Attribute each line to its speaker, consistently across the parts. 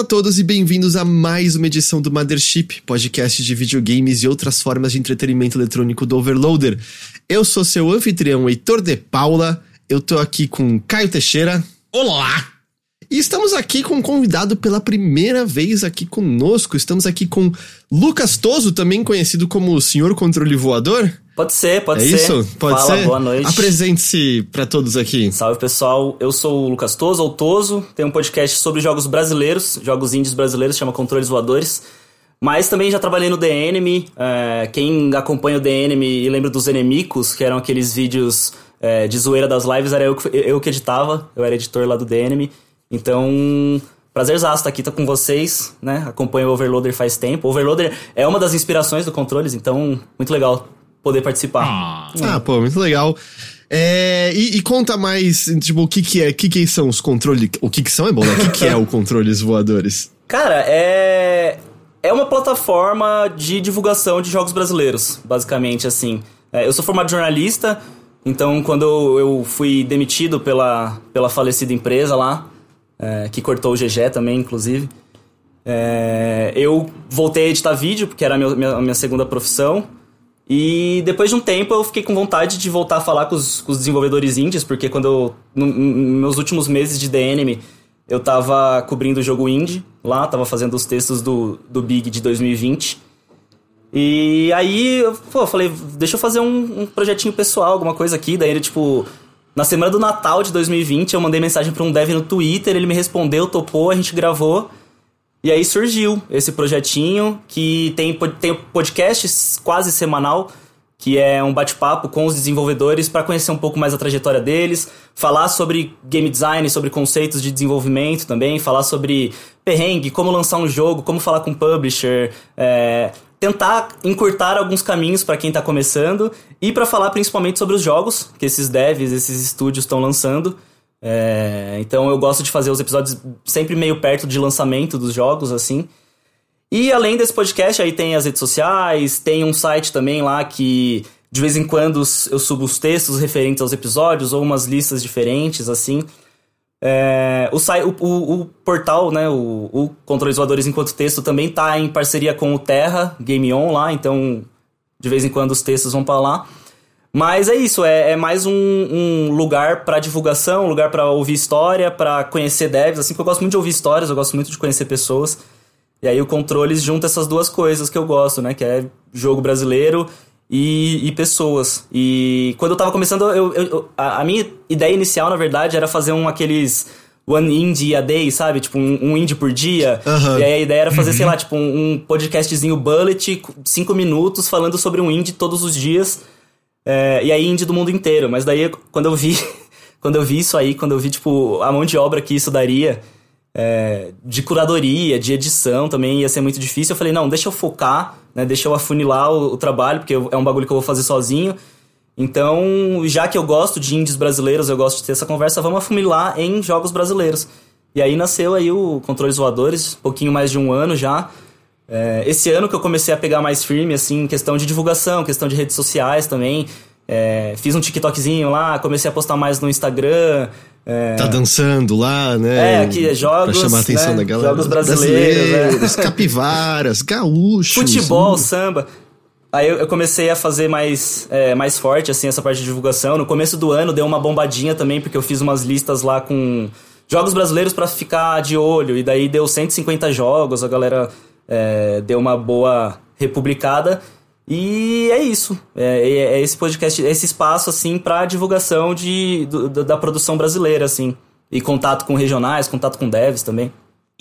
Speaker 1: A todos e bem-vindos a mais uma edição do Mothership, podcast de videogames e outras formas de entretenimento eletrônico do Overloader. Eu sou seu anfitrião Heitor de Paula, eu tô aqui com Caio Teixeira.
Speaker 2: Olá!
Speaker 1: E estamos aqui com um convidado pela primeira vez aqui conosco. Estamos aqui com Lucas Toso, também conhecido como o Senhor Controle Voador.
Speaker 3: Pode ser, pode
Speaker 1: é
Speaker 3: ser.
Speaker 1: isso? Pode
Speaker 3: Fala,
Speaker 1: ser?
Speaker 3: boa noite.
Speaker 1: Apresente-se para todos aqui.
Speaker 3: Salve pessoal, eu sou o Lucas Toso, ou Toso, tenho um podcast sobre jogos brasileiros, jogos indies brasileiros, chama Controles Voadores. Mas também já trabalhei no The Enemy, é, quem acompanha o The Enemy e lembra dos Enemicos, que eram aqueles vídeos é, de zoeira das lives, era eu que, eu que editava, eu era editor lá do The Enemy. Então, prazerzaço estar aqui, tô com vocês, né? Acompanho o Overloader faz tempo. O Overloader é uma das inspirações do Controles, então, muito legal poder participar.
Speaker 2: Ah,
Speaker 1: Ah, pô, muito legal. É, e, e conta mais, tipo, o que que é, o que que são os controles, o que que são é bom, né? O que que é o controles voadores?
Speaker 3: Cara, é. É uma plataforma de divulgação de jogos brasileiros, basicamente, assim. É, eu sou formado jornalista, então quando eu fui demitido pela, pela falecida empresa lá, é, que cortou o GG também, inclusive, é, eu voltei a editar vídeo, porque era a minha, minha, minha segunda profissão. E depois de um tempo eu fiquei com vontade de voltar a falar com os, com os desenvolvedores indies, porque quando eu. No, no, meus últimos meses de Enemy, eu tava cobrindo o jogo indie lá, tava fazendo os textos do, do Big de 2020. E aí, pô, eu falei, deixa eu fazer um, um projetinho pessoal, alguma coisa aqui. Daí ele, tipo, na semana do Natal de 2020, eu mandei mensagem pra um dev no Twitter, ele me respondeu, topou, a gente gravou. E aí surgiu esse projetinho que tem, tem podcast quase semanal, que é um bate-papo com os desenvolvedores para conhecer um pouco mais a trajetória deles, falar sobre game design, sobre conceitos de desenvolvimento também, falar sobre perrengue, como lançar um jogo, como falar com publisher, é, tentar encurtar alguns caminhos para quem está começando e para falar principalmente sobre os jogos que esses devs, esses estúdios estão lançando. É, então eu gosto de fazer os episódios sempre meio perto de lançamento dos jogos, assim. E além desse podcast, aí tem as redes sociais, tem um site também lá que de vez em quando eu subo os textos referentes aos episódios ou umas listas diferentes, assim. É, o, o, o, portal, né, o, o Controles Voadores Enquanto Texto também tá em parceria com o Terra Game On lá, então de vez em quando os textos vão para lá. Mas é isso, é, é mais um, um lugar para divulgação, um lugar para ouvir história, para conhecer devs, assim, que eu gosto muito de ouvir histórias, eu gosto muito de conhecer pessoas. E aí o Controles junta essas duas coisas que eu gosto, né, que é jogo brasileiro e, e pessoas. E quando eu tava começando, eu, eu a, a, minha ideia inicial, na verdade, era fazer um aqueles one indie a day, sabe? Tipo, um, um indie por dia.
Speaker 1: Uhum.
Speaker 3: E aí a ideia era fazer, uhum. sei lá, tipo, um, um podcastzinho bullet, cinco minutos, falando sobre um indie todos os dias. É, e aí indie do mundo inteiro. Mas daí, quando eu vi... quando eu vi isso aí, quando eu vi, tipo, a mão de obra que isso daria... É, de curadoria, de edição também ia ser muito difícil. Eu falei, não, deixa eu focar, né, deixa eu afunilar o, o, trabalho, porque é um bagulho que eu vou fazer sozinho. Então, já que eu gosto de indies brasileiros, eu gosto de ter essa conversa, vamos afunilar em jogos brasileiros. E aí nasceu aí o Controles Voadores, pouquinho mais de um ano já. É, esse ano que eu comecei a pegar mais firme, assim, questão de divulgação, questão de redes sociais também. É, fiz um TikTokzinho lá, comecei a postar mais no Instagram.
Speaker 1: É... Tá dançando lá, né?
Speaker 3: É, aqui é jogos.
Speaker 1: Pra chamar a atenção
Speaker 3: né?
Speaker 1: da galera.
Speaker 3: Jogos brasileiros,
Speaker 1: brasileiros né? capivaras, gaúchos.
Speaker 3: Futebol, samba. Aí eu comecei a fazer mais, é, mais forte, assim, essa parte de divulgação. No começo do ano deu uma bombadinha também, porque eu fiz umas listas lá com jogos brasileiros para ficar de olho. E daí deu 150 jogos, a galera é, deu uma boa republicada. E é isso. É, é, esse podcast, esse espaço, assim, pra divulgação de, do, da produção brasileira, assim. E contato com regionais, contato com devs também.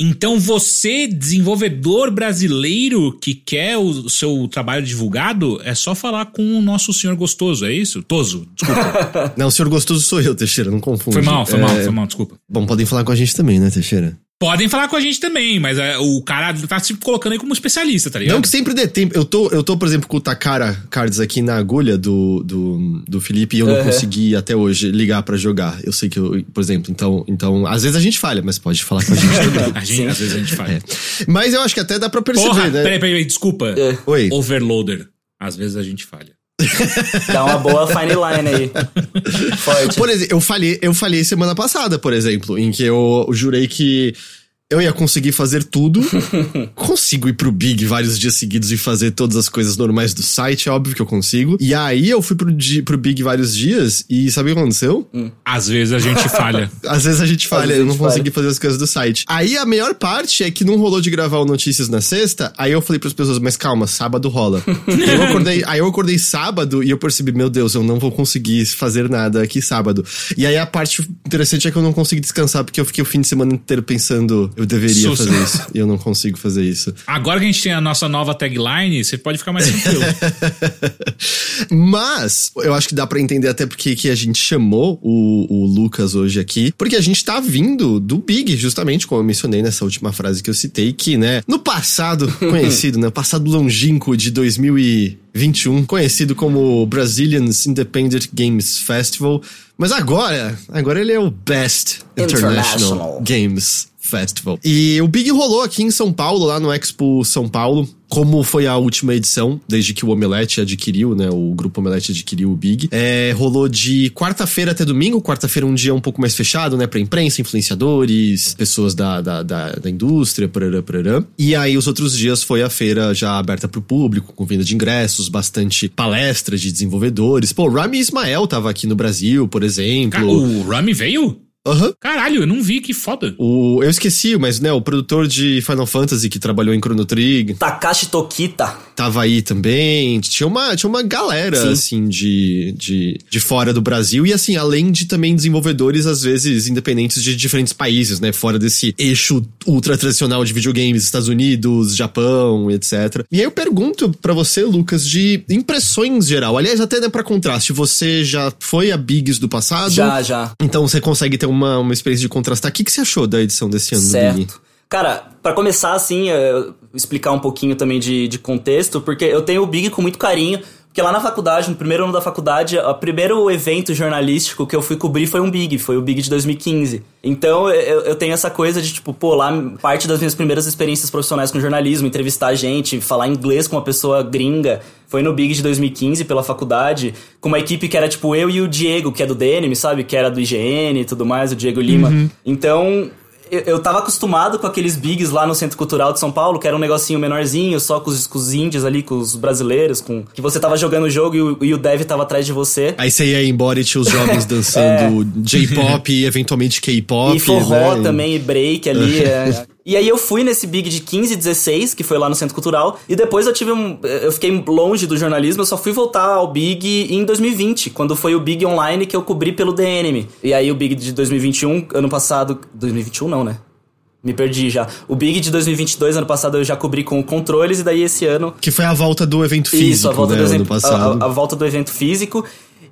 Speaker 2: Então você, desenvolvedor brasileiro que quer o seu trabalho divulgado, é só falar com o nosso senhor gostoso, é isso? Toso, desculpa.
Speaker 1: não, o senhor gostoso sou eu, Teixeira, não confunde.
Speaker 2: Foi mal, foi é... mal, foi mal, desculpa.
Speaker 1: Bom, podem falar com a gente também, né, Teixeira?
Speaker 2: Podem falar com a gente também, mas é, o cara tá se colocando aí como especialista, tá ligado?
Speaker 1: Não que sempre dê tempo. Eu tô, eu tô por exemplo, com o Takara Cards aqui na agulha do, do, do Felipe e eu não uhum. consegui até hoje ligar para jogar. Eu sei que eu, por exemplo, então, então, às vezes a gente falha, mas pode falar com a gente também.
Speaker 2: a gente, às vezes a gente falha. É.
Speaker 1: Mas eu acho que até dá pra perceber,
Speaker 2: Porra,
Speaker 1: né?
Speaker 2: Peraí, peraí, desculpa.
Speaker 3: É.
Speaker 1: Oi.
Speaker 2: Overloader. Às vezes a gente falha.
Speaker 3: Dá uma boa fine line aí. Forte.
Speaker 1: Por exemplo, eu falhei, eu falhei semana passada, por exemplo, em que eu jurei que eu ia conseguir fazer tudo. consigo ir pro Big vários dias seguidos e fazer todas as coisas normais do site, é óbvio que eu consigo. E aí eu fui pro, pro Big vários dias e sabe o que aconteceu?
Speaker 2: Hum. Às vezes a gente falha.
Speaker 1: Às vezes a gente falha, eu não consegui fazer as coisas do site. Aí a melhor parte é que não rolou de gravar o Notícias na sexta, aí eu falei pras pessoas, mas calma, sábado rola. eu acordei, aí eu acordei sábado e eu percebi, meu Deus, eu não vou conseguir fazer nada aqui sábado. E aí a parte interessante é que eu não consegui descansar, porque eu fiquei o fim de semana inteiro pensando, eu deveria Sussa. fazer isso. E eu não consigo fazer isso.
Speaker 2: Agora que a gente tem a nossa nova tagline, você pode ficar mais tranquilo.
Speaker 1: Mas, eu acho que dá para entender até porque que a gente chamou o, o Lucas hoje aqui, porque a gente tá vindo do Big, justamente, como eu mencionei nessa última frase que eu citei, que, né, no passado conhecido, né, passado longínquo de 2021, conhecido como Brazilians Independent Games Festival, mas agora, agora ele é o Best International, International. Games Festival. E o Big rolou aqui em São Paulo, lá no Expo São Paulo. Como foi a última edição, desde que o Omelete adquiriu, né? O grupo Omelete adquiriu o Big. É, rolou de quarta-feira até domingo. Quarta-feira um dia um pouco mais fechado, né? Pra imprensa, influenciadores, pessoas da, da, da, da indústria, parará, parará. E aí os outros dias foi a feira já aberta pro público, com venda de ingressos, bastante palestras de desenvolvedores. Pô, o Rami Ismael tava aqui no Brasil, por exemplo.
Speaker 2: O Rami veio?
Speaker 1: Uhum.
Speaker 2: Caralho, eu não vi, que foda.
Speaker 1: O, eu esqueci, mas né, o produtor de Final Fantasy que trabalhou em Chrono Trigger.
Speaker 3: Takashi Tokita.
Speaker 1: Tava aí também. Tinha uma, tinha uma galera, Sim. assim, de, de, de fora do Brasil. E assim, além de também desenvolvedores, às vezes, independentes de diferentes países, né? Fora desse eixo ultra tradicional de videogames, Estados Unidos, Japão, etc. E aí eu pergunto para você, Lucas, de impressões geral. Aliás, até né, pra contraste, você já foi a Bigs do passado?
Speaker 3: Já, já.
Speaker 1: Então você consegue ter uma, uma experiência de contrastar. O que, que você achou da edição desse ano
Speaker 3: certo.
Speaker 1: do Big?
Speaker 3: Cara, para começar, assim, explicar um pouquinho também de, de contexto, porque eu tenho o Big com muito carinho. Porque lá na faculdade, no primeiro ano da faculdade, o primeiro evento jornalístico que eu fui cobrir foi um Big, foi o Big de 2015. Então eu, eu tenho essa coisa de, tipo, pô, lá parte das minhas primeiras experiências profissionais com jornalismo, entrevistar gente, falar inglês com uma pessoa gringa, foi no Big de 2015 pela faculdade, com uma equipe que era, tipo, eu e o Diego, que é do DNM, sabe? Que era do IGN e tudo mais, o Diego Lima. Uhum. Então eu, eu tava acostumado com aqueles bigs lá no Centro Cultural de São Paulo, que era um negocinho menorzinho, só com os, com os índios ali, com os brasileiros, com que você tava jogando o jogo e o, e o dev tava atrás de você.
Speaker 1: Aí você ia embora e tinha os jovens dançando é. J-pop e eventualmente K-pop.
Speaker 3: E forró né? também, e break ali. é. E aí eu fui nesse Big de 15 e 16, que foi lá no Centro Cultural, e depois eu tive um. Eu fiquei longe do jornalismo, eu só fui voltar ao Big em 2020, quando foi o Big Online que eu cobri pelo DNM. E aí o Big de 2021, ano passado. 2021 não, né? Me perdi já. O Big de 2022, ano passado, eu já cobri com controles, e daí esse ano.
Speaker 1: Que foi a volta do evento físico. Isso, a volta né, do ano passado.
Speaker 3: A, a, volta do evento físico.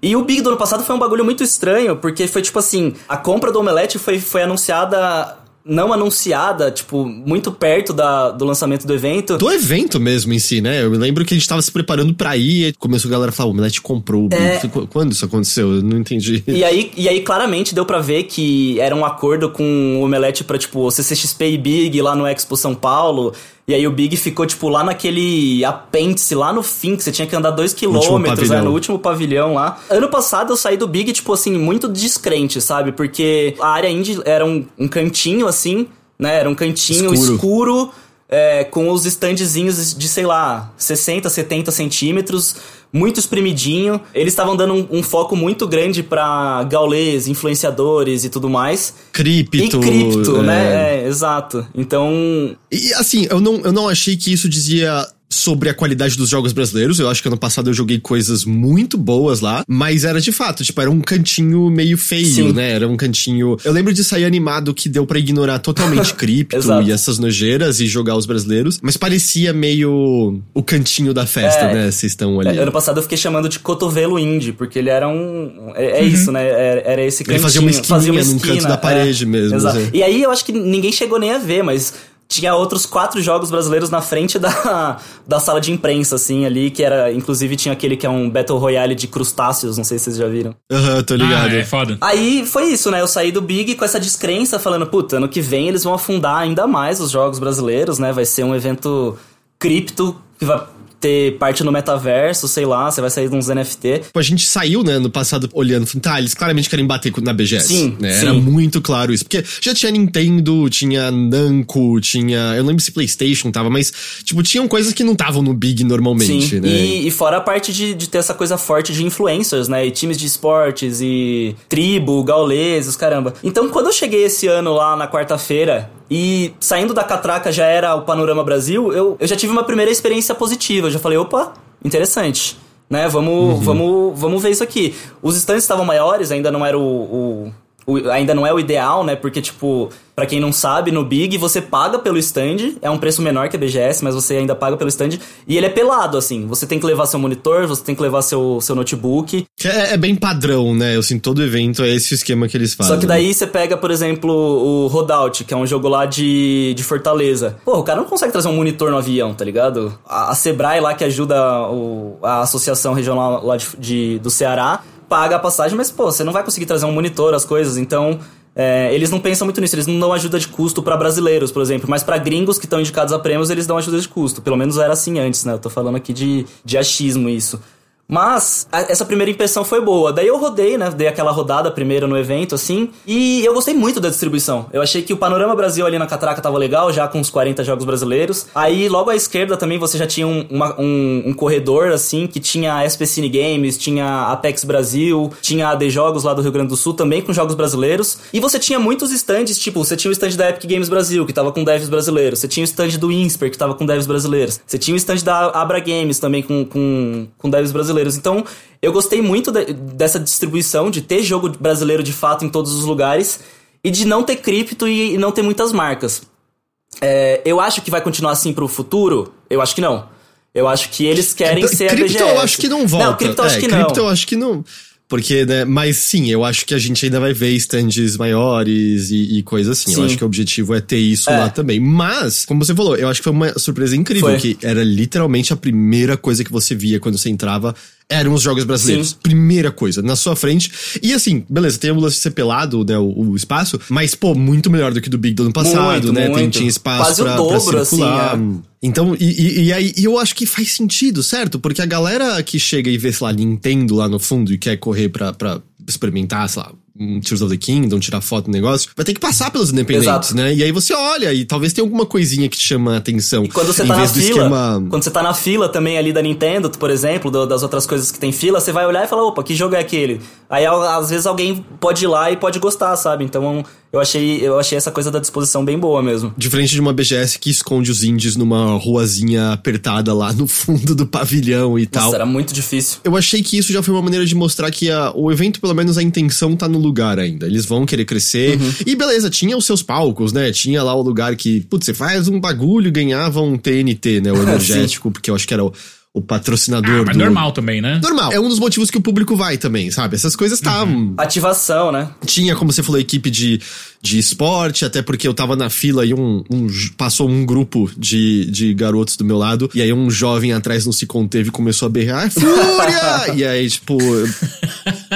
Speaker 3: E o Big do ano passado foi um bagulho muito estranho, porque foi tipo assim: a compra do Omelete foi, foi anunciada não anunciada, tipo, muito perto da, do lançamento do evento.
Speaker 1: Do evento mesmo em si, né? Eu me lembro que a gente tava se preparando pra ir e começou a galera a falar, o Omelete comprou. É... Quando isso aconteceu? Eu não entendi.
Speaker 3: E aí, e aí, claramente, deu pra ver que era um acordo com o Omelete pra, tipo, CCXP e Big lá no Expo São Paulo. E aí o Big ficou, tipo, lá naquele apêndice, lá no fim, que você tinha que andar dois quilômetros, né, no último pavilhão lá. Ano passado eu saí do Big, tipo assim, muito descrente, sabe? Porque a área indie era um, um cantinho, assim, né? Era um cantinho escuro, escuro é, com os standzinhos de, sei lá, 60, 70 centímetros muito espremidinho. Eles estavam dando um, um, foco muito grande para gaulês, influenciadores e tudo mais.
Speaker 1: Cripto. E
Speaker 3: cripto, né? é. né? É, exato. Então.
Speaker 1: E assim, eu não, eu não achei que isso dizia sobre a qualidade dos jogos brasileiros. Eu acho que ano passado eu joguei coisas muito boas lá, mas era de fato, tipo, era um cantinho meio feio, Sim. né? Era um cantinho. Eu lembro de sair animado que deu para ignorar totalmente cripto e essas nojeiras e jogar os brasileiros, mas parecia meio o cantinho da festa, é, né? Vocês estão ali.
Speaker 3: É, ano passado eu fiquei chamando de cotovelo indie, porque ele era um. É, é uhum. isso, né? Era, era, esse cantinho.
Speaker 1: Ele fazia uma esquininha fazia uma esquina, num canto da parede é, mesmo.
Speaker 3: Exato. Assim. E aí eu acho que ninguém chegou nem a ver, mas tinha outros quatro jogos brasileiros na frente da, da sala de imprensa, assim, ali, que era, inclusive tinha aquele que é um Battle Royale de crustáceos, não sei se vocês já viram.
Speaker 1: Aham, uhum, tô ligado. Ah,
Speaker 2: é foda.
Speaker 3: Aí foi isso, né, eu saí do Big com essa descrença, falando, puta, ano que vem eles vão afundar ainda mais os jogos brasileiros, né, vai ser um evento cripto que vai ter parte no metaverso, sei lá, você vai sair de uns NFT.
Speaker 1: A gente saiu, né, no passado olhando, falando, tá, eles claramente querem bater na BGS.
Speaker 3: Sim,
Speaker 1: né?
Speaker 3: sim.
Speaker 1: Era muito claro isso. Porque já tinha Nintendo, tinha Namco, tinha. Eu não lembro se PlayStation tava, mas, tipo, tinham coisas que não estavam no Big normalmente,
Speaker 3: Sim,
Speaker 1: né?
Speaker 3: e, e fora a parte de, de ter essa coisa forte de influencers, né? E times de esportes, e tribo, gauleses, caramba. Então, quando eu cheguei esse ano lá na quarta-feira, e saindo da catraca já era o Panorama Brasil, eu, eu já tive uma primeira experiência positiva. Eu já falei, opa, interessante. Né, vamos, vamos, vamos ver isso aqui. Os stands estavam maiores, ainda não era o, o- ainda não é o ideal, né? Porque, tipo, pra quem não sabe, no Big você paga pelo stand, é um preço menor que a BGS, mas você ainda paga pelo stand, e ele é pelado, assim. Você tem que levar seu monitor, você tem que levar seu, seu notebook.
Speaker 1: É, é bem padrão, né? Eu sinto todo evento é esse esquema que eles fazem.
Speaker 3: Só que daí você pega, por exemplo, o Rodout, que é um jogo lá de, de Fortaleza. Pô, o cara não consegue trazer um monitor no avião, tá ligado? A, a Sebrae lá, que ajuda o- a associação regional lá de, de- do Ceará, paga a passagem, mas, pô, você não vai conseguir trazer um monitor, as coisas. Então, é, eles não pensam muito nisso. Eles não dão ajuda de custo pra brasileiros, por exemplo. Mas pra gringos que estão indicados a prêmios, eles dão ajuda de custo. Pelo menos era assim antes, né? Eu tô falando aqui de, de achismo isso. Mas a- essa primeira impressão foi boa. Daí eu rodei, né? Dei aquela rodada primeiro no evento, assim. E eu gostei muito da distribuição. Eu achei que o Panorama Brasil ali na Catraca tava legal, já com uns 40 jogos brasileiros. Aí logo à esquerda também você já tinha um, uma- um- um corredor, assim, que tinha a SP Cine Games, tinha Apex Brasil, tinha a AD Jogos lá do Rio Grande do Sul também com jogos brasileiros. E você tinha muitos stands, tipo, você tinha o stand da Epic Games Brasil, que tava com devs brasileiros. Você tinha o stand do Insper, que tava com devs brasileiros. Você tinha o stand da Abra Games também com, com, com devs brasileiros. Então, eu gostei muito de- dessa distribuição, de ter jogo brasileiro de fato em todos os lugares e de não ter cripto e, e não ter muitas marcas. É, eu acho que vai continuar assim pro futuro? Eu acho que não. Eu acho que eles querem
Speaker 1: Então,
Speaker 3: ser
Speaker 1: cripto
Speaker 3: a BGS.
Speaker 1: eu acho que não volta.
Speaker 3: Não, cripto eu acho
Speaker 1: É,
Speaker 3: que
Speaker 1: cripto
Speaker 3: não.
Speaker 1: eu acho que não. Porque, né, mas sim, eu acho que a gente ainda vai ver stands maiores e, e coisas assim.
Speaker 3: Sim.
Speaker 1: Eu acho que o objetivo é ter isso
Speaker 3: É.
Speaker 1: lá também. Mas, como você falou, eu acho que foi uma surpresa incrível,
Speaker 3: Foi.
Speaker 1: que era literalmente a primeira coisa que você via quando você entrava. Eram os jogos brasileiros.
Speaker 3: Sim.
Speaker 1: Primeira coisa, na sua frente. E assim, beleza, tem a lance de ser pelado, né, o, o espaço, mas, pô, muito melhor do que do Big do ano passado,
Speaker 3: Muito,
Speaker 1: né? Tem,
Speaker 3: muito.
Speaker 1: tinha espaço
Speaker 3: Quase o
Speaker 1: pra,
Speaker 3: dobro,
Speaker 1: pra circular.
Speaker 3: assim,
Speaker 1: Então, e, e, e aí e eu acho que faz sentido, certo? Porque a galera que chega e vê, sei lá, Nintendo lá no fundo e quer correr pra, pra experimentar, sei lá, um Tears of the Kingdom, tirar foto do negócio, vai ter que passar pelos independentes,
Speaker 3: Exato.
Speaker 1: né? E aí você olha e talvez tenha alguma coisinha que te chama a atenção.
Speaker 3: E quando você
Speaker 1: em
Speaker 3: tá na fila,
Speaker 1: esquema.
Speaker 3: quando você tá na fila também ali da Nintendo, por exemplo, do- das outras coisas que tem fila, você vai olhar e falar, opa, que jogo é aquele? Aí às vezes alguém pode ir lá e pode gostar, sabe? Então eu achei, eu achei essa coisa da disposição bem boa mesmo.
Speaker 1: Diferente de uma BGS que esconde os indies numa ruazinha apertada lá no fundo do pavilhão e tal.
Speaker 3: Nossa, era muito difícil.
Speaker 1: Eu achei que isso já foi uma maneira de mostrar que a- o evento, pelo menos a intenção tá no lugar ainda. Eles vão querer crescer.
Speaker 3: Uhum.
Speaker 1: E beleza, tinha os seus palcos, né? Tinha lá o lugar que, putz, você faz um bagulho ganhava um TNT, né? O energético, porque eu acho que era o, o patrocinador
Speaker 2: Ah, mas
Speaker 1: do.
Speaker 2: normal também, né?
Speaker 1: Normal. É um dos motivos que o público vai também, sabe? Essas coisas estavam.
Speaker 3: Ativação, né?
Speaker 1: Tinha, como você falou, equipe de, de esporte, até porque eu tava na fila e um, um passou um grupo de, de garotos do meu lado, e aí um jovem atrás não se conteve e começou a berrar, "Ai, fúria! e aí, tipo,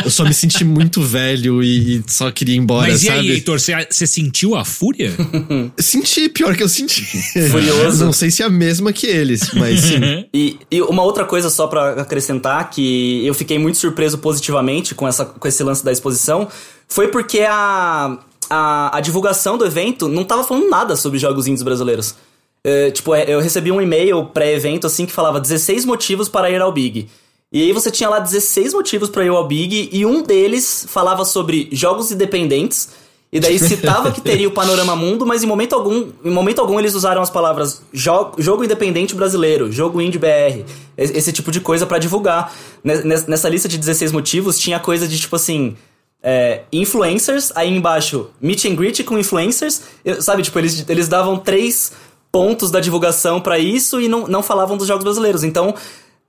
Speaker 1: eu, só me senti muito velho e, e só queria ir embora,
Speaker 2: Mas e
Speaker 1: sabe?
Speaker 2: aí, Heitor, você, sentiu a fúria?
Speaker 1: Senti, pior que eu senti.
Speaker 3: Furioso.
Speaker 1: não sei se é a mesma que eles, mas sim.
Speaker 3: E, e uma outra coisa só pra acrescentar, que eu fiquei muito surpreso positivamente com, essa, com esse lance da exposição, foi porque a, a, a divulgação do evento não tava falando nada sobre jogos indies brasileiros. É, tipo, eu recebi um e-mail pré-evento assim que falava 16 motivos para ir ao Big. E aí você tinha lá 16 motivos para ir ao Big e um deles falava sobre jogos independentes. E daí citava que teria o Panorama Mundo, mas em momento algum, em momento algum eles usaram as palavras jo jogo independente brasileiro, jogo indie BR, esse, tipo de coisa pra divulgar. Nes- Nessa lista de 16 motivos tinha coisa de tipo assim, é, influencers, aí embaixo meet and greet com influencers, eu- sabe, tipo, eles, eles davam três pontos da divulgação pra isso e não, não falavam dos jogos brasileiros. Então,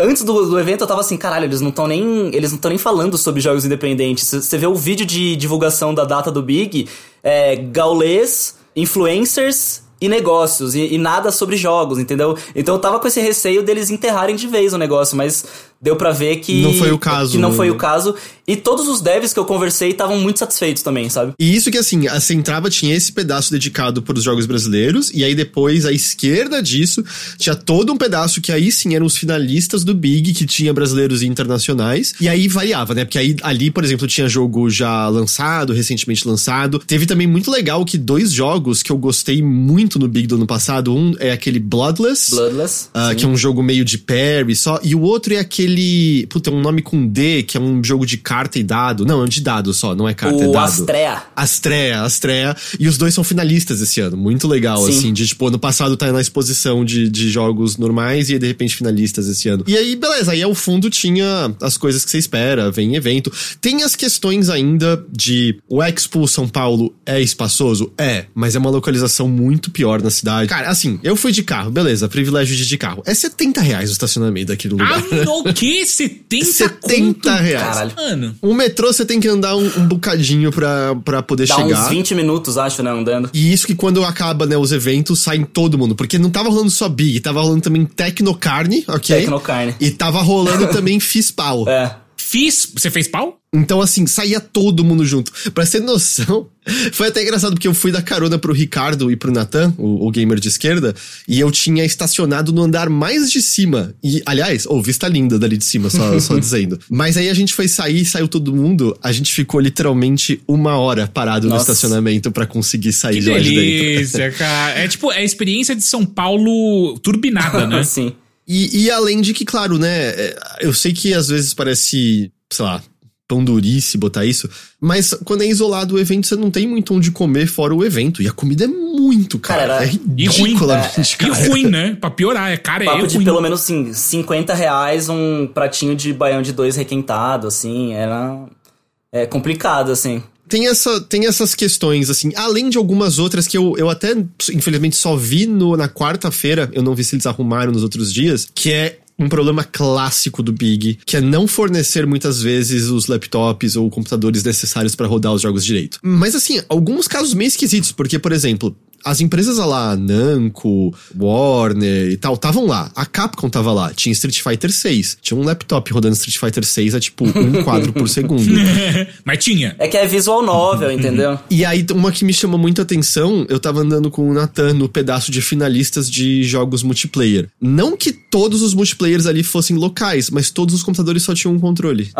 Speaker 3: antes do, do evento eu tava assim, caralho, eles não estão nem. Eles não estão nem falando sobre jogos independentes. Você vê o vídeo de divulgação da data do Big, é gaulês, influencers e negócios, e, e nada sobre jogos, entendeu? Então eu tava com esse receio deles enterrarem de vez o negócio, mas deu pra ver que.
Speaker 1: Não foi o caso,
Speaker 3: Que não
Speaker 1: né?
Speaker 3: foi o caso. E todos os devs que eu conversei estavam muito satisfeitos também, sabe?
Speaker 1: E isso que assim, a Centrava tinha esse pedaço dedicado para os jogos brasileiros, e aí depois, à esquerda disso, tinha todo um pedaço que aí sim eram os finalistas do Big, que tinha brasileiros e internacionais. E aí variava, né? Porque aí ali, por exemplo, tinha jogo já lançado, recentemente lançado. Teve também muito legal que dois jogos que eu gostei muito no Big do ano passado. Um é aquele Bloodless.
Speaker 3: Bloodless.
Speaker 1: Uh, que é um jogo meio de parry só. E o outro é aquele. Puta, é um nome com D, que é um jogo de carta e dado. Não, é de dado só, não é carta,
Speaker 3: o
Speaker 1: é dado.
Speaker 3: Astrea.
Speaker 1: Astrea, Astrea. E os dois são finalistas esse ano. Muito legal,
Speaker 3: Sim.
Speaker 1: assim. De tipo, ano passado tá na exposição de, de jogos normais e de repente finalistas esse ano. E aí, beleza. Aí ao fundo tinha as coisas que você espera, vem evento. Tem as questões ainda de o Expo São Paulo é espaçoso? É, mas é uma localização muito pior na cidade. Cara, assim, eu fui de carro, beleza, privilégio de ir de carro. É 70 reais o estacionamento daquele lugar.
Speaker 2: Ah, no que? 70
Speaker 1: 70
Speaker 2: conto?
Speaker 1: reais.
Speaker 3: Caralho.
Speaker 2: Mano.
Speaker 1: O metrô você tem que andar um, um bocadinho pra, pra poder
Speaker 3: Dá
Speaker 1: chegar.
Speaker 3: uns 20 minutos, acho, né, andando.
Speaker 1: E isso que quando acaba, né, os eventos, saem todo mundo. Porque não tava rolando só Big, tava rolando também Tecnocarne, ok?
Speaker 3: Tecnocarne.
Speaker 1: E tava rolando também Fispal.
Speaker 3: É.
Speaker 2: Fiz. Você fez pau?
Speaker 1: Então, assim, saía todo mundo junto. Pra ter noção, foi até engraçado, porque eu fui dar carona pro Ricardo e pro Natan, o, o gamer de esquerda, e eu tinha estacionado no andar mais de cima. E, aliás, ô, vista linda dali de cima, só, só dizendo. Mas aí a gente foi sair, saiu todo mundo, a gente ficou literalmente uma hora parado no
Speaker 3: Nossa.
Speaker 1: estacionamento pra conseguir sair
Speaker 2: Que
Speaker 1: de lá de dentro.
Speaker 2: delícia, cara. É tipo, é a experiência de São Paulo turbinada, né?
Speaker 3: Assim.
Speaker 1: E, e além de que, claro, né, é, eu sei que às vezes parece, sei lá, pão durice botar isso, mas quando é isolado o evento, você não tem muito onde comer fora o evento. E a comida é muito cara.
Speaker 3: Cara,
Speaker 1: é
Speaker 2: E ruim.
Speaker 1: ridiculamente
Speaker 2: E
Speaker 1: cara.
Speaker 2: ruim, né? Pra piorar, é cara, é
Speaker 3: Papo de
Speaker 2: ruim.
Speaker 3: pelo menos, assim, 50 reais um pratinho de baião de dois requentado, assim, era... É complicado, assim.
Speaker 1: Tem, essa, tem essas questões, assim, além de algumas outras que eu, eu até, infelizmente, só vi no, na quarta-feira, eu não vi se eles arrumaram nos outros dias, que é um problema clássico do Big, que é não fornecer muitas vezes os laptops ou computadores necessários para rodar os jogos direito. Mas assim, alguns casos meio esquisitos, porque, por exemplo, as empresas lá, Namco, Warner e tal, estavam lá. A Capcom tava lá, tinha Street Fighter 6. Tinha um laptop rodando Street Fighter 6 a tipo um quadro por segundo.
Speaker 2: Mas tinha.
Speaker 3: É que é visual novel, entendeu?
Speaker 1: E aí, uma que me chamou muito a atenção, eu tava andando com o Nathan no pedaço de finalistas de jogos multiplayer. Não que todos os multiplayers ali fossem locais, mas todos os computadores só tinham um controle.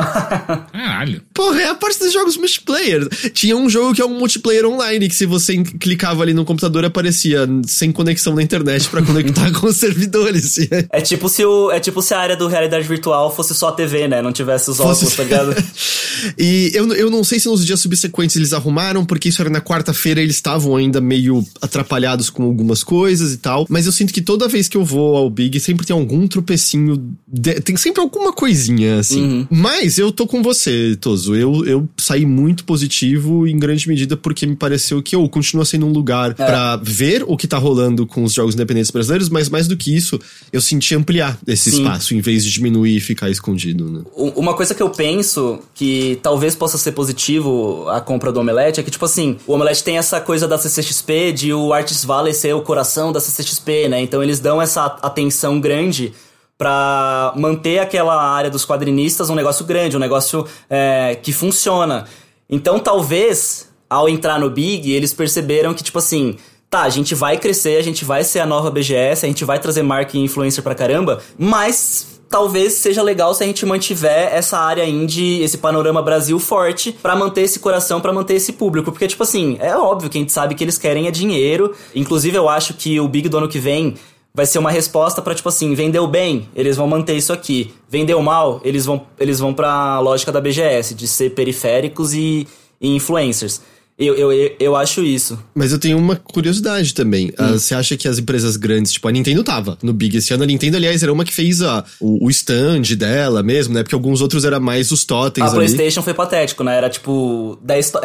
Speaker 2: Caralho.
Speaker 1: Porra, é a parte dos jogos multiplayer. Tinha um jogo que é um multiplayer online, que se você clicava ali no computador, aparecia sem conexão na internet pra conectar com os servidores.
Speaker 3: É tipo se o é tipo se a área do realidade virtual fosse só a TV, né? Não tivesse os óculos,
Speaker 1: Fosse-
Speaker 3: tá ligado?
Speaker 1: e eu, eu não sei se nos dias subsequentes eles arrumaram, porque isso era na quarta-feira, eles estavam ainda meio atrapalhados com algumas coisas e tal. Mas eu sinto que toda vez que eu vou ao Big, sempre tem algum tropecinho. de- tem sempre alguma coisinha, assim. Mas eu tô com você, Toso. Eu, eu saí muito positivo em grande medida porque me pareceu que eu continua sendo um lugar pra ver o que tá rolando com os jogos independentes brasileiros, mas mais do que isso, eu senti ampliar esse
Speaker 3: Sim.
Speaker 1: espaço, em vez de diminuir e ficar escondido, né?
Speaker 3: Uma coisa que eu penso que talvez possa ser positivo a compra do Omelete é que, tipo assim, o Omelete tem essa coisa da CCXP de o Artist Valley ser o coração da CCXP, né? Então eles dão essa atenção grande pra manter aquela área dos quadrinistas um negócio grande, um negócio é, que funciona. Então talvez, ao entrar no Big, eles perceberam que, tipo assim, tá, a gente vai crescer, a gente vai ser a nova BGS, a gente vai trazer marca e influencer pra caramba, mas talvez seja legal se a gente mantiver essa área indie, esse panorama Brasil forte, pra manter esse coração, pra manter esse público. Porque, tipo assim, é óbvio que a gente sabe que eles querem é dinheiro. Inclusive, eu acho que o Big do ano que vem vai ser uma resposta pra, tipo assim, vendeu bem, eles vão manter isso aqui. Vendeu mal, eles vão, eles vão pra lógica da BGS, de ser periféricos e, e influencers. Eu, eu, eu, acho isso.
Speaker 1: Mas eu tenho uma curiosidade também. Ah, Você acha que as empresas grandes, tipo, a Nintendo tava no Big esse ano? A Nintendo, aliás, era uma que fez a, o, o stand dela mesmo, né? Porque alguns outros era mais os totens
Speaker 3: A
Speaker 1: ali.
Speaker 3: PlayStation foi patético, né? Era tipo 10 to-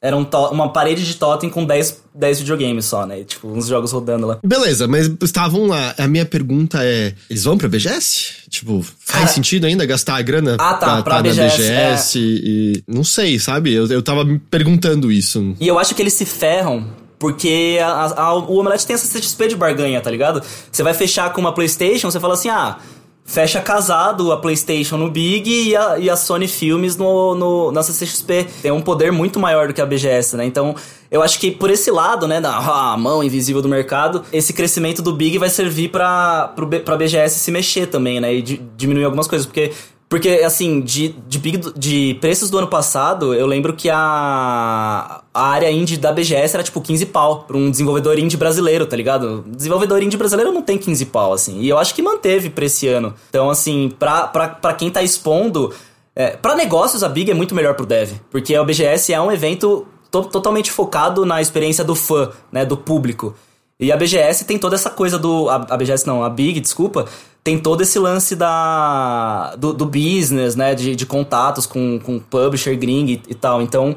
Speaker 3: era um uma parede de totem com 10, 10 videogames só, né? Tipo, uns jogos rodando lá.
Speaker 1: Beleza, mas estavam lá. A minha pergunta é: eles vão pra BGS? Tipo, faz
Speaker 3: Cara-
Speaker 1: sentido ainda gastar a grana
Speaker 3: Ah, tá, pra
Speaker 1: na
Speaker 3: BGS,
Speaker 1: BGS? E, não sei, sabe? Eu, eu tava me perguntando isso.
Speaker 3: E eu acho que eles se ferram porque a- a- o Omelete tem essa CXP de barganha, tá ligado? Você vai fechar com uma PlayStation, você fala assim: ah, fecha casado a PlayStation no Big e a, e a Sony Filmes no, no, na CCXP. Tem um poder muito maior do que a BGS, né? Então, eu acho que por esse lado, né, da ah, mão invisível do mercado, esse crescimento do Big vai servir para a BGS se mexer também, né? E diminuir algumas coisas, porque porque, assim, de, de, de preços do ano passado, eu lembro que a, a área indie da BGS era tipo 15 pau pra um desenvolvedor indie brasileiro, tá ligado? Desenvolvedor indie brasileiro não tem 15 pau, assim. E eu acho que manteve pra esse ano. Então, assim, pra, pra, pra quem tá expondo. É, para negócios, a Big é muito melhor pro dev. Porque a BGS é um evento to totalmente focado na experiência do fã, né? Do público. E a BGS tem toda essa coisa do. A, a BGS não, a Big, desculpa tem todo esse lance da, do, do business, né? De, de contatos com, com publisher gring e, e tal. Então,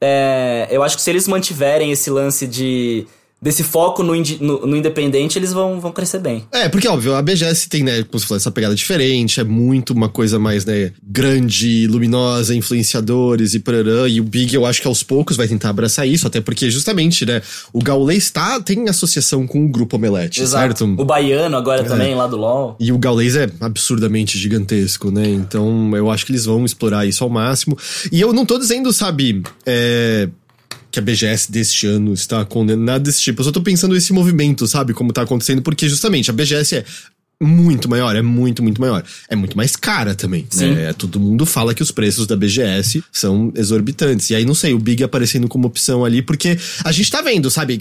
Speaker 3: é, eu acho que se eles mantiverem esse lance de desse foco no, no, no, independente, eles vão, vão crescer bem.
Speaker 1: É, porque, óbvio, a BGS tem, né, como você falou, essa pegada diferente, é muito uma coisa mais, né, grande, luminosa, influenciadores e parará, e o Big eu acho que aos poucos vai tentar abraçar isso, até porque justamente, né, o Gaulês tá, tem associação com o Grupo Omelete, Exato. certo?
Speaker 3: O Baiano agora é. também, lá do LoL.
Speaker 1: E o Gaulês é absurdamente gigantesco, né, então eu acho que eles vão explorar isso ao máximo. E eu não tô dizendo, sabe, é que a BGS deste ano está condenada desse tipo. Eu só tô pensando nesse movimento, sabe? Como tá acontecendo, porque justamente a BGS é muito maior, é muito, muito maior. É muito mais cara também, Sim. né? Todo mundo fala que os preços da BGS são exorbitantes. E aí, não sei, o Big aparecendo como opção ali, porque a gente tá vendo, sabe?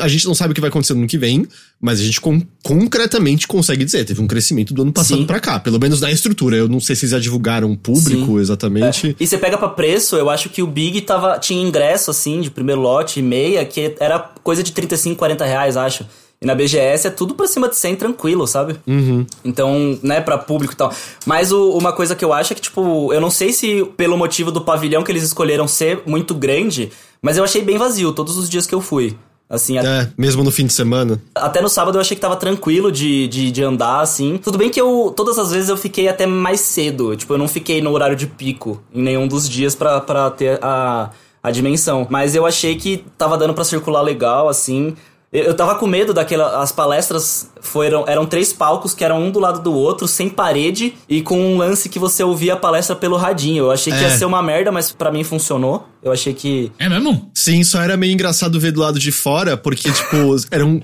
Speaker 1: A gente não sabe o que vai acontecer no ano que vem, mas a gente com, concretamente consegue dizer. Teve um crescimento do ano passado para cá, pelo menos na estrutura. Eu não sei se eles já divulgaram o público Sim. exatamente.
Speaker 3: É. E você pega para preço, eu acho que o Big tava, tinha ingresso, assim, de primeiro lote e meia, que era coisa de 35, 40 reais, acho. E na BGS é tudo pra cima de 100 tranquilo, sabe?
Speaker 1: Uhum.
Speaker 3: Então, né, pra público e tal. Mas o, uma coisa que eu acho é que, tipo, eu não sei se pelo motivo do pavilhão que eles escolheram ser muito grande, mas eu achei bem vazio todos os dias que eu fui. Assim,
Speaker 1: é, mesmo no fim de semana.
Speaker 3: Até no sábado eu achei que tava tranquilo de, de, de, andar, assim. Tudo bem que eu, todas as vezes eu fiquei até mais cedo. Tipo, eu não fiquei no horário de pico em nenhum dos dias pra, pra ter a, a dimensão. Mas eu achei que tava dando para circular legal, assim. Eu tava com medo daquela. As palestras foram, eram três palcos que eram um do lado do outro, sem parede, e com um lance que você ouvia a palestra pelo radinho. Eu achei que é. ia ser uma merda, mas para mim funcionou. Eu achei que.
Speaker 2: É mesmo?
Speaker 1: Sim, só era meio engraçado ver do lado de fora, porque, tipo, eram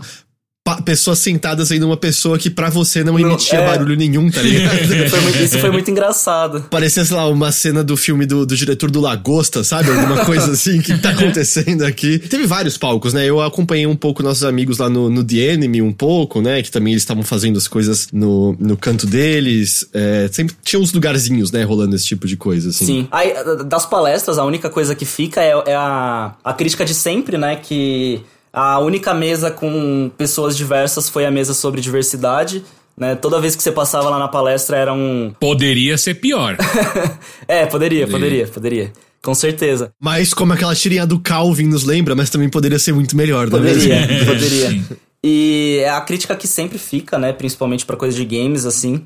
Speaker 1: pessoas sentadas aí numa pessoa que para você não emitia não, é... barulho nenhum, tá ligado?
Speaker 3: foi muito, isso foi muito engraçado.
Speaker 1: Parecia, sei lá, uma cena do filme do, do diretor do Lagosta, sabe? Alguma coisa assim que tá acontecendo aqui. Teve vários palcos, né? Eu acompanhei um pouco nossos amigos lá no, no The Enemy, um pouco, né? Que também eles estavam fazendo as coisas no, no canto deles. É, sempre tinha uns lugarzinhos, né? Rolando esse tipo de coisa, assim.
Speaker 3: Sim. Aí, das palestras, a única coisa que fica é, é a, a crítica de sempre, né? Que a única mesa com pessoas diversas foi a mesa sobre diversidade. Né? Toda vez que você passava lá na palestra era um.
Speaker 2: Poderia ser pior.
Speaker 3: é, poderia, poderia, poderia. Com certeza.
Speaker 1: Mas como aquela tirinha do Calvin nos lembra, mas também poderia ser muito melhor,
Speaker 3: não é Poderia, poderia. E é a crítica que sempre fica, né? Principalmente para coisas de games, assim.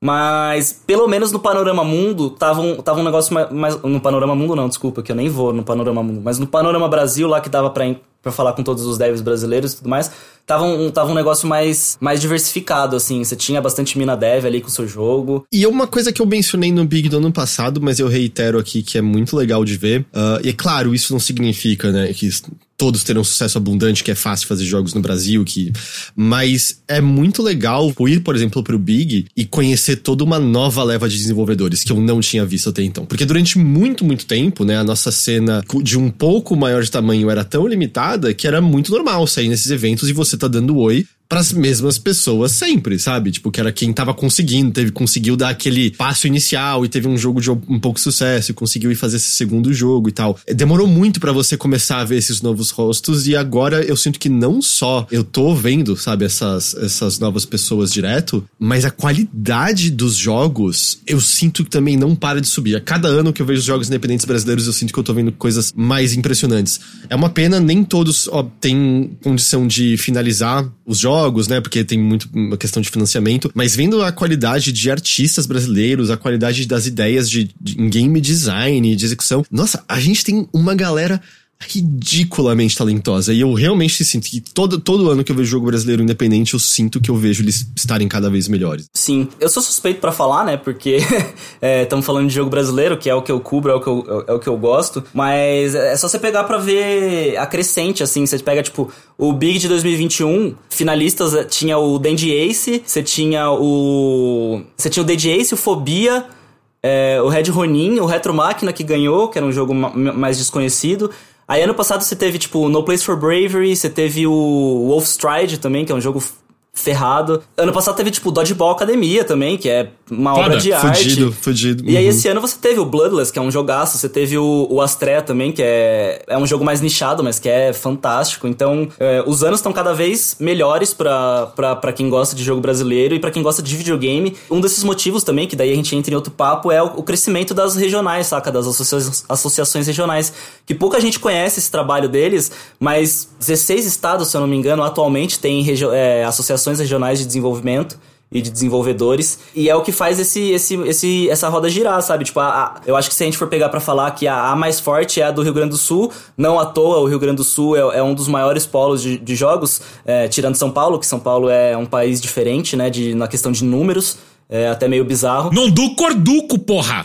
Speaker 3: Mas, pelo menos no Panorama Mundo, tava um, tava um negócio mais, mais, No Panorama Mundo, não, desculpa, que eu nem vou no Panorama Mundo. Mas no Panorama Brasil, lá que dava pra, pra falar com todos os devs brasileiros e tudo mais, tava um, tava um negócio mais, mais diversificado, assim. Você tinha bastante mina dev ali com o seu jogo.
Speaker 1: E uma coisa que eu mencionei no Big do ano passado, mas eu reitero aqui que é muito legal de ver. Uh, e é claro, isso não significa, né, que todos terão sucesso abundante, que é fácil fazer jogos no Brasil, que mas é muito legal ir, por exemplo, pro Big e conhecer toda uma nova leva de desenvolvedores que eu não tinha visto até então. Porque durante muito, muito tempo, né, a nossa cena de um pouco maior de tamanho era tão limitada que era muito normal sair nesses eventos e você tá dando oi para as mesmas pessoas sempre, sabe? Tipo, que era quem tava conseguindo, teve conseguiu dar aquele passo inicial e teve um jogo de um pouco sucesso e conseguiu ir fazer esse segundo jogo e tal. Demorou muito para você começar a ver esses novos rostos e agora eu sinto que não só eu tô vendo, sabe, essas, essas novas pessoas direto, mas a qualidade dos jogos eu sinto que também não para de subir. A cada ano que eu vejo os jogos independentes brasileiros, eu sinto que eu tô vendo coisas mais impressionantes. É uma pena, nem todos ó, têm condição de finalizar os jogos jogos, né? Porque tem muito uma questão de financiamento. Mas vendo a qualidade de artistas brasileiros, a qualidade das ideias de, de game design, de execução. Nossa, a gente tem uma galera ridiculamente talentosa. E eu realmente sinto que todo, todo ano que eu vejo jogo brasileiro independente, eu sinto que eu vejo eles estarem cada vez melhores.
Speaker 3: Sim, eu sou suspeito para falar, né? Porque estamos é, falando de jogo brasileiro, que é o que eu cubro, é o que eu, é o que eu gosto. Mas é só você pegar para ver a crescente, assim. Você pega, tipo, o Big de 2021, finalistas eh, tinha o Dandy Ace, você tinha o. Você tinha o Dandy Ace, o Fobia. É, o Red Ronin, o Retro Máquina que ganhou, que era um jogo mais desconhecido. Aí ano passado você teve, tipo, No Place for Bravery, você teve o Wolf Stride também, que é um jogo ferrado. Ano passado teve, tipo, Dodgeball Academia também, que é uma Foda. obra de arte.
Speaker 1: Fudido, fudido.
Speaker 3: E aí, uhum. esse ano você teve o Bloodless, que é um jogaço. Você teve o, o Astrea também, que é, é um jogo mais nichado, mas que é fantástico. Então, é, os anos estão cada vez melhores para quem gosta de jogo brasileiro e para quem gosta de videogame. Um desses motivos também, que daí a gente entra em outro papo, é o, o crescimento das regionais, saca? Das associa associações regionais. Que pouca gente conhece esse trabalho deles, mas 16 estados, se eu não me engano, atualmente têm é, associações associações regionais de desenvolvimento e de desenvolvedores. E é o que faz esse, esse, esse, essa roda girar, sabe? Tipo, a, a, eu acho que se a gente for pegar para falar que a, a, mais forte é a do Rio Grande do Sul, não à toa o Rio Grande do Sul é, é um dos maiores polos de, de jogos, é, tirando São Paulo, que São Paulo é um país diferente, né, de, na questão de números. É até meio bizarro.
Speaker 2: Não do corduco, porra!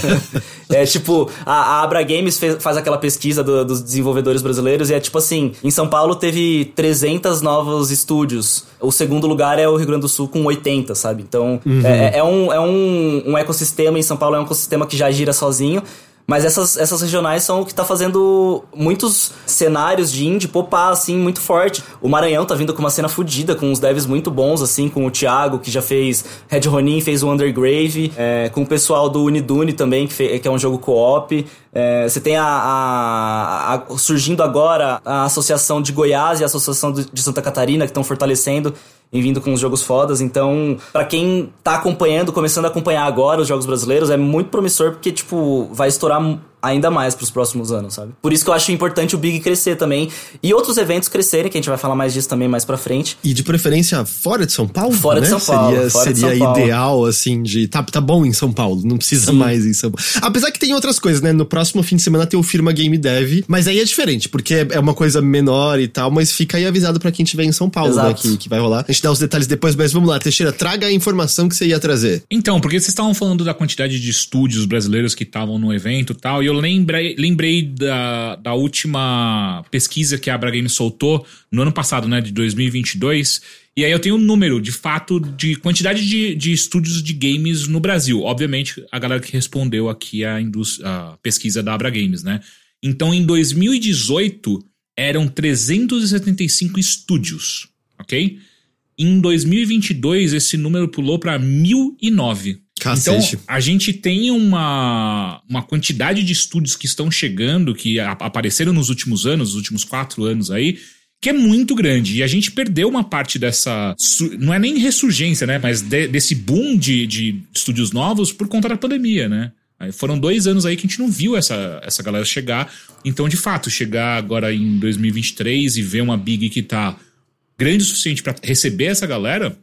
Speaker 3: é tipo, a, a Abra Games fez, faz aquela pesquisa do, dos desenvolvedores brasileiros e é tipo assim: em São Paulo teve 300 novos estúdios. O segundo lugar é o Rio Grande do Sul com 80, sabe? Então, uhum. é, é, um, é um, um ecossistema. Em São Paulo é um ecossistema que já gira sozinho. Mas essas, essas regionais são o que tá fazendo muitos cenários de indie popar, assim, muito forte. O Maranhão tá vindo com uma cena fodida, com uns devs muito bons, assim, com o Thiago, que já fez Red Ronin, fez o Undergrave, é, com o pessoal do Unidune também, que, que é um jogo co-op. É, você tem a, a, a, surgindo agora a Associação de Goiás e a Associação de Santa Catarina, que estão fortalecendo e vindo com os jogos fodas. Então, para quem tá acompanhando, começando a acompanhar agora os jogos brasileiros, é muito promissor porque, tipo, vai estourar ainda mais para os próximos anos, sabe? Por isso que eu acho importante o Big crescer também e outros eventos crescerem, que a gente vai falar mais disso também mais para frente.
Speaker 1: E de preferência fora de São Paulo,
Speaker 3: Fora
Speaker 1: né?
Speaker 3: de São Paulo.
Speaker 1: Seria,
Speaker 3: fora
Speaker 1: seria
Speaker 3: São Paulo.
Speaker 1: ideal assim de tá, tá bom em São Paulo, não precisa Sim. mais em São Paulo. Apesar que tem outras coisas, né? No próximo fim de semana tem o Firma Game Dev, mas aí é diferente, porque é uma coisa menor e tal, mas fica aí avisado para quem estiver em São Paulo, né, Exato. né, que, que vai rolar. A gente dá os detalhes depois, mas vamos lá, Teixeira, traga a informação que você ia trazer.
Speaker 2: Então, porque vocês estavam falando da quantidade de estúdios brasileiros que estavam no evento e tal, e eu lembrei lembrei da, da última pesquisa que a Abra Games soltou no ano passado, né, de 2022. E aí eu tenho um número, de fato, de quantidade de, de estúdios de games no Brasil. Obviamente, a galera que respondeu aqui a, a pesquisa da Abra Games, né? Então, em 2018, eram 375 estúdios, ok? Em 2022, esse número pulou para 1009.
Speaker 1: Cacete.
Speaker 2: Então, a gente tem uma, uma quantidade de estúdios que estão chegando, que a, apareceram nos últimos anos, nos últimos quatro anos aí, que é muito grande. E a gente perdeu uma parte dessa. Não é nem ressurgência, né? Mas de, desse boom de, de estúdios novos por conta da pandemia, né? Foram dois anos aí que a gente não viu essa, essa galera chegar. Então, de fato, chegar agora em 2023 e ver uma Big que tá grande o suficiente para receber essa galera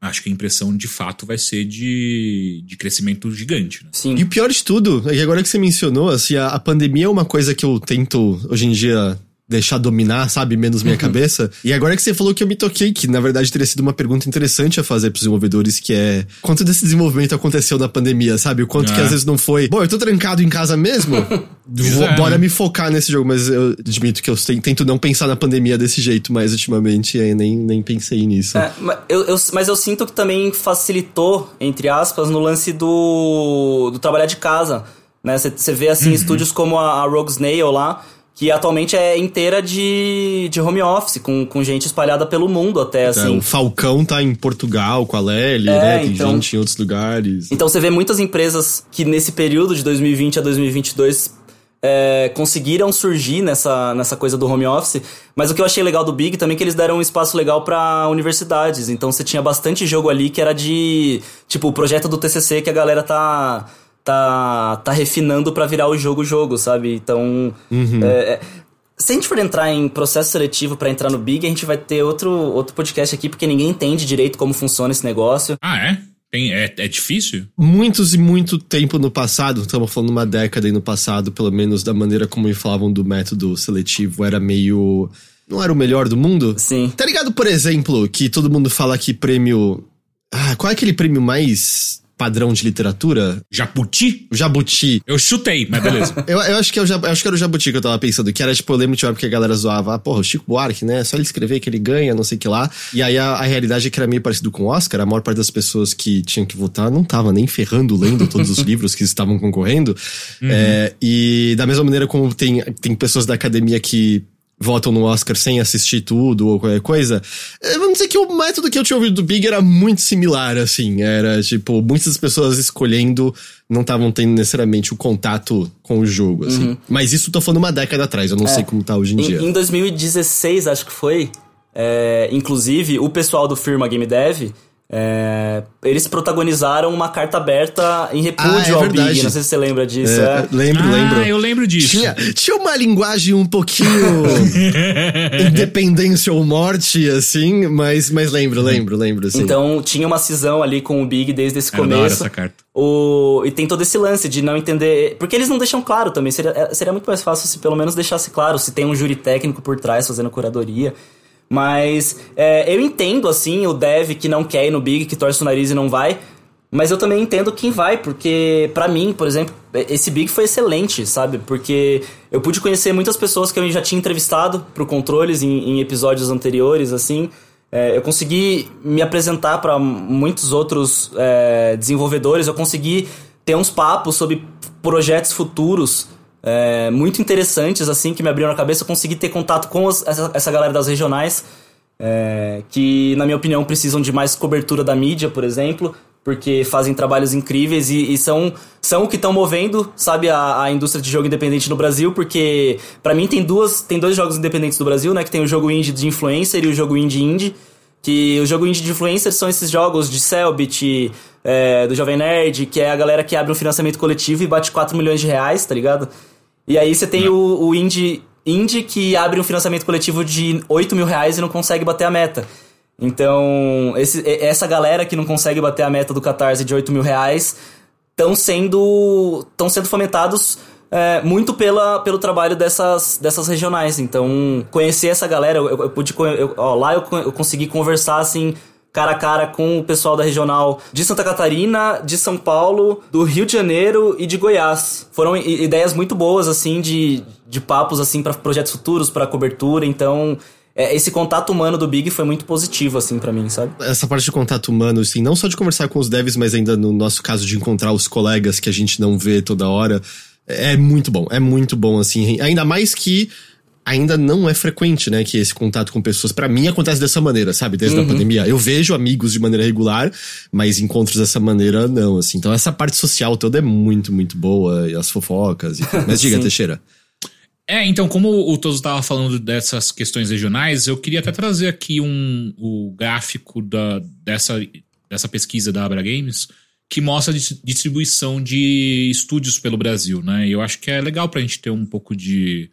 Speaker 2: acho que a impressão de fato vai ser de, de crescimento gigante. Né?
Speaker 1: Sim. E o pior de tudo é que agora que você mencionou, assim, a, a pandemia é uma coisa que eu tento hoje em dia deixar dominar, sabe, menos minha uhum. cabeça. E agora que você falou que eu me toquei, que na verdade teria sido uma pergunta interessante a fazer pros desenvolvedores, que é quanto desse desenvolvimento aconteceu na pandemia, sabe? O quanto é. que às vezes não foi, bom, eu tô trancado em casa mesmo, vou, é, bora né? me focar nesse jogo, mas eu admito que eu tento não pensar na pandemia desse jeito, mas ultimamente nem, nem pensei nisso.
Speaker 3: É, eu, eu, mas eu sinto que também facilitou, entre aspas, no lance do, do trabalhar de casa, né? Você vê, assim, uhum. estúdios como a, a Rogue Snail lá, que atualmente é inteira de, de home office, com, com gente espalhada pelo mundo até, então, assim.
Speaker 1: O Falcão tá em Portugal com a Lely, é, né? Tem então, gente em outros lugares.
Speaker 3: Então você vê muitas empresas que nesse período de 2020 a 2022 é, conseguiram surgir nessa, nessa coisa do home office. Mas o que eu achei legal do Big também é que eles deram um espaço legal para universidades. Então você tinha bastante jogo ali que era de. Tipo, o projeto do TCC que a galera tá tá, tá refinando para virar o jogo-jogo, sabe? Então. Uhum. É, é, se a gente for entrar em processo seletivo para entrar no Big, a gente vai ter outro, outro podcast aqui, porque ninguém entende direito como funciona esse negócio.
Speaker 2: Ah, é? Tem, é, é difícil?
Speaker 1: Muitos e muito tempo no passado, estamos falando uma década aí no passado, pelo menos da maneira como me falavam do método seletivo, era meio. Não era o melhor do mundo?
Speaker 3: Sim.
Speaker 1: Tá ligado, por exemplo, que todo mundo fala que prêmio. Ah, qual é aquele prêmio mais padrão de literatura?
Speaker 2: Jabuti?
Speaker 1: Jabuti.
Speaker 2: Eu chutei, mas beleza.
Speaker 1: Eu, eu acho que eu, já, acho que era o Jabuti que eu tava pensando, que era tipo, eu lembro de uma época que a galera zoava, ah, porra, o Chico Buarque, né? Só ele escrever que ele ganha, não sei o que lá. E aí a, a realidade é que era meio parecido com o Oscar, a maior parte das pessoas que tinham que votar não tava nem ferrando lendo todos os livros que estavam concorrendo. É, e da mesma maneira como tem, tem pessoas da academia que votam no Oscar sem assistir tudo ou qualquer coisa. é, Vamos dizer que o método que eu tinha ouvido do Big era muito similar, assim. Era, tipo, muitas pessoas escolhendo não estavam tendo necessariamente o contato com o jogo, assim. Mas isso eu tô falando uma década atrás, eu não sei como tá hoje em, dia.
Speaker 3: Em, em 2016, acho que foi, é, inclusive, o pessoal do firma Game Dev, é, eles protagonizaram uma carta aberta em repúdio
Speaker 1: Ah, é
Speaker 3: ao
Speaker 1: verdade.
Speaker 3: Big. Não sei se você lembra disso.
Speaker 1: É,
Speaker 3: é.
Speaker 1: lembro,
Speaker 2: ah,
Speaker 1: lembro.
Speaker 2: eu lembro disso.
Speaker 1: Tinha, tinha uma linguagem um pouquinho independência ou morte, assim, mas, mas lembro, lembro, lembro, assim.
Speaker 3: Então tinha uma cisão ali com o Big desde esse começo.
Speaker 2: essa carta.
Speaker 3: O, e tem todo esse lance de não entender. Porque eles não deixam claro também. Seria, é, seria muito mais fácil se pelo menos deixasse claro se tem um júri técnico por trás fazendo curadoria. Mas é, eu entendo, assim, o dev que não quer ir no Big, que torce o nariz e não vai. Mas eu também entendo quem vai, porque pra mim, por exemplo, esse Big foi excelente, sabe? Porque eu pude conhecer muitas pessoas que eu já tinha entrevistado pro Controles em, em episódios anteriores, assim. É, eu consegui me apresentar para muitos outros é, desenvolvedores, eu consegui ter uns papos sobre projetos futuros é, muito interessantes, assim, que me abriram a cabeça. Eu consegui ter contato com essa, essa galera das regionais, é, que, na minha opinião, precisam de mais cobertura da mídia, por exemplo, porque fazem trabalhos incríveis e, e são, são o que estão movendo, sabe, a, a indústria de jogo independente no Brasil, porque pra mim tem duas tem dois jogos independentes do Brasil, né, que tem o jogo indie de influencer e o jogo indie indie, que o jogo indie de influencer são esses jogos de Cellbit, é, do Jovem Nerd, que é a galera que abre um financiamento coletivo e bate 4 milhões de reais, tá ligado? E aí você tem o, o indie, indie que abre um financiamento coletivo de 8 mil reais e não consegue bater a meta. Então, esse- essa galera que não consegue bater a meta do Catarse de 8 mil reais estão sendo, tão sendo fomentados é, muito pela, pelo trabalho dessas, dessas regionais. Então, conhecer essa galera, eu, eu pude. eu- ó, lá eu, eu consegui conversar assim. Cara a cara com o pessoal da regional de Santa Catarina, de São Paulo, do Rio de Janeiro e de Goiás. Foram ideias muito boas, assim, de, de papos, assim, para projetos futuros, para cobertura. Então, é, esse contato humano do Big foi muito positivo, assim, para mim, sabe?
Speaker 1: Essa parte de contato humano, assim, não só de conversar com os devs, mas ainda no nosso caso de encontrar os colegas que a gente não vê toda hora, é muito bom, é muito bom, assim, ainda mais que ainda não é frequente, né, que esse contato com pessoas, pra mim, acontece dessa maneira, sabe, desde a pandemia. Eu vejo amigos de maneira regular, mas encontros dessa maneira, não, assim. Então essa parte social toda é muito, muito boa, e as fofocas, e... mas diga. Teixeira.
Speaker 2: É, então, como o Toso estava falando dessas questões regionais, eu queria até trazer aqui um, o gráfico da, dessa, dessa pesquisa da Abra Games, que mostra a dis- distribuição de estúdios pelo Brasil, né? E eu acho que é legal pra gente ter um pouco de,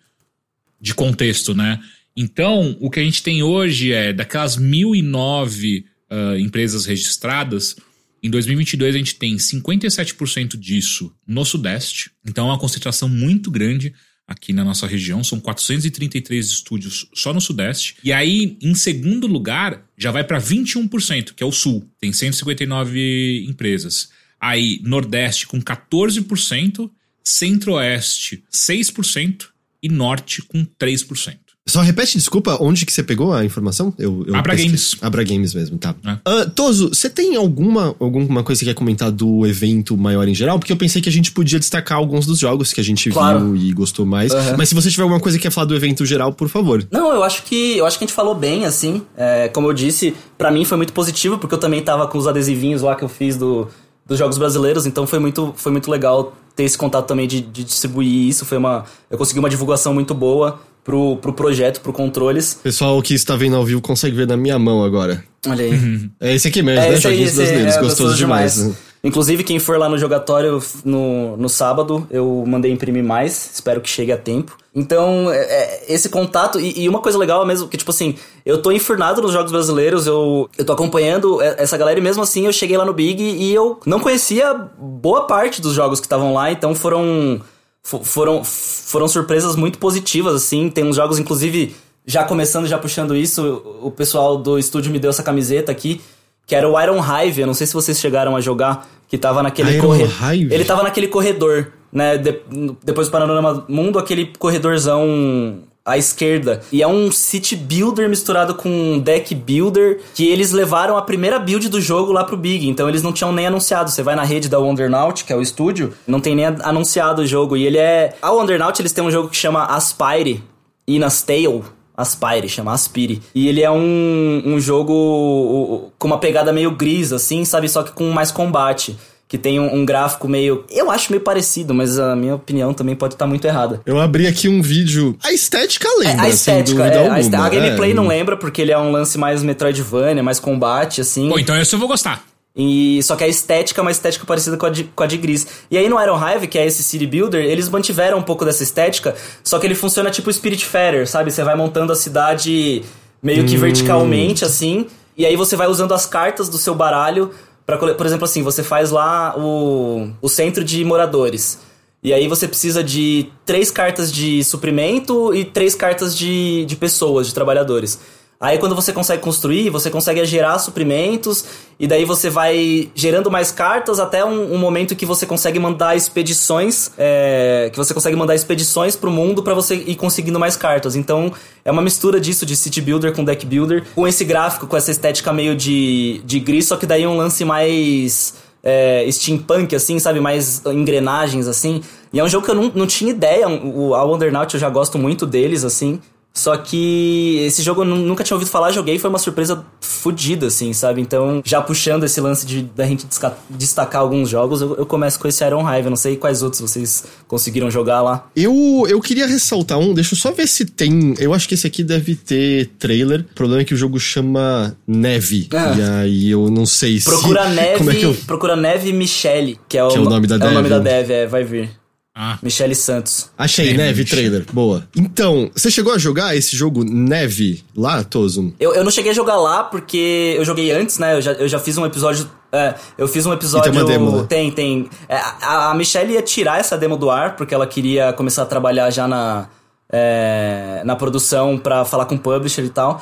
Speaker 2: de contexto, né? Então, o que a gente tem hoje é, daquelas 1.009 ah, empresas registradas, em 2022 a gente tem 57% disso no Sudeste, então é uma concentração muito grande aqui na nossa região, são 433 estúdios só no Sudeste. E aí, em segundo lugar, já vai para 21%, que é o Sul, tem 159 empresas. Aí, Nordeste com 14%, Centro-Oeste 6% e Norte com 3%.
Speaker 1: Só repete, desculpa, onde que você pegou a informação? Eu, eu
Speaker 2: Abra
Speaker 1: pesquei.
Speaker 2: Games.
Speaker 1: Abra Games mesmo, tá.
Speaker 2: É.
Speaker 1: Ah, Toso, você tem alguma, alguma coisa que quer comentar do evento maior em geral? Porque eu pensei que a gente podia destacar alguns dos jogos que a gente
Speaker 3: Claro.
Speaker 1: viu e gostou mais.
Speaker 3: Aham.
Speaker 1: Mas se você tiver alguma coisa que quer falar do evento geral, por favor.
Speaker 3: Não, eu acho que eu acho que a gente falou bem, assim. É, como eu disse, pra mim foi muito positivo, porque eu também tava com os adesivinhos lá que eu fiz do, dos jogos brasileiros, então foi muito, foi muito legal ter esse contato também de, de distribuir isso. Foi uma. Eu consegui uma divulgação muito boa pro, pro projeto, pro controles.
Speaker 1: Pessoal que está vendo ao vivo consegue ver na minha mão agora.
Speaker 3: Olha aí.
Speaker 1: É esse aqui mesmo,
Speaker 3: É
Speaker 1: né?
Speaker 3: aí,
Speaker 1: Joguinhos
Speaker 3: esse
Speaker 1: brasileiros.
Speaker 3: é
Speaker 1: gostoso, demais. né?
Speaker 3: Inclusive, quem for lá no jogatório no, no sábado, eu mandei imprimir mais, espero que chegue a tempo. Então, é, é, esse contato, e, e, uma coisa legal mesmo, que tipo assim, eu tô enfurnado nos jogos brasileiros, eu, eu tô acompanhando essa galera e mesmo assim eu cheguei lá no Big e eu não conhecia boa parte dos jogos que estavam lá, então foram, foram, foram surpresas muito positivas, assim. Tem uns jogos, inclusive, já começando, já puxando isso, o pessoal do estúdio me deu essa camiseta aqui, que era o Iron Hive, eu não sei se vocês chegaram a jogar, que tava naquele corredor. Ele tava naquele corredor né? De, depois do Panorama Mundo, aquele corredorzão à esquerda. E é um city builder misturado com deck builder, que eles levaram a primeira build do jogo lá pro Big, então eles não tinham nem anunciado. Você vai na rede da Wondernaut, que é o estúdio, não tem nem anunciado o jogo. E ele é. A Wondernaut, eles têm um jogo que chama Aspire, Ina's Tale. Aspire, chama Aspire. E ele é um, um jogo com uma pegada meio gris, assim, sabe? Só que com mais combate que tem um, um, gráfico meio. Eu acho meio parecido, mas a minha opinião também pode estar muito errada.
Speaker 1: Eu abri aqui um vídeo. A estética lembra.
Speaker 3: É, a estética, é, a, a, gameplay é. não lembra, porque ele é um lance mais Metroidvania, mais combate, assim.
Speaker 2: Pô, então esse eu vou gostar.
Speaker 3: E, só que a estética é uma estética parecida com a, de, com a de Gris. E aí no Iron Hive, que é esse City Builder, eles mantiveram um pouco dessa estética, só que ele funciona tipo Spirit Fair, sabe? Você vai montando a cidade meio que hum. verticalmente, assim, e aí você vai usando as cartas do seu baralho Pra, por exemplo, assim, você faz lá o, o centro de moradores. E aí você precisa de três cartas de suprimento e três cartas de, de pessoas, de trabalhadores. Aí quando você consegue construir, você consegue gerar suprimentos, e daí você vai gerando mais cartas até um, um momento que você consegue mandar expedições, é, que você consegue mandar expedições pro mundo para você ir conseguindo mais cartas. Então é uma mistura disso, de City Builder com Deck Builder, com esse gráfico, com essa estética meio de, de gris, só que daí um lance mais é, steampunk, assim, sabe? Mais engrenagens, assim. E é um jogo que eu não, não tinha ideia. O, a Wondernaut eu já gosto muito deles, assim. Só que esse jogo eu nunca tinha ouvido falar, joguei e foi uma surpresa fodida, assim, sabe? Então, já puxando esse lance de da gente destacar alguns jogos, eu, eu começo com esse Iron Hive. Eu não sei quais outros vocês conseguiram jogar lá.
Speaker 1: Eu, eu queria ressaltar um, deixa eu só ver se tem. Eu acho que esse aqui deve ter trailer. O problema é que o jogo chama Neve. Ah. E aí eu não sei
Speaker 3: procura
Speaker 1: se.
Speaker 3: Neve, é eu... Procura Neve Michelle, que é o,
Speaker 1: que é o nome da é
Speaker 3: Dev. É o nome da Dev, é, vai vir.
Speaker 2: Ah.
Speaker 3: Michele Santos.
Speaker 1: Achei, Neve, Neve trailer. Boa. Então, você chegou a jogar esse jogo Neve lá, Tozo?
Speaker 3: Eu, eu não cheguei a jogar lá porque eu joguei antes, né? Eu já, eu já fiz um episódio. É, eu fiz um episódio.
Speaker 1: Tem uma demo, né?
Speaker 3: Tem, tem. É, a, a Michelle ia tirar essa demo do ar porque ela queria começar a trabalhar já na, é, na produção para falar com o publisher e tal.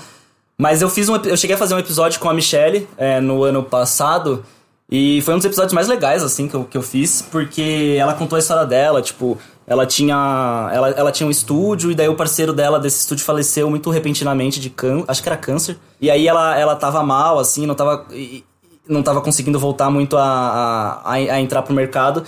Speaker 3: Mas eu fiz um, eu cheguei a fazer um episódio com a Michelle é, no ano passado e foi um dos episódios mais legais, assim, que eu, que eu fiz, porque ela contou a história dela, tipo, ela tinha. Ela, ela tinha um estúdio, e daí o parceiro dela desse estúdio faleceu muito repentinamente de câncer. Acho que era câncer. E aí ela, ela tava mal, assim, não tava. Não tava conseguindo voltar muito a, a, a entrar pro mercado.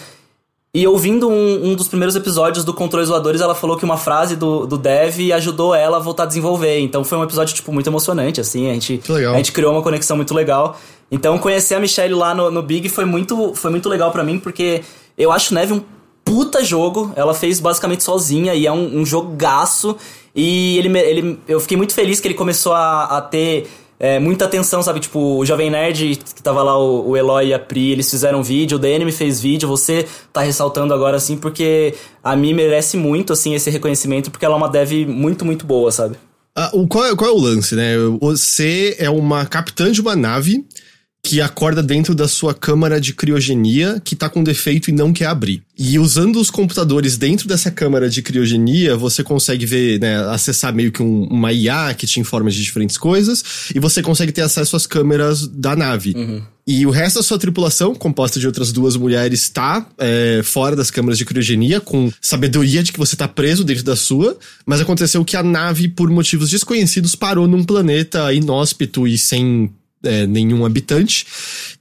Speaker 3: E ouvindo um, um, dos primeiros episódios do Controles Voadores, ela falou que uma frase do, do Dev ajudou ela a voltar a desenvolver. Então foi um episódio, tipo, muito emocionante, assim. A gente, a gente criou uma conexão muito legal. Então conhecer a Michelle lá no, no Big foi muito, foi muito legal para mim, porque eu acho Neve um puta jogo. Ela fez basicamente sozinha e é um, um jogaço. E ele, ele, eu fiquei muito feliz que ele começou a, a ter é, muita atenção, sabe? Tipo, o Jovem Nerd, que tava lá, o, o Eloy e a Pri, eles fizeram vídeo, o DN fez vídeo, você tá ressaltando agora, assim, porque a Mi merece muito, assim, esse reconhecimento, porque ela é uma dev muito, muito boa, sabe?
Speaker 1: Ah, o, qual, é, qual é o lance, né? Você é uma capitã de uma nave que acorda dentro da sua câmara de criogenia que tá com defeito e não quer abrir. E usando os computadores dentro dessa câmara de criogenia, você consegue ver, né, acessar meio que um, uma IA que te informa de diferentes coisas, e você consegue ter acesso às câmeras da nave. Uhum. E o resto da sua tripulação, composta de outras duas mulheres, está é, fora das câmeras de criogenia, com sabedoria de que você está preso dentro da sua, mas aconteceu que a nave, por motivos desconhecidos, parou num planeta inóspito e sem é, nenhum habitante.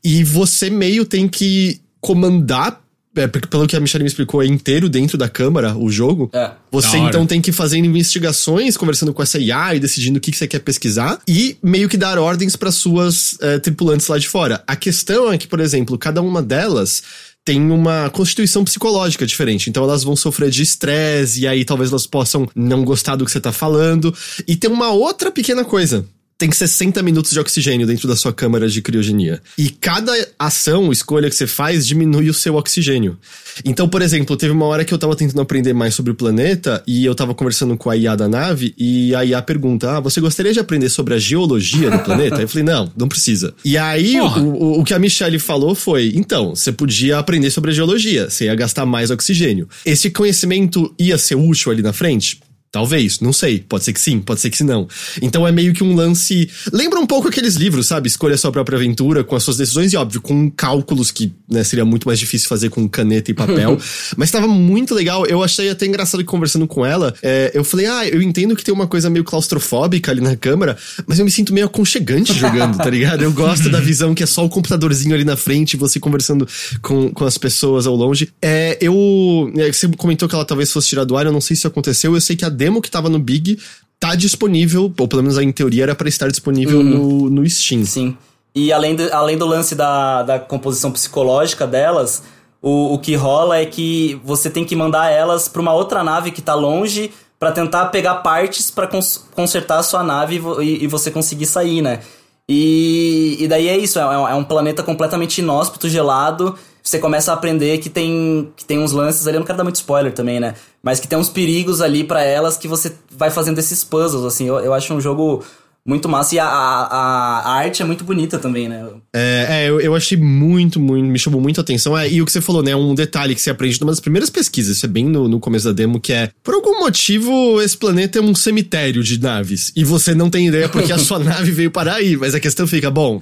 Speaker 1: E você meio tem que comandar é, porque pelo que a Michelle me explicou, é inteiro dentro da câmara o jogo. É. Você então tem que ir fazendo investigações, conversando com essa IA e decidindo o que, que você quer pesquisar, e meio que dar ordens para suas é, tripulantes lá de fora. A questão é que, por exemplo, cada uma delas tem uma constituição psicológica diferente. Então elas vão sofrer de estresse, e aí talvez elas possam não gostar do que você tá falando. E tem uma outra pequena coisa tem 60 minutos de oxigênio dentro da sua câmara de criogenia. E cada ação, escolha que você faz, diminui o seu oxigênio. Então, por exemplo, teve uma hora que eu tava tentando aprender mais sobre o planeta e eu tava conversando com a IA da nave e a IA pergunta: Ah, você gostaria de aprender sobre a geologia do planeta? eu falei: Não, não precisa. E aí, o, o, o, que a Michelle falou foi: Então, você podia aprender sobre a geologia, você ia gastar mais oxigênio. Esse conhecimento ia ser útil ali na frente? Talvez, não sei. Pode ser que sim, pode ser que não. Então é meio que um lance. Lembra um pouco aqueles livros, sabe? Escolha sua própria aventura com as suas decisões, e óbvio, com cálculos que né, seria muito mais difícil fazer com caneta e papel. Mas estava muito legal. Eu achei até engraçado que conversando com ela, é, eu falei, ah, eu entendo que tem uma coisa meio claustrofóbica ali na câmera, mas eu me sinto meio aconchegante jogando, tá ligado? Eu gosto da visão que é só o computadorzinho ali na frente, você conversando com, com as pessoas ao longe. É, eu. É, você comentou que ela talvez fosse tirar do ar, eu não sei se isso aconteceu. Eu sei que a demo que tava no Big tá disponível, ou pelo menos em teoria era para estar disponível uhum. no, no Steam.
Speaker 3: Sim. E além, de, além do lance da, da composição psicológica delas, o, o que rola é que você tem que mandar elas para uma outra nave que tá longe para tentar pegar partes para cons consertar a sua nave e, e, você conseguir sair, né? E, e daí é isso, é, é um planeta completamente inóspito, gelado, você começa a aprender que tem, que tem uns lances ali, eu não quero dar muito spoiler também, né? Mas que tem uns perigos ali para elas que você vai fazendo esses puzzles, assim. Eu, eu acho um jogo muito massa. E a, a, a, arte é muito bonita também, né?
Speaker 1: É, é eu, eu, achei muito, muito, me chamou muito a atenção. É, e o que você falou, né? Um detalhe que você aprende numa das primeiras pesquisas, isso é bem no, no começo da demo, que é, por algum motivo, esse planeta é um cemitério de naves. E você não tem ideia porque a sua nave veio parar aí. Mas a questão fica, bom,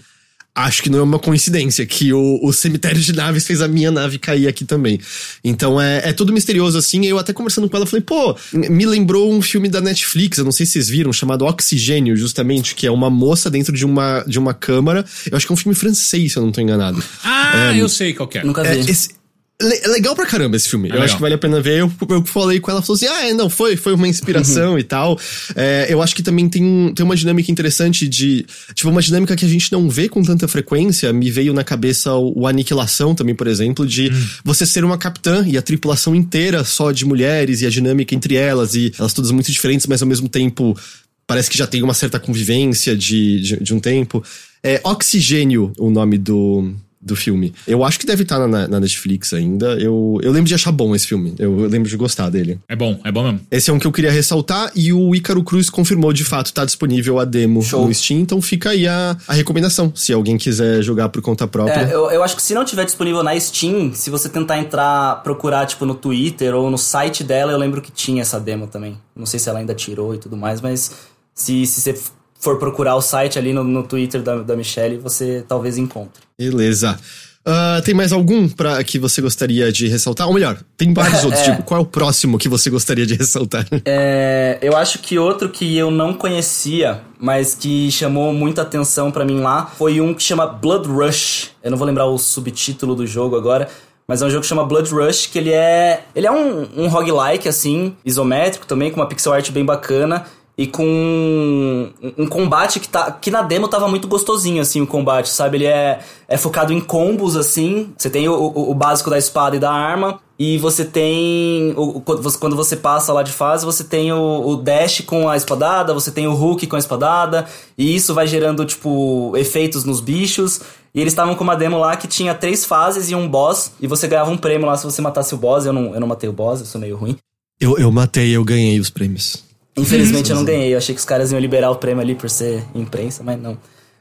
Speaker 1: acho que não é uma coincidência que o, o cemitério de naves fez a minha nave cair aqui também. Então é, é tudo misterioso assim. Eu até conversando com ela, falei, pô, me lembrou um filme da Netflix, eu não sei se vocês viram, chamado Oxigênio, justamente, que é uma moça dentro de uma, de uma câmara. Eu acho que é um filme francês, se eu não tô enganado.
Speaker 2: Ah, é, eu sei qual é.
Speaker 3: Nunca vi.
Speaker 1: É, esse, é legal pra caramba esse filme. É eu legal. acho que vale a pena ver. Eu, eu falei com ela, falou assim: ah, é, não, foi, foi uma inspiração uhum. e tal. É, eu acho que também tem, tem uma dinâmica interessante de. Tipo, uma dinâmica que a gente não vê com tanta frequência. Me veio na cabeça o, o Aniquilação também, por exemplo, de uhum. você ser uma capitã e a tripulação inteira só de mulheres e a dinâmica entre elas, e elas todas muito diferentes, mas ao mesmo tempo parece que já tem uma certa convivência de, de, de um tempo. É Oxigênio, o nome do, do filme. Eu acho que deve estar na, na, Netflix ainda. Eu, eu lembro de achar bom esse filme. Eu, eu, lembro de gostar dele.
Speaker 2: É bom, é bom mesmo.
Speaker 1: Esse é um que eu queria ressaltar e o Ícaro Cruz confirmou de fato, tá disponível a demo Show. no Steam, então fica aí a, a recomendação, se alguém quiser jogar por conta própria.
Speaker 3: É, eu, eu acho que se não tiver disponível na Steam, se você tentar entrar, procurar tipo no Twitter ou no site dela, eu lembro que tinha essa demo também. Não sei se ela ainda tirou e tudo mais, mas se, se você for procurar o site ali no, no Twitter da, da Michelle, você talvez encontre.
Speaker 1: Beleza. Uh, tem mais algum para que você gostaria de ressaltar? Ou melhor, tem vários outros. É, tipo, qual é o próximo que você gostaria de ressaltar?
Speaker 3: É, eu acho que outro que eu não conhecia, mas que chamou muita atenção para mim lá, foi um que chama Blood Rush. Eu não vou lembrar o subtítulo do jogo agora, mas é um jogo que chama Blood Rush, que ele é. Ele é um, um roguelike, assim, isométrico também, com uma pixel art bem bacana e com um, um, combate que tá que na demo tava muito gostosinho assim o combate, sabe? Ele é, é focado em combos assim. Você tem o, o, básico da espada e da arma e você tem o, quando você passa lá de fase, você tem o, o dash com a espadada, você tem o hook com a espadada e isso vai gerando tipo efeitos nos bichos. E eles estavam com uma demo lá que tinha três fases e um boss e você ganhava um prêmio lá se você matasse o boss. Eu não, eu não matei o boss, eu sou meio ruim.
Speaker 1: Eu, eu matei, eu ganhei os prêmios.
Speaker 3: Infelizmente eu não ganhei. Eu achei que os caras iam liberar o prêmio ali por ser imprensa, mas não.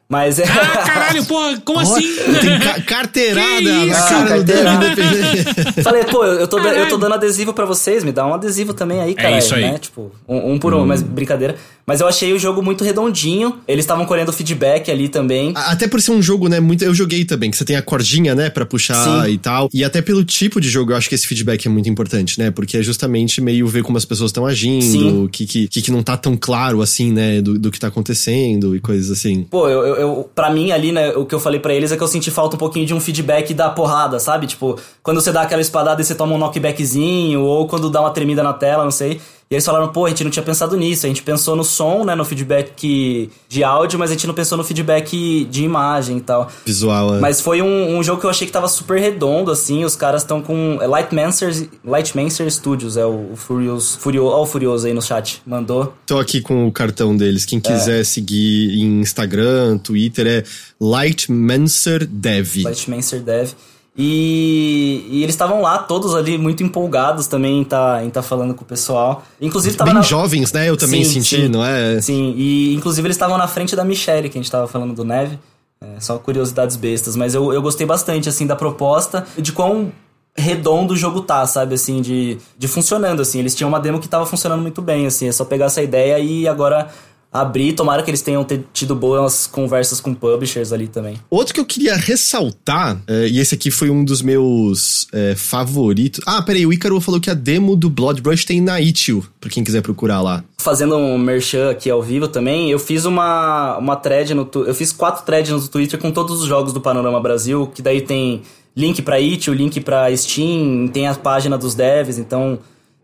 Speaker 3: Mas é.
Speaker 2: Ah, caralho, pô, como assim?
Speaker 1: Tem ca carteirada na cara
Speaker 3: carteirada. Falei, pô, eu tô, eu tô dando adesivo para vocês, me dá um adesivo também aí, cara. É isso aí. Né? Tipo, um, um por um, hum. mas brincadeira. Mas eu achei o jogo muito redondinho. Eles estavam colhendo feedback ali também.
Speaker 1: Até por ser um jogo, né, muito. Eu joguei também, que você tem a cordinha, né, para puxar Sim. e tal. E até pelo tipo de jogo, eu acho que esse feedback é muito importante, né? Porque é justamente meio ver como as pessoas estão agindo, o que, que, que não tá tão claro assim, né, do, do que tá acontecendo e coisas assim.
Speaker 3: Pô, eu, eu, eu pra mim ali, né, o que eu falei para eles é que eu senti falta um pouquinho de um feedback da porrada, sabe? Tipo, quando você dá aquela espadada e você toma um knockbackzinho, ou quando dá uma tremida na tela, não sei. E eles falaram, pô, a gente não tinha pensado nisso, a gente pensou no som, né, no feedback de áudio, mas a gente não pensou no feedback de imagem e tal.
Speaker 1: Visual, é.
Speaker 3: Mas foi um, um jogo que eu achei que tava super redondo, assim, os caras estão com... É Lightmancer, Lightmancer Studios, é o, o Furious... Furio, ó o Furioso aí no chat, mandou.
Speaker 1: Tô aqui com o cartão deles, quem quiser é. seguir em Instagram, Twitter, é Lightmancer Dev.
Speaker 3: Lightmancer Dev. E, e eles estavam lá, todos ali, muito empolgados também em estar tá, em tá falando com o pessoal. Inclusive tava
Speaker 1: Bem
Speaker 3: na...
Speaker 1: jovens, né? Eu também sim, senti,
Speaker 3: sim,
Speaker 1: não é?
Speaker 3: Sim, e inclusive eles estavam na frente da Michelle, que a gente tava falando do Neve. É, só curiosidades bestas, mas eu, eu gostei bastante, assim, da proposta, de quão redondo o jogo tá, sabe, assim, de, de funcionando, assim. Eles tinham uma demo que tava funcionando muito bem, assim, é só pegar essa ideia e agora abrir. Tomara que eles tenham tido boas conversas com publishers ali também.
Speaker 1: Outro que eu queria ressaltar, é, e esse aqui foi um dos meus é, favoritos. Ah, peraí, o Icaro falou que a demo do Blood Brush tem na Itch.io, pra quem quiser procurar lá.
Speaker 3: Fazendo um merchan aqui ao vivo também, eu fiz uma, uma thread no... Eu fiz quatro threads no Twitter com todos os jogos do Panorama Brasil, que daí tem link pra Itch.io, link pra Steam, tem a página dos devs, então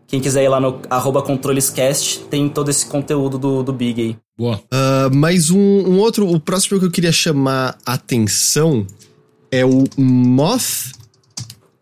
Speaker 3: quem quiser ir lá no arroba controlescast, tem todo esse conteúdo do, do Big aí.
Speaker 2: Boa.
Speaker 1: Uh, mas um, um, outro, o próximo que eu queria chamar atenção é o Moth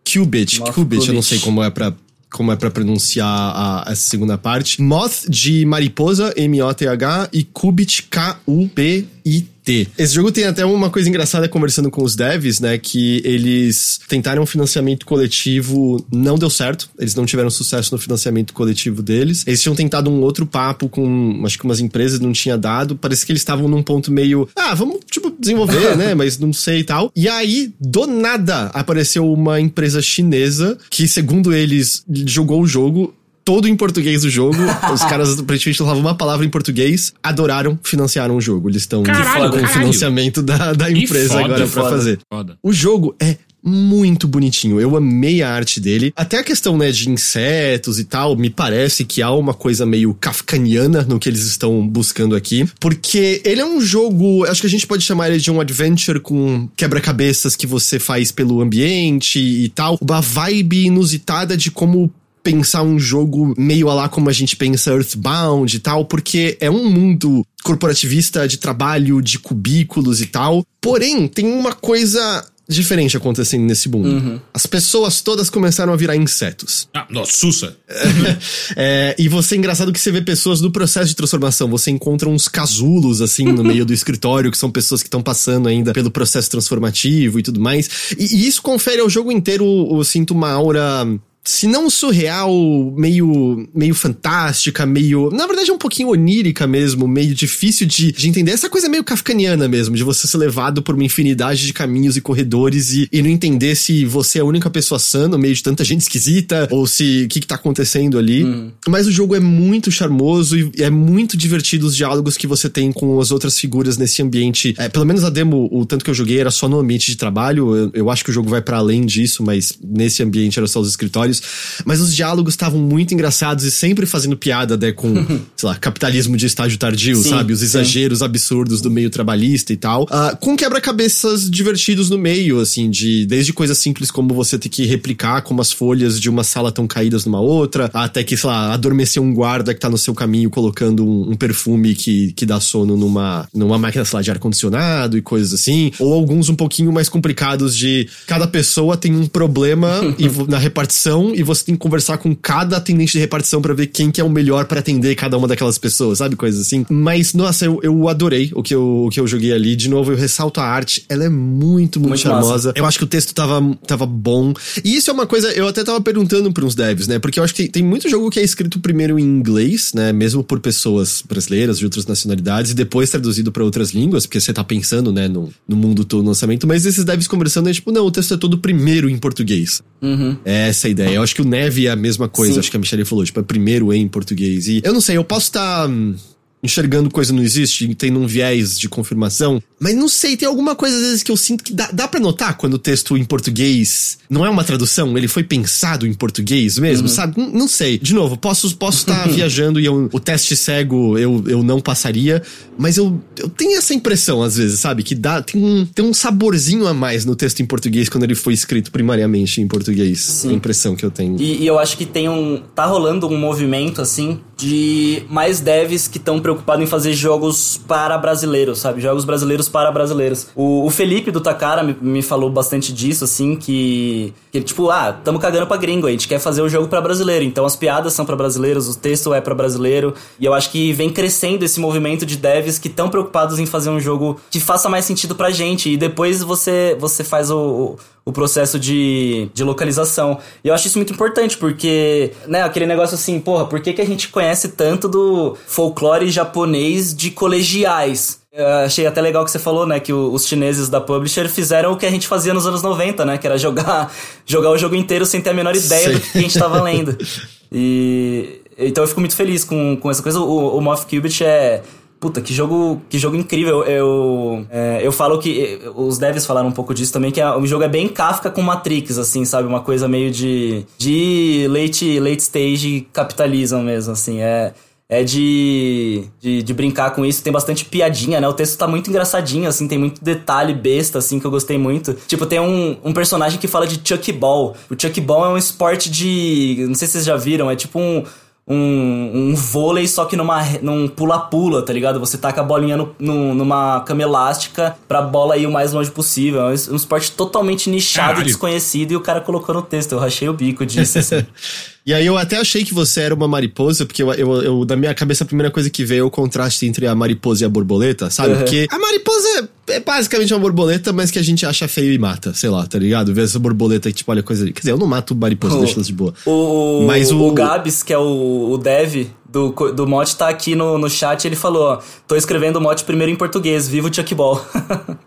Speaker 1: Qubit. Moth Qubit, eu não sei como é pra como é para pronunciar a, essa segunda parte. Moth de mariposa, M-O-T-H, e Qubit, K-U-B-I-T. Esse jogo tem até uma coisa engraçada conversando com os devs, né? Que eles tentaram um financiamento coletivo, não deu certo. Eles não tiveram sucesso no financiamento coletivo deles. Eles tinham tentado um outro papo com, acho que umas empresas não tinha dado. Parece que eles estavam num ponto meio, ah, vamos, tipo, desenvolver, né? Mas não sei e tal. E aí, do nada, apareceu uma empresa chinesa que, segundo eles, jogou o jogo todo em português o jogo. Os caras aparentemente falavam uma palavra em português, adoraram, financiaram o jogo. Eles estão com o financiamento da, da empresa foda, agora para fazer. Foda. O jogo é muito bonitinho. Eu amei a arte dele. Até a questão, né, de insetos e tal, me parece que há uma coisa meio kafkaniana no que eles estão buscando aqui. Porque ele é um jogo, acho que a gente pode chamar ele de um adventure com quebra-cabeças que você faz pelo ambiente e tal. Uma vibe inusitada de como pensar um jogo meio a lá como a gente pensa Earthbound e tal, porque é um mundo corporativista de trabalho, de cubículos e tal. Porém, tem uma coisa diferente acontecendo nesse mundo. Uhum. As pessoas todas começaram a virar insetos.
Speaker 2: Ah, nossa, sussa!
Speaker 1: é, e você, é engraçado que você vê pessoas no processo de transformação. Você encontra uns casulos, assim, no meio do escritório, que são pessoas que estão passando ainda pelo processo transformativo e tudo mais. E, e isso confere ao jogo inteiro, eu sinto uma aura se não surreal, meio, meio fantástica, meio. Na verdade, é um pouquinho onírica mesmo, meio difícil de, de entender. Essa coisa meio kafkaniana mesmo, de você ser levado por uma infinidade de caminhos e corredores e, e não entender se você é a única pessoa sã no meio de tanta gente esquisita ou se o que, que tá acontecendo ali. Hum. Mas o jogo é muito charmoso e é muito divertido os diálogos que você tem com as outras figuras nesse ambiente. É, pelo menos a demo, o tanto que eu joguei era só no ambiente de trabalho. Eu, eu acho que o jogo vai para além disso, mas nesse ambiente era só os escritórios. Mas os diálogos estavam muito engraçados e sempre fazendo piada, né, com, sei lá, capitalismo de estágio tardio, sim, sabe? Os exageros sim. absurdos do meio trabalhista e tal. Uh, com quebra-cabeças divertidos no meio, assim, de desde coisas simples como você ter que replicar como as folhas de uma sala estão caídas numa outra, até que, sei lá, adormecer um guarda que tá no seu caminho colocando um, um perfume que, que dá sono numa, numa máquina, sei lá, de ar-condicionado e coisas assim. Ou alguns um pouquinho mais complicados de cada pessoa tem um problema e na repartição e você tem que conversar com cada atendente de repartição para ver quem que é o melhor para atender cada uma daquelas pessoas, sabe? Coisas assim. Mas, nossa, eu, eu adorei o que eu, o que eu joguei ali. De novo, eu ressalto a arte. Ela é muito, muito, muito charmosa. Massa. Eu acho que o texto tava, tava bom. E isso é uma coisa, eu até tava perguntando para uns devs, né? Porque eu acho que tem, tem muito jogo que é escrito primeiro em inglês, né? Mesmo por pessoas brasileiras de outras nacionalidades, e depois traduzido para outras línguas, porque você tá pensando, né, no, no mundo todo no lançamento. Mas esses devs conversando é tipo, não, o texto é todo primeiro em português.
Speaker 3: Uhum.
Speaker 1: É essa a ideia. Eu acho que o Neve é a mesma coisa. Sim. Acho que a Michelle falou, tipo, é primeiro em português. E eu não sei, eu posso estar. Tá, hum, enxergando coisa não existe, tendo um viés de confirmação. Mas não sei, tem alguma coisa às vezes que eu sinto que dá, dá pra notar quando o texto em português não é uma tradução, ele foi pensado em português mesmo, uhum. sabe? Não, não, sei. De novo, posso estar posso tá viajando e eu, o teste cego eu, eu não passaria, mas eu, eu tenho essa impressão às vezes, sabe? Que dá, tem um, tem um saborzinho a mais no texto em português quando ele foi escrito primariamente em português. Sim. A impressão que eu tenho.
Speaker 3: E, e eu acho que tem um. tá rolando um movimento assim de mais devs que estão preocupados em fazer jogos para brasileiros, sabe? Jogos brasileiros para brasileiros. O, o Felipe do Takara me, me, falou bastante disso, assim, que, que tipo, ah, tamo cagando pra gringo, a gente quer fazer o jogo para brasileiro, então as piadas são para brasileiros, o texto é para brasileiro, e eu acho que vem crescendo esse movimento de devs que estão preocupados em fazer um jogo que faça mais sentido pra gente, e depois você, você faz o, o processo de, de localização. E eu acho isso muito importante, porque, né, aquele negócio assim, porra, por que, que a gente conhece tanto do folclore japonês de colegiais? Eu achei até legal que você falou, né, que os chineses da publisher fizeram o que a gente fazia nos anos 90, né, que era jogar, jogar o jogo inteiro sem ter a menor ideia Sim. do que a gente tava lendo. E então eu fico muito feliz com, com essa coisa. O, o Moth Qubit é Puta, que jogo, que jogo incrível. Eu, é, eu falo que. Os devs falaram um pouco disso também, que o jogo é bem Kafka com Matrix, assim, sabe? Uma coisa meio de. de late, late stage capitalism mesmo, assim. É. É de, de, de, brincar com isso, tem bastante piadinha, né? O texto tá muito engraçadinho, assim, tem muito detalhe besta, assim, que eu gostei muito. Tipo, tem um, um personagem que fala de Chuck Ball. O Chuck Ball é um esporte de. Não sei se vocês já viram, é tipo um um, um vôlei, só que numa, num pula-pula, tá ligado? Você taca a bolinha no, no, numa cama elástica pra bola ir o mais longe possível. É um, um esporte totalmente nichado Caralho. e desconhecido e o cara colocou no texto. Eu rachei o bico disso, assim.
Speaker 1: E aí eu até achei que você era uma mariposa, porque eu, eu, eu, na minha cabeça a primeira coisa que veio é o contraste entre a mariposa e a borboleta, sabe? Uhum. Porque a mariposa é basicamente uma borboleta, mas que a gente acha feio e mata, sei lá, tá ligado? Vê essa borboleta que, tipo, olha coisa. Quer dizer, eu não mato mariposa, oh, deixa elas de boa.
Speaker 3: O, mas o, o Gabs, que é o, o dev do, do Mote tá aqui no, no chat ele falou, ó, tô escrevendo o Mote primeiro em português, vivo Chuck Ball.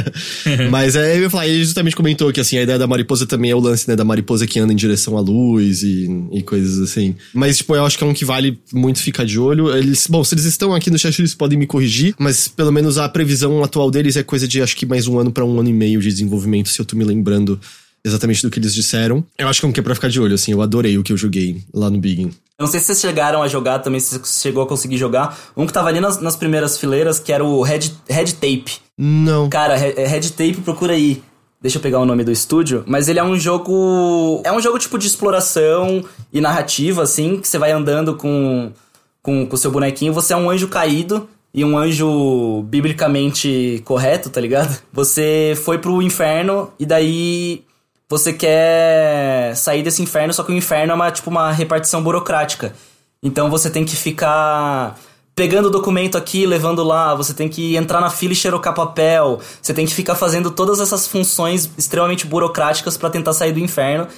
Speaker 1: Mas é, eu ia falar, ele justamente comentou que assim, a ideia da mariposa também é o lance, né, da mariposa que anda em direção à luz e, e coisas assim. Mas, tipo, eu acho que é um que vale muito ficar de olho. Eles, bom, se eles estão aqui no chat, eles podem me corrigir, mas pelo menos a previsão atual deles é coisa de acho que mais um ano para um ano e meio de desenvolvimento, se eu tô me lembrando exatamente do que eles disseram. Eu acho que é um que é pra ficar de olho, assim, eu adorei o que eu joguei lá no Big.
Speaker 3: Não sei se vocês chegaram a jogar também, se você chegou a conseguir jogar. Um que tava ali nas, nas primeiras fileiras, que era o Red, Red Tape.
Speaker 1: Não.
Speaker 3: Cara, Red Tape, procura aí. Deixa eu pegar o nome do estúdio. Mas ele é um jogo. É um jogo tipo de exploração e narrativa, assim, que você vai andando com com o seu bonequinho. Você é um anjo caído e um anjo biblicamente correto, tá ligado? Você foi pro inferno e daí você quer sair desse inferno, só que o inferno é uma, tipo, uma repartição burocrática. Então você tem que ficar pegando o documento aqui, levando lá, você tem que entrar na fila e xerocar papel, você tem que ficar fazendo todas essas funções extremamente burocráticas para tentar sair do inferno.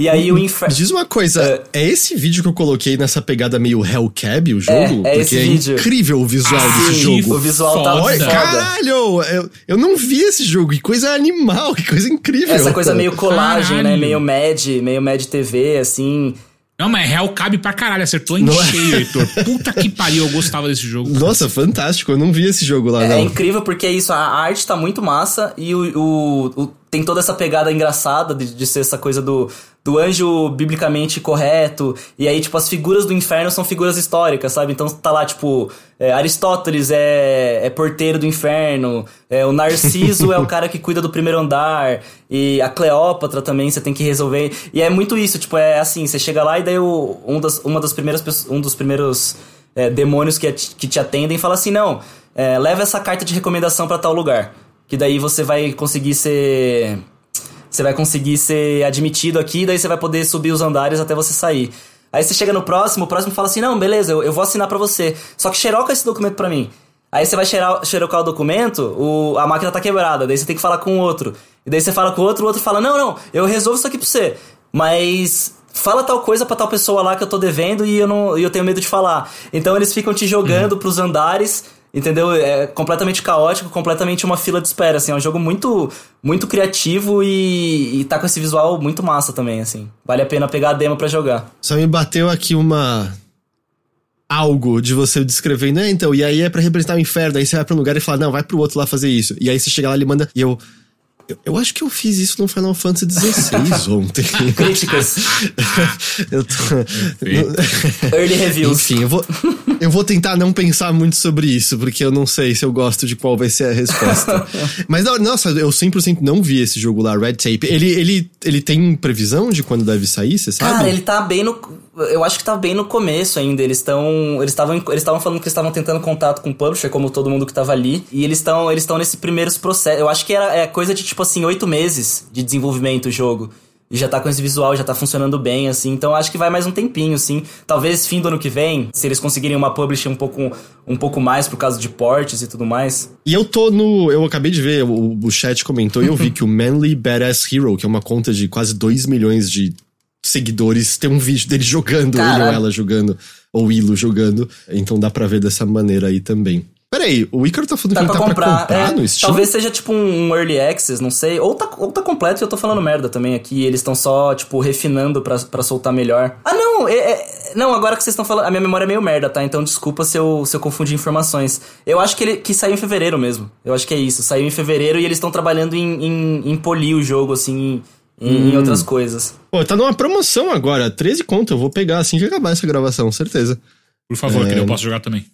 Speaker 3: E aí o inferno.
Speaker 1: Diz uma coisa, é... é... esse vídeo que eu coloquei nessa pegada meio Hellcab, o jogo? É,
Speaker 3: é
Speaker 1: Porque
Speaker 3: esse
Speaker 1: é
Speaker 3: vídeo.
Speaker 1: incrível o visual ah, desse sim, jogo.
Speaker 3: O visual tá foda.
Speaker 1: Caralho! Eu, eu não vi esse jogo, que coisa animal, que coisa incrível.
Speaker 3: Essa coisa meio colagem, né? Caralho. né? Meio Mad, meio Mad TV, assim.
Speaker 2: Não, mas Hell cabe pra caralho, acertou em não é? cheio, Heitor. Puta que pariu, eu gostava desse jogo.
Speaker 1: Nossa, fantástico, eu não vi esse jogo lá,
Speaker 3: é,
Speaker 1: não.
Speaker 3: É incrível porque é isso, a arte tá muito massa e o, o, o tem toda essa pegada engraçada de, de ser essa coisa do, do anjo biblicamente correto. E aí, tipo, as figuras do inferno são figuras históricas, sabe? Então tá lá, tipo, é, Aristóteles é, é porteiro do inferno, é, o Narciso é o cara que cuida do primeiro andar, e a Cleópatra também você tem que resolver. E é muito isso, tipo, é assim, você chega lá e daí o, um, das, uma das primeiras, um dos primeiros é, demônios que, que te atendem fala assim: não, é, leva essa carta de recomendação para tal lugar. Que daí você vai conseguir ser. Você vai conseguir ser admitido aqui, daí você vai poder subir os andares até você sair. Aí você chega no próximo, o próximo fala assim: não, beleza, eu, eu vou assinar para você. Só que xeroca esse documento para mim. Aí você vai xerocar, xerocar o documento, o, a máquina tá quebrada, daí você tem que falar com o outro. E daí você fala com o outro, o outro fala: não, não, eu resolvo isso aqui pra você. Mas fala tal coisa para tal pessoa lá que eu tô devendo e eu não eu tenho medo de falar. Então eles ficam te jogando uhum. pros andares Entendeu? É completamente caótico, completamente uma fila de espera, assim. É um jogo muito, muito criativo e, e tá com esse visual muito massa também, assim. Vale a pena pegar a demo para jogar.
Speaker 1: Só me bateu aqui uma... Algo de você descrevendo, né? Então, e aí é para representar o inferno, aí você vai pra um lugar e fala, não, vai pro outro lá fazer isso. E aí você chega lá e manda, e eu... Eu, eu, acho que eu fiz isso no Final Fantasy XVI ontem.
Speaker 3: Críticas.
Speaker 1: eu tô.
Speaker 3: Early reviews.
Speaker 1: Enfim, eu vou, eu vou tentar não pensar muito sobre isso, porque eu não sei se eu gosto de qual vai ser a resposta. Mas, nossa, eu 100% não vi esse jogo lá, Red Tape. Ele, ele, ele tem previsão de quando deve sair, você sabe?
Speaker 3: Cara, ele tá bem no. Eu acho que tá bem no começo ainda. Eles estão. Eles estavam eles estavam falando que estavam tentando contato com o publisher, como todo mundo que tava ali. E eles estão eles estão nesse primeiros processo. Eu acho que era é coisa de tipo assim, oito meses de desenvolvimento o jogo. E já tá com esse visual, já tá funcionando bem, assim. Então acho que vai mais um tempinho, sim. Talvez fim do ano que vem, se eles conseguirem uma publisher um pouco, um pouco mais por causa de portes e tudo mais.
Speaker 1: E eu tô no. Eu acabei de ver, o, o chat comentou e eu vi que o Manly Badass Hero, que é uma conta de quase 2 milhões de seguidores, tem um vídeo dele jogando, ele ou ela jogando, ou Ilo jogando. Então dá pra ver dessa maneira aí também. Peraí, o Icaro tá falando
Speaker 3: Dá
Speaker 1: que
Speaker 3: pra
Speaker 1: tá
Speaker 3: comprar,
Speaker 1: pra comprar
Speaker 3: é,
Speaker 1: no Steam?
Speaker 3: Talvez seja tipo um early access, não sei. Ou tá, ou tá completo e eu tô falando merda também aqui. Eles estão só, tipo, refinando pra, pra soltar melhor. Ah, não! É, é- não, agora que vocês estão falando. A minha memória é meio merda, tá? Então desculpa se eu, se eu confundi informações. Eu acho que ele que saiu em fevereiro mesmo. Eu acho que é isso. Saiu em fevereiro e eles estão trabalhando em, em, em polir o jogo, assim, em, em outras coisas.
Speaker 1: Pô, tá numa promoção agora, 13 conto, eu vou pegar assim que acabar essa gravação, certeza.
Speaker 2: Por favor,
Speaker 1: É.
Speaker 2: que eu posso jogar também.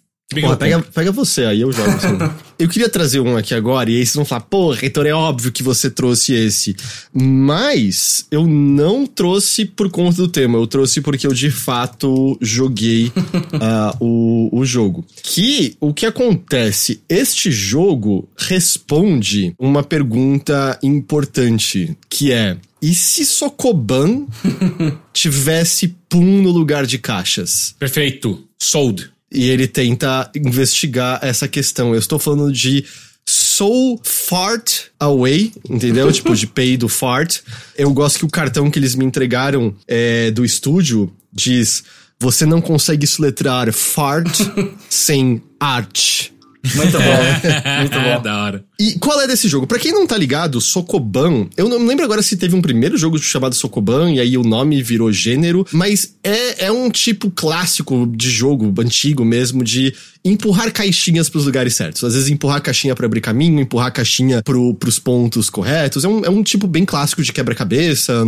Speaker 1: Porra, pega, pega você, aí eu jogo. assim. eu queria trazer um aqui agora, e aí vocês vão falar, pô, reitor, é óbvio que você trouxe esse. Mas eu não trouxe por conta do tema, eu trouxe porque eu de fato joguei ah, o, o jogo. Que o que acontece? Este jogo responde uma pergunta importante, que é. E se Sokoban tivesse pum no lugar de caixas?
Speaker 2: Perfeito. Sold.
Speaker 1: E ele tenta investigar essa questão. Eu estou falando de Soul Fart Away, entendeu? tipo, de peido fart. Eu gosto que o cartão que eles me entregaram é, do estúdio diz: Você não consegue soletrar fart sem art.
Speaker 3: Muito bom. Muito bom.
Speaker 2: da hora.
Speaker 1: E qual é desse jogo? Pra quem não tá ligado, Sokoban, eu não lembro agora se teve um primeiro jogo chamado Sokoban e aí o nome virou gênero, mas é, é um tipo clássico de jogo, antigo mesmo, de empurrar caixinhas pros lugares certos. Às vezes empurrar a caixinha pra abrir caminho, empurrar a caixinha pro, pros pontos corretos. É um, é um tipo bem clássico de quebra-cabeça.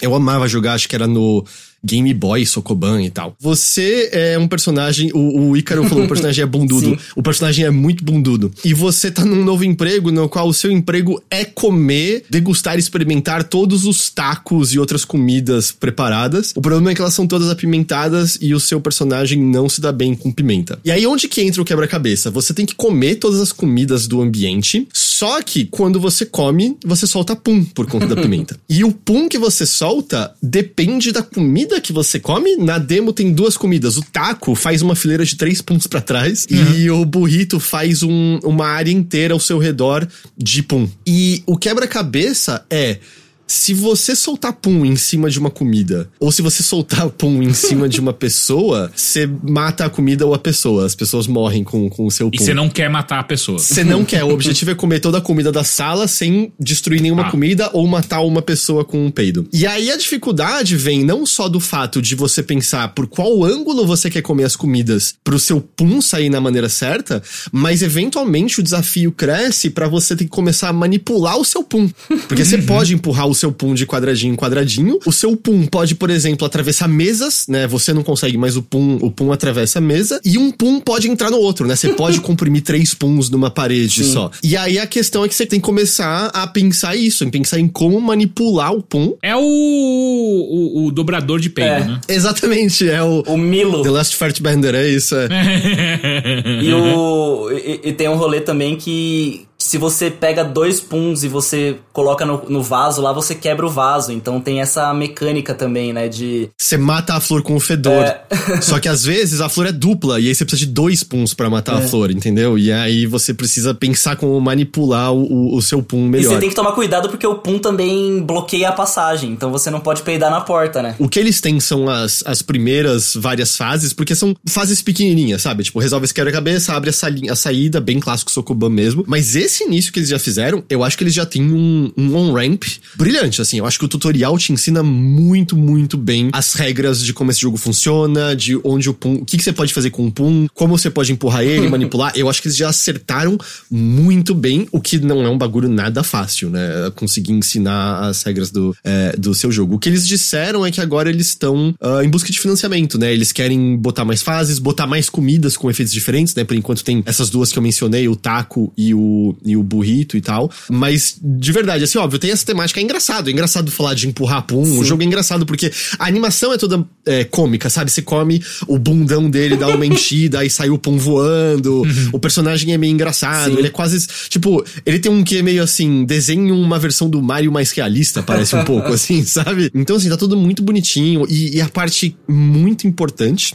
Speaker 1: Eu amava jogar, acho que era no Game Boy Sokoban e tal. Você é um personagem, o, o Ícaro falou, o personagem é bundudo. O personagem é muito bundudo. E você tá num novo emprego no qual o seu emprego é comer, degustar e experimentar todos os tacos e outras comidas preparadas. O problema é que elas são todas apimentadas e o seu personagem não se dá bem com pimenta. E aí onde que entra o quebra-cabeça? Você tem que comer todas as comidas do ambiente, só que quando você come, você solta pum por conta da pimenta. E o pum que você solta depende da comida que você come. Na demo tem duas comidas. O taco faz uma fileira de três puns pra trás e o burrito faz um- uma área inteira ao seu redor de pum. E o quebra-cabeça é se você soltar pum em cima de uma comida, ou se você soltar pum em cima de uma pessoa, você mata a comida ou a pessoa. As pessoas morrem com, com o seu
Speaker 2: E
Speaker 1: pum.
Speaker 2: você não quer matar a pessoa.
Speaker 1: Você não quer. O objetivo é comer toda a comida da sala sem destruir nenhuma
Speaker 2: Ah.
Speaker 1: comida ou matar uma pessoa com um peido. E aí a dificuldade vem não só do fato de você pensar por qual ângulo você quer comer as comidas pro seu pum sair na maneira certa, mas eventualmente o desafio cresce pra você ter que começar a manipular o seu pum. Porque você pode empurrar o seu pum de quadradinho em quadradinho. O seu pum pode, por exemplo, atravessar mesas, né? Você não consegue, mas o pum, o pum atravessa a mesa. E um pum pode entrar no outro, né? Você pode comprimir três puns numa parede
Speaker 3: Sim.
Speaker 1: só. E aí a questão é que você tem que começar a pensar isso, em pensar em como manipular o pum.
Speaker 2: É o, o, o dobrador de peido,
Speaker 3: É.
Speaker 2: né?
Speaker 1: Exatamente, é o
Speaker 3: O Milo.
Speaker 1: The Last Fart Bender, é isso. É.
Speaker 3: E, o, e, e tem um rolê também que se você pega dois puns e você coloca no, no vaso lá, você quebra o vaso. Então tem essa mecânica também, né? De.
Speaker 1: Você mata a flor com o fedor.
Speaker 3: É.
Speaker 1: Só que às vezes a flor é dupla e aí você precisa de dois puns pra matar a
Speaker 3: É.
Speaker 1: flor, entendeu? E aí você precisa pensar como manipular o, o, seu pum
Speaker 3: E
Speaker 1: melhor.
Speaker 3: você tem que tomar cuidado porque o pum também bloqueia a passagem. Então você não pode peidar na porta, né?
Speaker 1: O que eles têm são as, as primeiras várias fases, porque são fases pequenininhas, sabe? Tipo, resolve esse quebra-cabeça, abre a, sali- a saída, bem clássico Sokoban mesmo. Mas esse início que eles já fizeram, eu acho que eles já têm um, um on-ramp brilhante, assim. Eu acho que o tutorial te ensina muito, muito bem as regras de como esse jogo funciona, de onde o Pum... O que, que você pode fazer com o Pum, como você pode empurrar ele, manipular. Eu acho que eles já acertaram muito bem, o que não é um bagulho nada fácil, né? Conseguir ensinar as regras do, é, do seu jogo. O que eles disseram é que agora eles estão ah, em busca de financiamento, né? Eles querem botar mais fases, botar mais comidas com efeitos diferentes, né? Por enquanto tem essas duas que eu mencionei, o taco e o, e o burrito e tal. Mas, de verdade, assim, óbvio, tem essa temática. É engraçado. É engraçado falar de empurrar pum. Sim. O jogo é engraçado porque a animação é toda é, cômica, sabe? Você come o bundão dele, dá uma enchida, aí sai o pum voando. Uhum. O personagem é meio engraçado. Sim. Ele é quase. Tipo, ele tem um que é meio assim, desenho uma versão do Mario mais realista, parece um pouco, assim, sabe? Então, assim, tá tudo muito bonitinho. E, e a parte muito importante,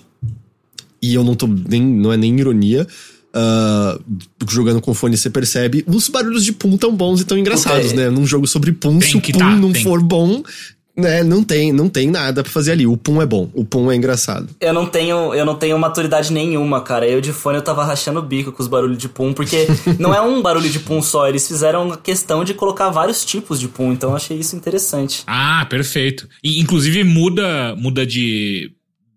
Speaker 1: e eu não tô nem. não é nem ironia. Uh, jogando com fone você percebe, os barulhos de pum tão bons e tão engraçados, né? Num jogo sobre pum, tem se o pum tá, não tem. for bom, né, não tem, não tem nada para fazer ali. O pum é bom, o pum é engraçado.
Speaker 3: Eu não tenho, eu não tenho maturidade nenhuma, cara. Eu de fone eu tava rachando o bico com os barulhos de pum, porque não é um barulho de pum só, eles fizeram a questão de colocar vários tipos de pum, então eu achei isso interessante.
Speaker 2: Ah, perfeito. E inclusive muda, muda de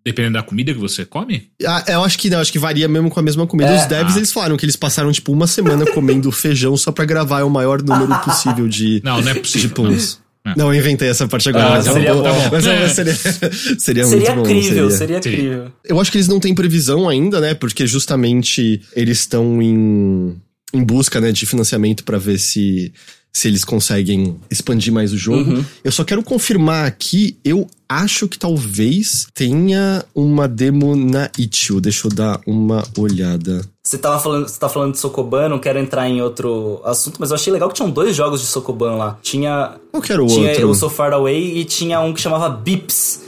Speaker 2: Dependendo da comida que você come?
Speaker 1: Ah, eu acho que não, acho que varia mesmo com a mesma comida. É, Os devs, ah. eles falaram que eles passaram, tipo, uma semana comendo feijão só para gravar o maior número possível de,
Speaker 2: não, não é possível,
Speaker 1: de puns. Não. É. não, eu inventei essa parte agora. Ah, mas seria, bom, bom. Mas é. seria, seria,
Speaker 3: seria
Speaker 1: muito
Speaker 3: incrível, bom. Seria, seria incrível.
Speaker 1: Eu acho que eles não têm previsão ainda, né? Porque justamente eles estão em, em busca né, de financiamento para ver se se eles conseguem expandir mais o jogo. Uhum. Eu só quero confirmar aqui, eu acho que talvez tenha uma demo na Itch.io. Deixa eu dar uma olhada.
Speaker 3: Você tava falando, você tá falando de Sokoban, não quero entrar em outro assunto, mas eu achei legal que tinham dois jogos de Sokoban lá. Tinha
Speaker 1: Qual que era o
Speaker 3: tinha
Speaker 1: outro?
Speaker 3: o So Far Away e tinha um que chamava Bips,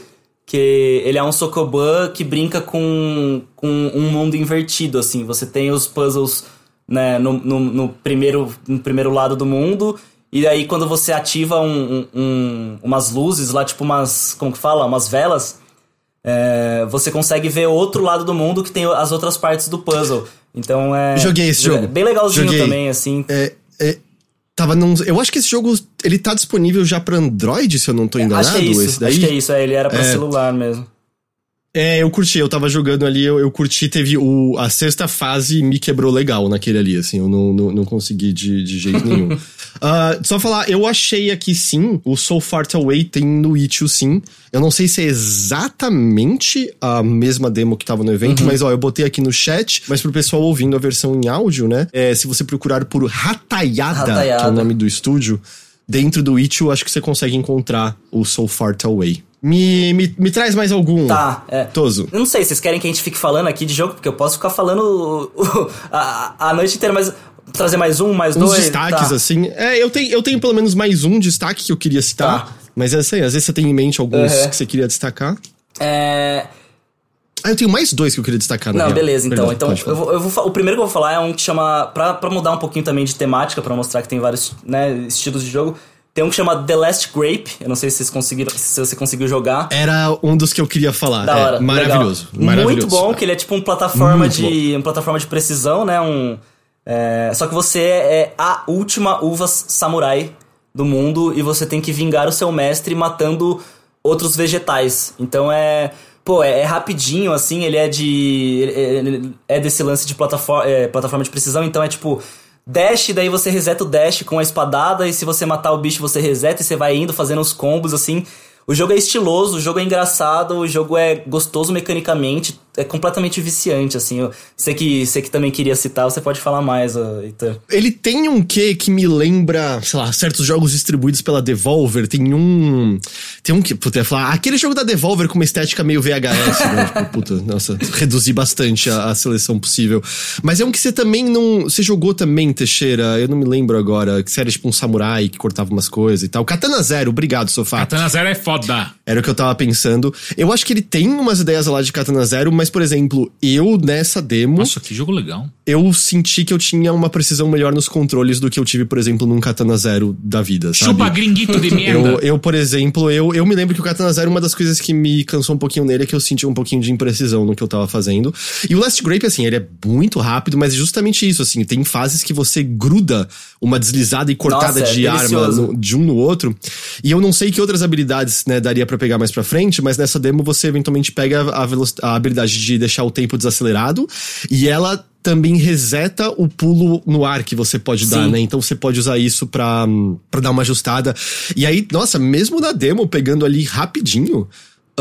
Speaker 3: que ele é um Sokoban que brinca com, com um mundo invertido assim. Você tem os puzzles né, no, no, no, primeiro, no primeiro lado do mundo. E aí, quando você ativa um, um, umas luzes lá, tipo umas. Como que fala? Umas velas. É, você consegue ver outro lado do mundo que tem as outras partes do puzzle. Então é.
Speaker 1: Joguei esse jogo.
Speaker 3: Bem legalzinho Joguei. também, assim.
Speaker 1: É, é, tava num, eu acho que esse jogo ele tá disponível já pra Android, se eu não tô enganado.
Speaker 3: Acho que é isso. Acho que é isso, é, ele era pra é. celular mesmo.
Speaker 1: É, eu curti, eu tava jogando ali, eu, eu curti, teve o, a sexta fase me quebrou legal naquele ali, assim, eu não, não, não consegui de, de jeito nenhum. uh, só falar, eu achei aqui sim, o So Far Away tem no Itch.io sim. Eu não sei se é exatamente a mesma demo que tava no evento, uhum. mas ó, eu botei aqui no chat, mas pro pessoal ouvindo a versão em áudio, né? É, se você procurar por Ratayada, Ratayada. que é o nome do estúdio, dentro do Itch.io, acho que você consegue encontrar o So Far Away. Me, me, me traz mais algum.
Speaker 3: Tá, é.
Speaker 1: Toso.
Speaker 3: Eu não sei, vocês querem que a gente fique falando aqui de jogo? Porque eu posso ficar falando a, a noite inteira, mas trazer mais um, mais
Speaker 1: Uns
Speaker 3: dois.
Speaker 1: destaques, tá. assim. É, eu tenho, eu tenho pelo menos mais um destaque que eu queria citar. Tá. Mas é assim, às vezes você tem em mente alguns uhum. que você queria destacar.
Speaker 3: É.
Speaker 1: Ah, eu tenho mais dois que eu queria destacar,
Speaker 3: Não,
Speaker 1: real.
Speaker 3: beleza, então. então eu vou, eu vou, o primeiro que eu vou falar é um que chama. Pra, pra mudar um pouquinho também de temática, para mostrar que tem vários né, estilos de jogo. Tem um que chama The Last Grape. Eu não sei se vocês conseguiram, se você conseguiu jogar.
Speaker 1: Era um dos que eu queria falar. Da é, hora, maravilhoso,
Speaker 3: maravilhoso. Muito bom, que ele é tipo uma plataforma Muito de uma plataforma de precisão, né? Um é, só que você é a última uva samurai do mundo e você tem que vingar o seu mestre matando outros vegetais. Então é pô, é, é, rapidinho, assim, ele é de. É, é desse lance de plataforma, é, plataforma de precisão, então é tipo. Dash, daí você reseta o dash com a espadada, e se você matar o bicho, você reseta e você vai indo fazendo os combos assim. O jogo é estiloso, o jogo é engraçado, o jogo é gostoso mecanicamente, é completamente viciante, assim. Você que, você que também queria citar, você pode falar mais, Heitor.
Speaker 1: Ele tem um quê que me lembra, sei lá, certos jogos distribuídos pela Devolver. Tem um. Tem um que. Puta, falar. Aquele jogo da Devolver com uma estética meio VHS, né? Tipo, puta, nossa, reduzi bastante a, a, seleção possível. Mas é um que você também não. Você jogou também, Teixeira, eu não me lembro agora, que você era tipo um samurai que cortava umas coisas e tal. Katana Zero, obrigado, sofá.
Speaker 2: Katana Zero é foda foda.
Speaker 1: Era o que eu tava pensando. Eu acho que ele tem umas ideias lá de Katana Zero, mas, por exemplo, eu nessa demo.
Speaker 2: Nossa, que jogo legal.
Speaker 1: Eu senti que eu tinha uma precisão melhor nos controles do que eu tive, por exemplo, num Katana Zero da vida, sabe?
Speaker 2: Chupa gringuito de merda.
Speaker 1: Eu, eu, por exemplo, eu, eu me lembro que o Katana Zero, uma das coisas que me cansou um pouquinho nele é que eu senti um pouquinho de imprecisão no que eu tava fazendo. E o Last Grape, assim, ele é muito rápido, mas é justamente isso, assim, tem fases que você gruda uma deslizada e cortada Nossa, de é arma no, de um no outro. E eu não sei que outras habilidades, né, daria para pegar mais para frente, mas nessa demo você eventualmente pega a, a habilidade de deixar o tempo desacelerado e ela também reseta o pulo no ar que você pode Sim. dar, né? Então você pode usar isso pra, pra dar uma ajustada. E aí, nossa, mesmo na demo, pegando ali rapidinho,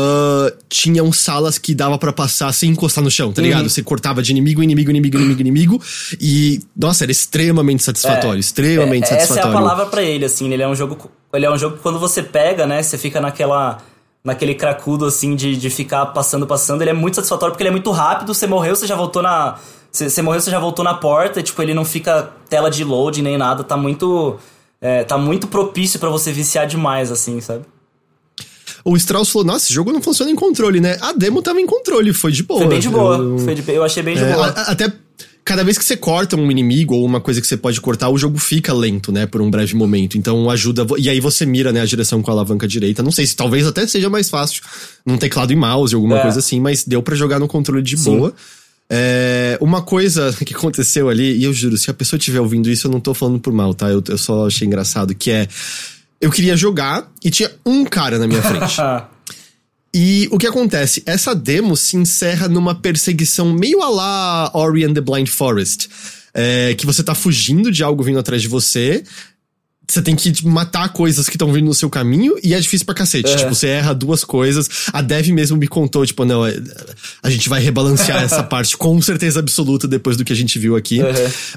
Speaker 1: uh, tinham salas que dava para passar sem encostar no chão, tá ligado?
Speaker 3: Uhum.
Speaker 1: Você cortava de inimigo, inimigo, inimigo, inimigo, inimigo. E, nossa, era extremamente satisfatório. extremamente
Speaker 3: É, essa é a
Speaker 1: satisfatório.
Speaker 3: palavra pra ele, assim. Ele é um jogo. Ele é um jogo que quando você pega, né? Você fica naquela. Naquele cracudo, assim, de, de ficar passando, passando. Ele é muito satisfatório porque ele é muito rápido. Você morreu, você já voltou na. Você, morreu, você já voltou na porta. E, tipo, ele não fica tela de load nem nada. Tá muito. é, tá muito propício pra você viciar demais, assim, sabe?
Speaker 1: O Strauss falou: Nossa, esse jogo não funciona em controle, né? A demo tava em controle, foi de boa.
Speaker 3: Foi bem de boa.
Speaker 1: Eu-
Speaker 3: Foi de- eu achei bem de
Speaker 1: É,
Speaker 3: boa.
Speaker 1: a- até cada vez que você corta um inimigo ou uma coisa que você pode cortar, o jogo fica lento, né, por um breve momento. Então ajuda. E aí você mira, né, a direção com a alavanca direita. Não sei se talvez até seja mais fácil num teclado e mouse, alguma
Speaker 3: É.
Speaker 1: coisa assim, mas deu pra jogar no controle de
Speaker 3: Sim.
Speaker 1: boa. É, uma coisa que aconteceu ali, e eu juro, se a pessoa estiver ouvindo isso, eu não tô falando por mal, tá? Eu, eu só achei engraçado, que é. Eu queria jogar e tinha um cara na minha frente. E o que acontece? Essa demo se encerra numa perseguição meio a lá Ori and the Blind Forest. É, que você tá fugindo de algo vindo atrás de você. Você tem que matar coisas que estão vindo no seu caminho e é difícil pra cacete.
Speaker 3: É.
Speaker 1: Tipo, você erra duas coisas. A Dev mesmo me contou, tipo, não, é- a gente vai rebalancear essa parte com certeza absoluta depois do que a gente viu aqui.
Speaker 3: Uhum.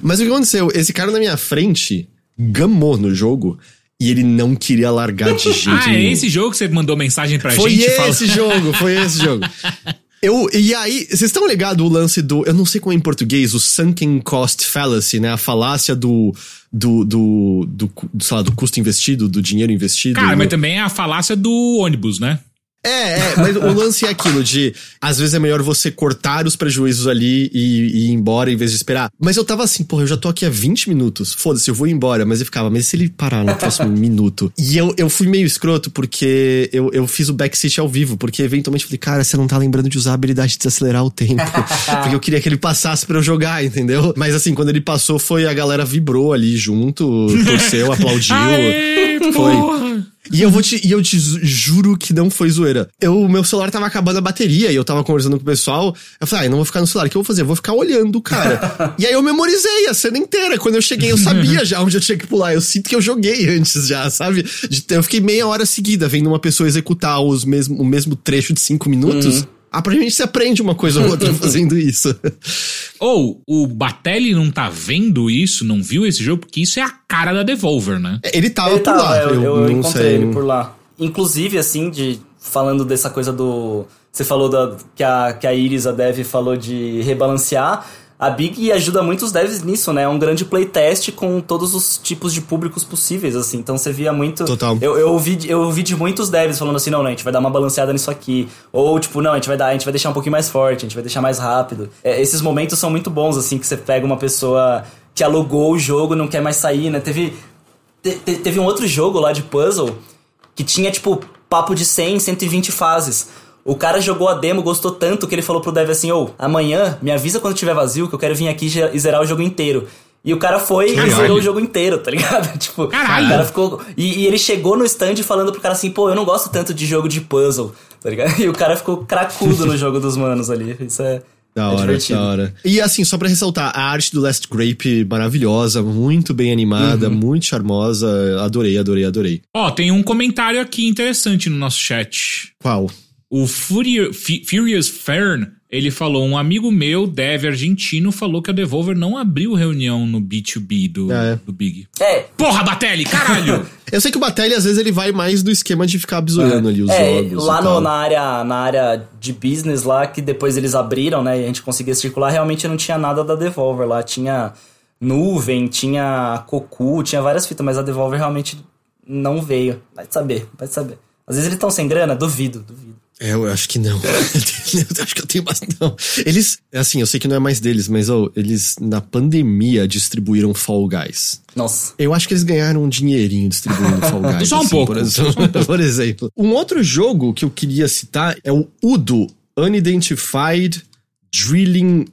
Speaker 1: Mas o que aconteceu? Esse cara na minha frente gamou no jogo e ele não queria largar de jeito
Speaker 2: Ah, é
Speaker 1: nenhum.
Speaker 2: esse jogo que você mandou mensagem pra
Speaker 1: Foi
Speaker 2: gente?
Speaker 1: esse jogo, foi esse jogo. Eu, e aí, vocês estão ligados o lance do. Eu não sei como é em português, o sunken cost fallacy, né? A falácia do. Do, do, do, sei lá, do custo investido, do dinheiro investido.
Speaker 2: Cara, mas também é a falácia do ônibus, né?
Speaker 1: É, é, mas o lance é aquilo de. Às vezes é melhor você cortar os prejuízos ali e, e ir embora em vez de esperar. Mas eu tava assim, porra, eu já tô aqui há 20 minutos. Foda-se, eu vou embora. Mas eu ficava, mas se ele parar no próximo minuto? E eu, eu fui meio escroto porque eu, eu fiz o backseat ao vivo. Porque eventualmente eu falei, cara, você não tá lembrando de usar a habilidade de desacelerar o tempo. porque eu queria que ele passasse pra eu jogar, entendeu? Mas assim, quando ele passou, foi a galera vibrou ali junto, torceu, aplaudiu.
Speaker 2: Aê,
Speaker 1: Foi.
Speaker 2: porra!
Speaker 1: E eu vou te, e eu te ju- juro que não foi zoeira. Eu, meu celular tava acabando a bateria e eu tava conversando com o pessoal. Eu falei, ah, não vou ficar no celular, o que eu vou fazer? Eu vou ficar olhando o cara. e aí eu memorizei a cena inteira. Quando eu cheguei, eu sabia já onde eu tinha que pular. Eu sinto que eu joguei antes já, sabe? De- eu fiquei meia hora seguida vendo uma pessoa executar os mesmo, o mesmo trecho de cinco minutos. Ah, pra gente se aprende uma coisa ou outra fazendo isso.
Speaker 2: Ou o Batelli não tá vendo isso, não viu esse jogo, porque isso é a cara da Devolver, né?
Speaker 1: Ele tava
Speaker 3: Ele
Speaker 1: por
Speaker 3: tava,
Speaker 1: lá.
Speaker 3: eu, eu
Speaker 1: não
Speaker 3: encontrei
Speaker 1: sei.
Speaker 3: ele por lá. Inclusive, assim, de falando dessa coisa do. Você falou da, que, a, que a Iris, a Dev, falou de rebalancear. A Big ajuda muito os devs nisso, né? É um grande playtest com todos os tipos de públicos possíveis, assim. Então você via muito.
Speaker 1: Total.
Speaker 3: Eu, eu, ouvi, eu ouvi de muitos devs falando assim: não, não, a gente vai dar uma balanceada nisso aqui. Ou, tipo, não, a gente vai dar, a gente vai deixar um pouquinho mais forte, a gente vai deixar mais rápido. É, esses momentos são muito bons, assim, que você pega uma pessoa que alugou o jogo e não quer mais sair, né? Teve. Te- te- teve um outro jogo lá de puzzle que tinha, tipo, papo de 100, 120 fases. O cara jogou a demo, gostou tanto que ele falou pro dev assim: Ô, amanhã me avisa quando tiver vazio que eu quero vir aqui e e zerar o jogo inteiro. E o cara foi e
Speaker 2: Caralho.
Speaker 3: zerou o jogo inteiro, tá ligado? tipo,
Speaker 2: Caralho.
Speaker 3: o cara ficou. E, e ele chegou no stand falando pro cara assim: pô, eu não gosto tanto de jogo de puzzle, tá ligado? E o cara ficou cracudo no jogo dos manos ali. Isso é.
Speaker 1: Da
Speaker 3: é
Speaker 1: hora,
Speaker 3: divertido.
Speaker 1: da hora. E assim, só pra ressaltar, a arte do Last Grape maravilhosa, muito bem animada,
Speaker 3: Uhum.
Speaker 1: muito charmosa. Adorei, adorei, adorei.
Speaker 2: Ó, tem um comentário aqui interessante no nosso chat.
Speaker 1: Qual?
Speaker 2: O Furious Fern, ele falou: um amigo meu, dev argentino, falou que a Devolver não abriu reunião no B2B do,
Speaker 1: Ah, é.
Speaker 2: do Big.
Speaker 3: É,
Speaker 2: Porra, Batelli, caralho!
Speaker 1: Eu sei que o Batelli, às vezes, ele vai mais do esquema de ficar bisoiando ali os
Speaker 3: É,
Speaker 1: jogos.
Speaker 3: lá no- na, área, na área de business lá, que depois eles abriram, né, e a gente conseguia circular, realmente não tinha nada da Devolver lá. Tinha nuvem, tinha Cocu, tinha várias fitas, mas a Devolver realmente não veio. Vai saber, vai saber. Às vezes eles estão sem grana, duvido, duvido.
Speaker 1: É, eu acho que não. eu acho que eu tenho bastante. Não. Eles, assim, eu sei que não é mais deles, mas oh, eles na pandemia distribuíram Fall Guys.
Speaker 3: Nossa.
Speaker 1: Eu acho que eles ganharam um dinheirinho distribuindo Fall Guys.
Speaker 2: Só um
Speaker 1: assim,
Speaker 2: pouco.
Speaker 1: Por exemplo, por exemplo. Um outro jogo que eu queria citar é o Udo Unidentified Drilling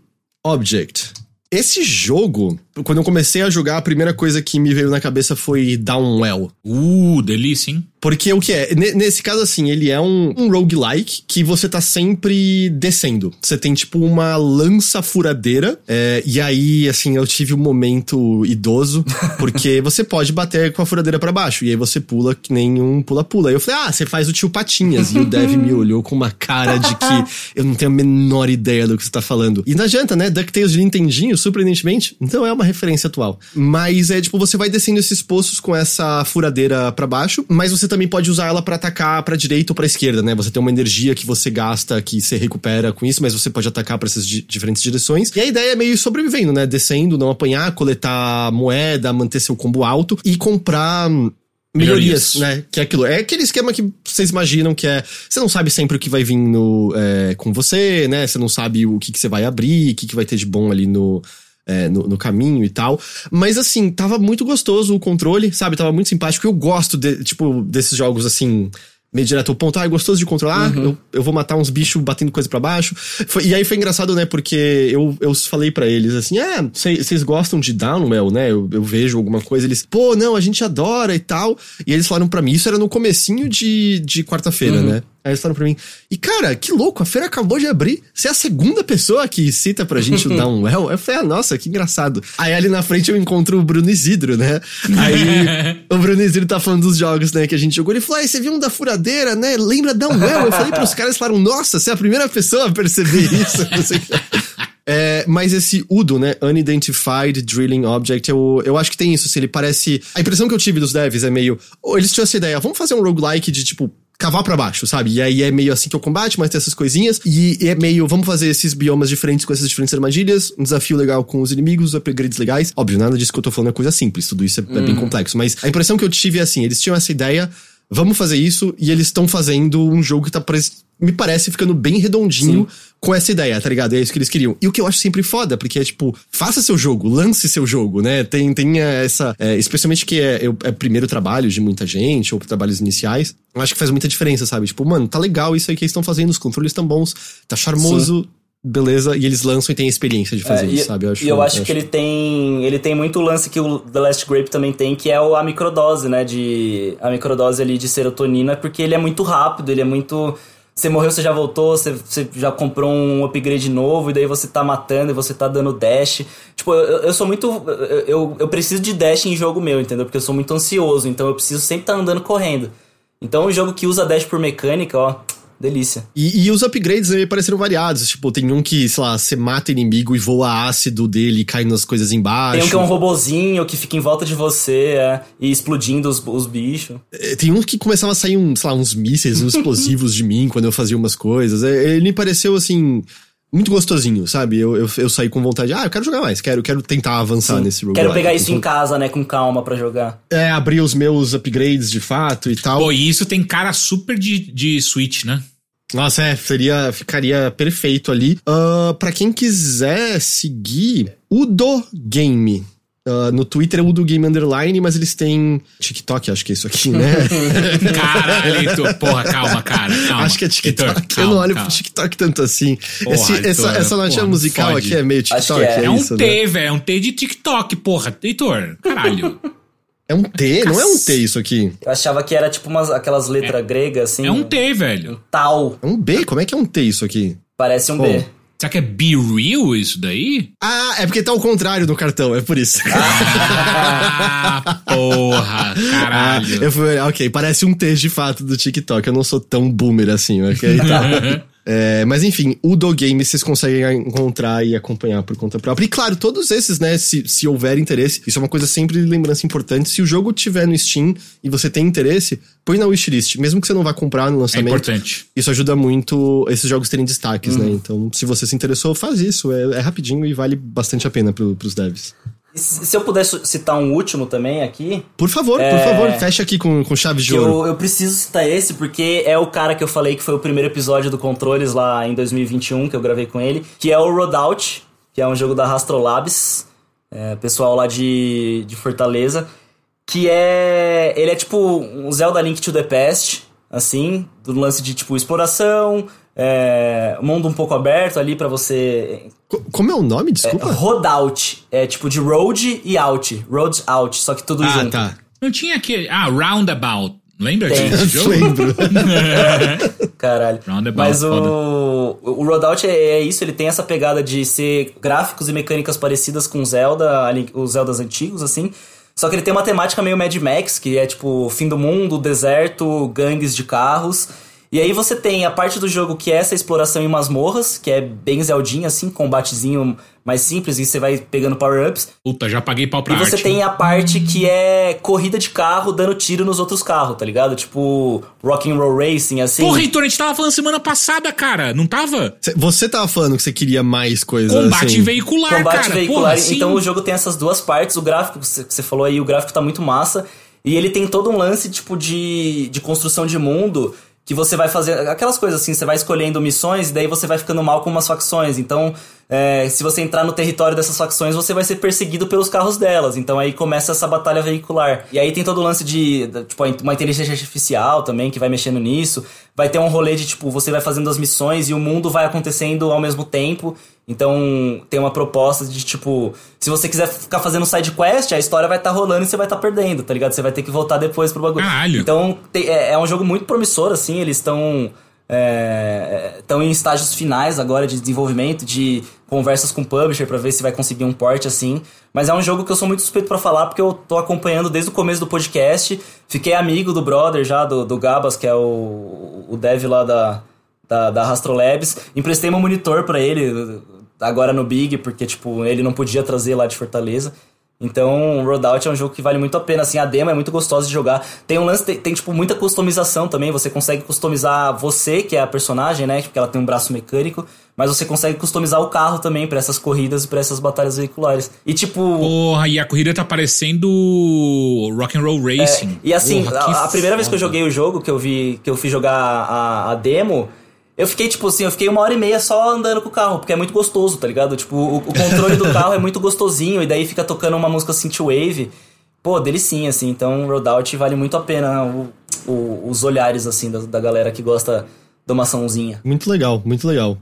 Speaker 1: Object. Esse jogo, quando eu comecei a jogar, a primeira coisa que me veio na cabeça foi Downwell.
Speaker 2: Uh, delícia, hein?
Speaker 1: Porque o que é? Nesse caso, assim, ele é um, um roguelike que você tá sempre descendo. Você tem, tipo, uma lança furadeira. É, e aí, assim, eu tive um momento idoso, porque você pode bater com a furadeira para baixo. E aí você pula que nem um pula-pula. Aí eu falei, ah, você faz o tio Patinhas. E o Dev me olhou com uma cara de que eu não tenho a menor ideia do que você tá falando. E não adianta, né? DuckTales de Nintendinho, surpreendentemente. Então é uma referência atual. Mas é, tipo, você vai descendo esses poços com essa furadeira para baixo, mas você também pode usar ela para atacar para direita ou para esquerda, né? Você tem uma energia que você gasta, que você recupera com isso, mas você pode atacar para essas di diferentes direções. E a ideia é meio sobrevivendo, né? Descendo, não apanhar, coletar moeda, manter seu combo alto e comprar melhorias, melhorias, né? Que é aquilo. É aquele esquema que vocês imaginam que é. Você não sabe sempre o que vai vir no, é, com você, né? Você não sabe o que, que você vai abrir, o que, que vai ter de bom ali no. É, no, no, caminho e tal. Mas assim, tava muito gostoso o controle, sabe? Tava muito simpático. Eu gosto, de, tipo, desses jogos assim meio direto ao ponto, ah, é gostoso de controlar, uhum. eu, eu vou matar uns bichos batendo coisa para baixo. Foi, e aí foi engraçado, né, porque eu, eu falei para eles assim, ah, vocês gostam de Downwell, né, eu, eu vejo alguma coisa, eles, pô, não, a gente adora e tal. E eles falaram para mim, isso era no comecinho de, de quarta-feira, uhum. né. Aí eles falaram pra mim, e cara, que louco, a feira acabou de abrir. Você é a segunda pessoa que cita pra gente o Downwell. Eu falei, ah, nossa, que engraçado. Aí ali na frente eu encontro o Bruno Isidro, né? Aí o Bruno Isidro tá falando dos jogos, né, que a gente jogou. Ele falou, ah, você viu um da furadeira, né? Lembra Downwell? Eu falei pros caras, falaram, nossa, você é a primeira pessoa a perceber isso. É, mas esse UDO, né? Unidentified Drilling Object, eu, eu acho que tem isso. Assim, ele parece. A impressão que eu tive dos devs é meio. Eles tinham essa ideia, vamos fazer um roguelike de tipo cavar para baixo, sabe? E aí é meio assim que eu combate, mas tem essas coisinhas. E é meio, vamos fazer esses biomas diferentes com essas diferentes armadilhas, um desafio legal com os inimigos, upgrades legais. Óbvio, nada disso que eu tô falando é coisa simples, tudo isso é, hum. bem hum. complexo. Mas a impressão que eu tive é assim, eles tinham essa ideia, vamos fazer isso, e eles estão fazendo um jogo que tá, me parece, ficando bem redondinho Sim. com essa ideia, tá ligado? É isso que eles queriam. E o que eu acho sempre foda, porque é tipo, faça seu jogo, lance seu jogo, né? Tem, tem essa. É, especialmente que é, é, primeiro trabalho de muita gente, ou trabalhos iniciais. Eu acho que faz muita diferença, sabe? Tipo, mano, tá legal isso aí que eles estão fazendo, os controles tão bons, tá charmoso. Sim beleza, e eles lançam e têm experiência de fazer é, isso,
Speaker 3: e,
Speaker 1: sabe?
Speaker 3: Eu acho, e eu acho, eu que ele tem. Ele tem muito lance que o The Last Grape também tem, que é a microdose, né? De. A microdose ali de serotonina, porque ele é muito rápido, ele é muito. Você morreu, você já voltou, você, você já comprou um upgrade novo, e daí você tá matando e você tá dando dash. Tipo, eu, eu sou muito. Eu, eu preciso de dash em jogo meu, entendeu? Porque eu sou muito ansioso, então eu preciso sempre estar tá andando correndo. Então um jogo que usa dash por mecânica, ó, delícia.
Speaker 1: E, e, os upgrades me pareceram variados. Tipo, tem um que, sei lá, você mata inimigo e voa ácido dele e cai nas coisas embaixo.
Speaker 3: Tem um que é um robozinho que fica em volta de você é, e explodindo os, os bichos.
Speaker 1: É, tem um que começava a sair, um, sei lá, uns mísseis, uns explosivos de mim quando eu fazia umas coisas. É, ele me pareceu assim. Muito gostosinho, sabe? Eu, eu, eu, saí com vontade. Ah, eu quero jogar mais, quero, quero tentar avançar Sim. nesse
Speaker 3: roguelike. Quero pegar isso então, em casa, né, com calma para jogar.
Speaker 1: É, abrir os meus upgrades de fato e tal.
Speaker 2: Pô, e isso tem cara super de, de Switch, né?
Speaker 1: Nossa, é, seria, ficaria perfeito ali. Uh, para quem quiser seguir, Udo Game. Uh, no Twitter é Udo Game Underline, mas eles têm TikTok, acho que é isso aqui, né?
Speaker 2: Caralho, porra, calma, cara. Calma.
Speaker 1: Acho que é TikTok. Heitor, calma, eu não olho calma. pro TikTok tanto assim. Porra, Esse, Heitor, essa, essa notinha musical fode. aqui é meio TikTok. É.
Speaker 2: é. é, um
Speaker 1: isso,
Speaker 2: T, né? velho. É um T de TikTok, porra. Heitor, caralho.
Speaker 1: É um T? Não é um T isso aqui.
Speaker 3: Eu achava que era tipo umas, aquelas letras é, gregas, assim.
Speaker 2: É um T, velho. Um
Speaker 3: tal.
Speaker 1: É um B? Como é que é um T isso aqui?
Speaker 3: Parece um oh. B.
Speaker 2: Será que é Be Real isso daí?
Speaker 1: Ah, é porque tá ao contrário no cartão, é por isso.
Speaker 2: Ah, porra, caralho.
Speaker 1: Eu fui, ok, parece um T de fato do TikTok. Eu não sou tão boomer assim, ok? Tá. É, mas enfim, o Do Game vocês conseguem encontrar e acompanhar por conta própria. E claro, todos esses, né, se, se houver interesse, isso é uma coisa sempre de lembrança importante. Se o jogo tiver no Steam e você tem interesse, põe na wishlist. Mesmo que você não vá comprar no lançamento. É
Speaker 2: importante.
Speaker 1: Isso ajuda muito esses jogos terem destaques, né? uhum. né? Então, se você se interessou, faz isso. É, é rapidinho e vale bastante a pena pro, pros devs.
Speaker 3: Se eu pudesse citar um último também aqui.
Speaker 1: Por favor, é... por favor, fecha aqui com, com chave de ouro.
Speaker 3: Eu, eu preciso citar esse porque é o cara que eu falei que foi o primeiro episódio do Controles lá em 2021, que eu gravei com ele, que é o Rodout, que é um jogo da Rastrolabs, é, pessoal lá de, de Fortaleza, que é. Ele é tipo um Zelda Link to the Past, assim, do lance de tipo exploração, é, mundo um pouco aberto ali para você.
Speaker 1: Como é o nome? Desculpa.
Speaker 3: É, roadout. É tipo de road e out. Roads out, só que tudo
Speaker 2: ah,
Speaker 3: junto.
Speaker 2: tá. Não tinha aquele. Ah, roundabout. Lembra
Speaker 3: Tem.
Speaker 2: desse jogo?
Speaker 1: Lembro.
Speaker 3: Caralho.
Speaker 2: Roundabout,
Speaker 3: Mas o, o Roadout é, é isso, ele tem essa pegada de ser gráficos e mecânicas parecidas com Zelda, os Zeldas antigos, assim. Só que ele tem uma temática meio Mad Max, que é tipo fim do mundo, deserto, gangues de carros. E aí você tem a parte do jogo que é essa exploração em masmorras, que é bem Zeldinha, assim, combatezinho mais simples, e você vai pegando power-ups.
Speaker 2: Puta, já paguei pau pra
Speaker 3: E você
Speaker 2: arte.
Speaker 3: tem a parte que é corrida de carro dando tiro nos outros carros, tá ligado? Tipo rock and roll racing, assim.
Speaker 2: Porra, Heitor, a gente tava falando semana passada, cara. Não tava?
Speaker 1: Cê- Você tava falando que você queria mais coisas
Speaker 2: Combate
Speaker 1: assim.
Speaker 2: veicular,
Speaker 3: combate
Speaker 2: cara.
Speaker 3: veicular.
Speaker 2: Porra, sim.
Speaker 3: então o jogo tem essas duas partes. O gráfico, que você falou aí, o gráfico tá muito massa. E ele tem todo um lance, tipo, de, de construção de mundo. Que você vai fazer. Aquelas coisas assim, você vai escolhendo missões e daí você vai ficando mal com umas facções. Então, é, se você entrar no território dessas facções, você vai ser perseguido pelos carros delas. Então aí começa essa batalha veicular. E aí tem todo o lance de, tipo, uma inteligência artificial também que vai mexendo nisso. Vai ter um rolê de, tipo, você vai fazendo as missões e o mundo vai acontecendo ao mesmo tempo. Então tem uma proposta de, tipo, se você quiser ficar fazendo side quest, a história vai estar rolando e você vai estar perdendo, tá ligado? Você vai ter que voltar depois pro bagulho.
Speaker 2: Caralho.
Speaker 3: Então tem- é, é um jogo muito promissor, assim, eles estão estão em estágios finais agora de desenvolvimento, de conversas com o publisher pra ver se vai conseguir um port assim. Mas é um jogo que eu sou muito suspeito pra falar porque eu tô acompanhando desde o começo do podcast. Fiquei amigo do brother já, do, do Gabas, que é o, o dev lá da, da, da Rastrolabs. Emprestei meu monitor pra ele agora no Big, porque tipo, ele não podia trazer lá de Fortaleza. Então, Roadout é um jogo que vale muito a pena, assim, a demo é muito gostosa de jogar. Tem um lance, tem, tem, tipo, muita customização também, você consegue customizar você, que é a personagem, né, porque ela tem um braço mecânico, mas você consegue customizar o carro também pra essas corridas e pra essas batalhas veiculares. E tipo,
Speaker 2: Porra, e a corrida tá parecendo Rock and Roll Racing.
Speaker 3: e assim,
Speaker 2: Porra,
Speaker 3: a, a primeira vez que eu joguei o jogo, que eu vi, que eu fui jogar a, a demo, eu fiquei, tipo assim, eu fiquei uma hora e meia só andando com o carro, porque é muito gostoso, tá ligado? Tipo, o, o controle do carro é muito gostosinho, e daí fica tocando uma música synthwave. Pô, delicinha, assim, então Roadout vale muito a pena o- o- os olhares, assim, da, da galera que gosta de uma açãozinha.
Speaker 1: Muito legal, muito legal.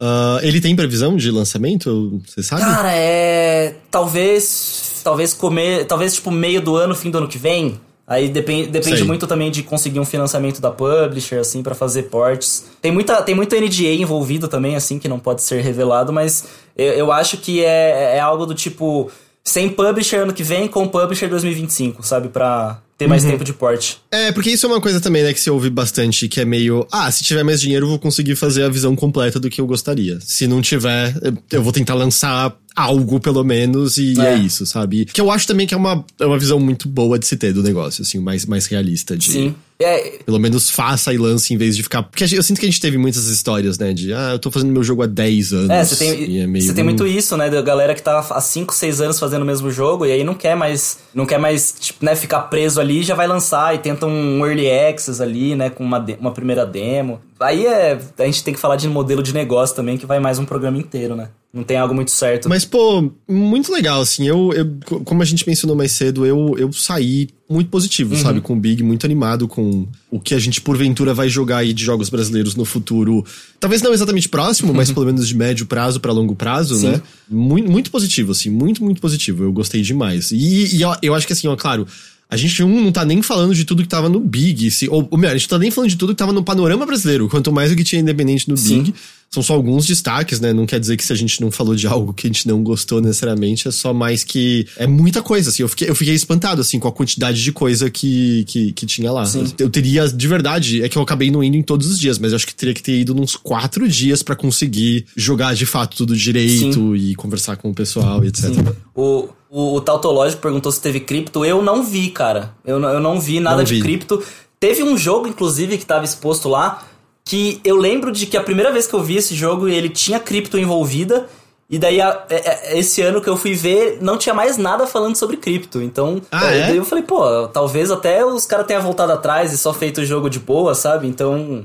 Speaker 1: Ah, ele tem previsão de lançamento? Você sabe?
Speaker 3: Cara, é. Talvez. Talvez comer. Talvez, tipo, meio do ano, fim do ano que vem. Aí depende, depende
Speaker 1: Sei.
Speaker 3: muito também de conseguir um financiamento da publisher, assim, pra fazer ports. Tem, muita, tem muito NDA envolvido também, assim, que não pode ser revelado, mas eu, eu acho que é, é algo do tipo. Sem publisher ano que vem, com publisher 2025, sabe? Pra ter mais tempo de port.
Speaker 1: É, porque isso é uma coisa também, né, que se ouve bastante, que é meio, ah, se tiver mais dinheiro eu vou conseguir fazer a visão completa do que eu gostaria. Se não tiver, eu- vou tentar lançar algo, pelo menos, e é,
Speaker 3: É.
Speaker 1: isso, sabe? Que eu acho também que é uma, é uma visão muito boa de se ter do negócio, assim, mais, mais realista, de...
Speaker 3: Sim. É,
Speaker 1: Pelo menos faça e lance em vez de ficar. Porque eu sinto que a gente teve muitas histórias, né? De, ah, eu tô fazendo meu jogo há 10 anos.
Speaker 3: É, você tem,
Speaker 1: é meio,
Speaker 3: você tem muito isso, né? Da galera que tá há 5, 6 anos fazendo o mesmo jogo e aí não quer mais, não quer mais, tipo, né, ficar preso ali já vai lançar e tenta um early access ali, né, com uma, uma primeira demo. Aí é, a gente tem que falar de modelo de negócio também, que vai mais um programa inteiro, né? Não tem algo muito certo.
Speaker 1: Mas, pô, muito legal, assim. Eu, eu- co- como a gente mencionou mais cedo, eu, eu saí muito positivo, sabe? Com o Big, muito animado com o que a gente, porventura, vai jogar aí de jogos brasileiros no futuro. Talvez não exatamente próximo, mas pelo menos de médio prazo pra longo prazo,
Speaker 3: Sim.
Speaker 1: né? Muito, muito positivo, assim. Muito, muito positivo. Eu gostei demais. E, e eu, eu acho que, assim, ó, claro. A gente um, não tá nem falando de tudo que tava no Big, se, ou, ou melhor, a gente tá nem falando de tudo que tava no panorama brasileiro, quanto mais o que tinha independente no
Speaker 3: Sim.
Speaker 1: Big. São só alguns destaques, né? Não quer dizer que se a gente não falou de algo que a gente não gostou necessariamente, é só mais que. É muita coisa, assim. Eu fiquei, eu fiquei espantado, assim, com a quantidade de coisa que, que, que tinha lá.
Speaker 3: Sim.
Speaker 1: Eu teria, de verdade, é que eu acabei não indo em todos os dias, mas eu acho que teria que ter ido uns quatro dias pra conseguir jogar de fato tudo direito e conversar com o pessoal e etc.
Speaker 3: Sim. O, o, o Tautológico perguntou se teve cripto. Eu não vi, cara. Eu, não- eu não vi nada
Speaker 1: Não
Speaker 3: de
Speaker 1: vi.
Speaker 3: cripto. Teve um jogo, inclusive, que tava exposto lá, que eu lembro de que a primeira vez que eu vi esse jogo, ele tinha cripto envolvida. E daí, a- é- é- esse ano que eu fui ver, não tinha mais nada falando sobre cripto. Então,
Speaker 1: Ah,
Speaker 3: é,
Speaker 1: é?
Speaker 3: daí eu falei, pô, talvez até os caras tenham voltado atrás e só feito o jogo de boa, sabe? Então,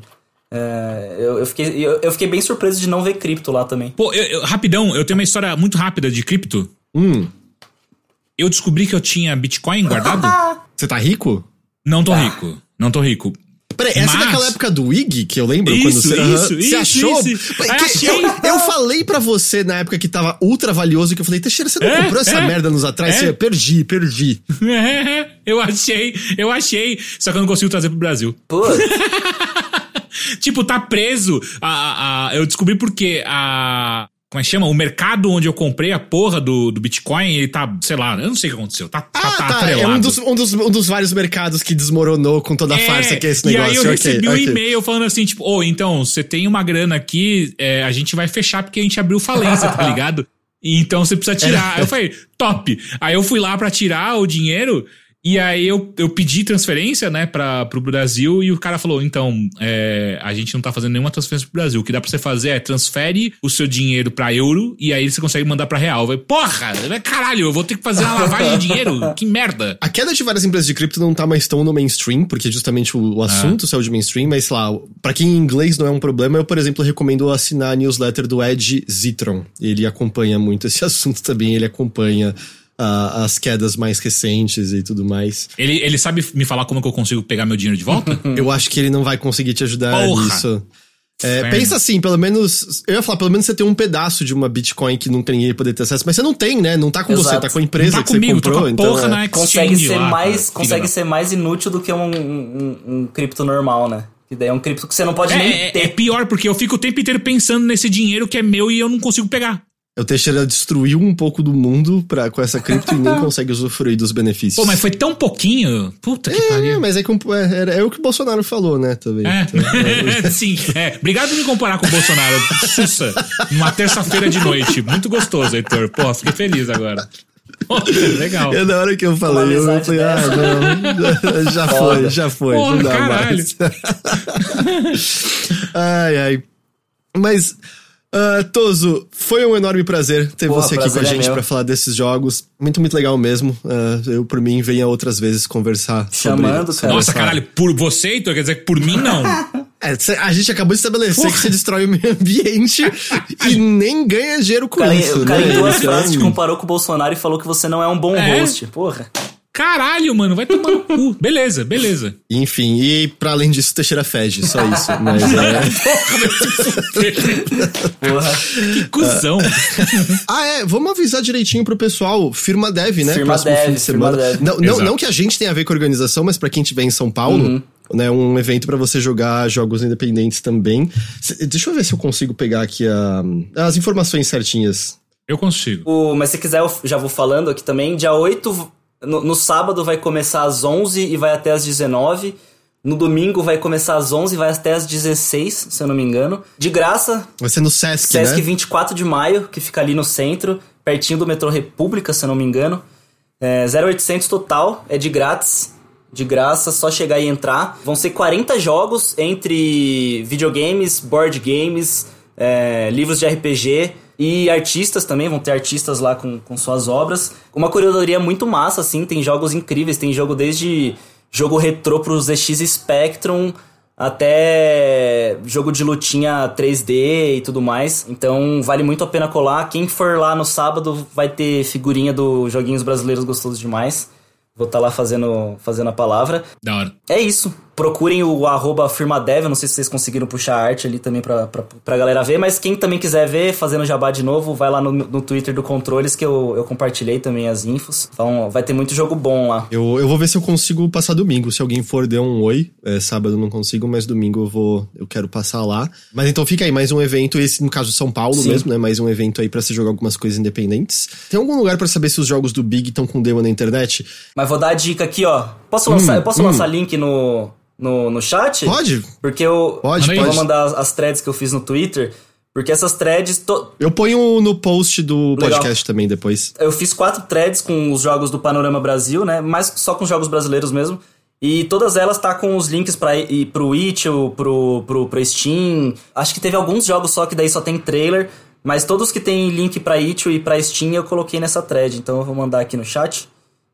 Speaker 3: é, eu, eu fiquei, eu, eu fiquei bem surpreso de não ver cripto lá também.
Speaker 2: Pô, eu- eu- rapidão, eu tenho uma história muito rápida de cripto.
Speaker 1: Hum,
Speaker 2: Eu descobri que eu tinha Bitcoin guardado.
Speaker 1: você tá rico?
Speaker 2: Não
Speaker 3: Ah.
Speaker 2: tô rico. Não tô rico.
Speaker 1: Peraí, essa é
Speaker 2: Mas-
Speaker 1: daquela época do IG que eu lembro
Speaker 2: Isso,
Speaker 1: quando você.
Speaker 2: isso,
Speaker 1: você
Speaker 2: isso,
Speaker 1: achou?
Speaker 2: isso.
Speaker 1: Que-
Speaker 2: Achei.
Speaker 1: Eu, eu falei pra você na época que tava ultra valioso que eu falei, Teixeira, você não
Speaker 2: É,
Speaker 1: comprou essa
Speaker 2: é,
Speaker 1: merda nos atrás?
Speaker 2: é.
Speaker 1: Você, perdi, perdi.
Speaker 2: Eu achei, eu achei, só que eu não consigo trazer pro Brasil.
Speaker 3: Putz.
Speaker 2: tipo, tá preso. A, a, eu descobri porque a. Como é que chama? O mercado onde eu comprei a porra do, do Bitcoin, ele tá, sei lá, eu não sei o que aconteceu. Tá,
Speaker 1: Ah,
Speaker 2: tá, tá,
Speaker 1: tá. É um dos, um, dos, um dos vários mercados que desmoronou com toda a farsa que é esse negócio.
Speaker 2: E aí eu recebi um
Speaker 1: ok.
Speaker 2: e-mail falando assim, tipo, ô, então, você tem uma grana aqui, é, a gente vai fechar porque a gente abriu falência, tá ligado? Então você precisa tirar. Aí eu falei, top. Aí eu fui lá pra tirar o dinheiro. E aí eu, eu pedi transferência, né, pra, pro Brasil, e o cara falou, então, é, a gente não tá fazendo nenhuma transferência pro Brasil. O que dá pra você fazer é transfere o seu dinheiro pra euro, e aí você consegue mandar pra real. Falei, porra, caralho, eu vou ter que fazer uma lavagem de dinheiro? Que merda.
Speaker 1: A queda de várias empresas de cripto não tá mais tão no mainstream, porque justamente o, o assunto saiu de mainstream, mas sei lá, pra quem em inglês não é um problema, eu, por exemplo, recomendo assinar a newsletter do Ed Zitron. Ele acompanha muito esse assunto também, ele acompanha as quedas mais recentes e tudo mais.
Speaker 2: Ele, ele sabe me falar como que eu consigo pegar meu dinheiro de volta?
Speaker 1: Eu acho que ele não vai conseguir te ajudar
Speaker 2: Porra!
Speaker 1: nisso. É, pensa assim, pelo menos. Eu ia falar, pelo menos você tem um pedaço de uma Bitcoin que nunca ninguém ia poder ter acesso, mas você não tem, né? Não tá com você,
Speaker 3: Exato.
Speaker 1: tá com a empresa
Speaker 2: Não tá
Speaker 1: que
Speaker 2: comigo,
Speaker 1: você comprou.
Speaker 2: com a
Speaker 1: então,
Speaker 2: porra
Speaker 1: é.
Speaker 2: na
Speaker 3: consegue ser
Speaker 2: lá,
Speaker 3: mais
Speaker 2: cara.
Speaker 3: consegue
Speaker 2: da-
Speaker 3: ser mais inútil do que um, um, um cripto normal, né? Que daí é um cripto que você não pode nem
Speaker 2: É, é,
Speaker 3: ter.
Speaker 2: é pior, porque eu fico o tempo inteiro pensando nesse dinheiro que é meu e eu não consigo pegar.
Speaker 1: O Teixeira destruiu um pouco do mundo pra, com essa cripto e nem consegue usufruir dos benefícios.
Speaker 2: Pô, mas foi tão pouquinho. Puta que
Speaker 1: É,
Speaker 2: pariu.
Speaker 1: mas é, que é, é, é o que o Bolsonaro falou, né? Também.
Speaker 2: É,
Speaker 1: Então,
Speaker 2: sim, é. Obrigado por me comparar com o Bolsonaro. Sussa, numa terça-feira de noite. Muito gostoso, Heitor. Pô, fiquei feliz agora. Pô, legal.
Speaker 1: é na hora que eu falei, eu falei, ah, não, já foi, já foi,
Speaker 2: Porra,
Speaker 1: não dá
Speaker 2: caralho.
Speaker 1: mais. ai, ai. Mas, ah, Toso, foi um enorme prazer ter
Speaker 3: Porra,
Speaker 1: você aqui com a
Speaker 3: é
Speaker 1: gente
Speaker 3: meu.
Speaker 1: pra falar desses jogos. Muito, muito legal mesmo. Ah, eu, por mim, venha outras vezes conversar
Speaker 3: Chamando,
Speaker 1: sobre,
Speaker 3: cara.
Speaker 2: Nossa, caralho, por você, Heitor? Quer dizer que por mim, não.
Speaker 1: É, a gente acabou de estabelecer que você destrói o meio ambiente e nem ganha dinheiro com
Speaker 3: O cara,
Speaker 1: isso,
Speaker 3: o cara
Speaker 1: né?
Speaker 3: em duas
Speaker 1: Então,
Speaker 3: frases te comparou com o Bolsonaro e falou que você não é um bom
Speaker 2: É?
Speaker 3: host. Porra.
Speaker 2: Caralho, mano, vai tomar no cu. Beleza, beleza.
Speaker 1: Enfim, e pra além disso, Teixeira fede, só isso. Mas é...
Speaker 3: Porra.
Speaker 2: Que cuzão.
Speaker 1: Ah, é, vamos avisar direitinho pro pessoal. Firma Dev, né?
Speaker 3: Firma
Speaker 1: Próximo
Speaker 3: Dev,
Speaker 1: fim de
Speaker 3: Firma
Speaker 1: semana.
Speaker 3: Dev.
Speaker 1: Não, não, não que a gente tenha a ver com a organização, mas pra quem estiver em São Paulo,
Speaker 3: Uhum.
Speaker 1: né? Um evento pra você jogar jogos independentes também. C- Deixa eu ver se eu consigo pegar aqui a- as informações certinhas.
Speaker 2: Eu consigo.
Speaker 3: O- mas se quiser, eu já vou falando aqui também. Dia 8, no, no sábado vai começar às 11 e vai até às 19. No domingo vai começar às 11 e vai até às 16, se eu não me engano. De graça,
Speaker 1: Vai ser no Sesc,
Speaker 3: Sesc
Speaker 1: né?
Speaker 3: 24 de maio, que fica ali no centro, pertinho do metrô República, se eu não me engano. É 0800 total, é de grátis. De graça, só chegar e entrar. Vão ser 40 jogos entre videogames, board games, é, livros de RPG e artistas também. Vão ter artistas lá com, com suas obras. Uma curadoria muito massa, assim. Tem jogos incríveis. Tem jogo desde jogo retrô pro ZX Spectrum até jogo de lutinha 3D e tudo mais. Então vale muito a pena colar. Quem for lá no sábado vai ter figurinha do Joguinhos Brasileiros Gostosos Demais. Vou estar lá fazendo, fazendo a palavra.
Speaker 2: Da hora.
Speaker 3: É isso. Procurem o arroba firmadev. Eu não sei se vocês conseguiram puxar a arte ali também pra, pra, pra galera ver. Mas quem também quiser ver, fazendo jabá de novo, vai lá no, no Twitter do Controles que eu, eu compartilhei também as infos. Então vai ter muito jogo bom lá.
Speaker 1: Eu, eu vou ver se eu consigo passar domingo. Se alguém for, dê um oi. É, sábado eu não consigo, mas domingo eu vou. Eu quero passar lá. Mas então fica aí, mais um evento. Esse, no caso, São Paulo
Speaker 3: Sim.
Speaker 1: mesmo, né? Mais um evento aí pra se jogar algumas coisas independentes. Tem algum lugar pra saber se os jogos do Big estão com demo na internet?
Speaker 3: Mas vou dar a dica aqui, ó. Posso lançar, eu posso lançar link no, no, no chat?
Speaker 1: Pode?
Speaker 3: Porque eu,
Speaker 1: Pode,
Speaker 3: eu
Speaker 2: pode.
Speaker 3: vou mandar as, as threads que eu fiz no Twitter. Porque essas threads. to-
Speaker 1: Eu ponho no post do
Speaker 3: Legal.
Speaker 1: podcast também depois.
Speaker 3: Eu fiz quatro threads com os jogos do Panorama Brasil, né? Mas só com os jogos brasileiros mesmo. E todas elas tá com os links pra ir pro Itch, pro, pro, pro Steam. Acho que teve alguns jogos só que daí só tem trailer. Mas todos que tem link pra Itch e pra Steam eu coloquei nessa thread. Então eu vou mandar aqui no chat.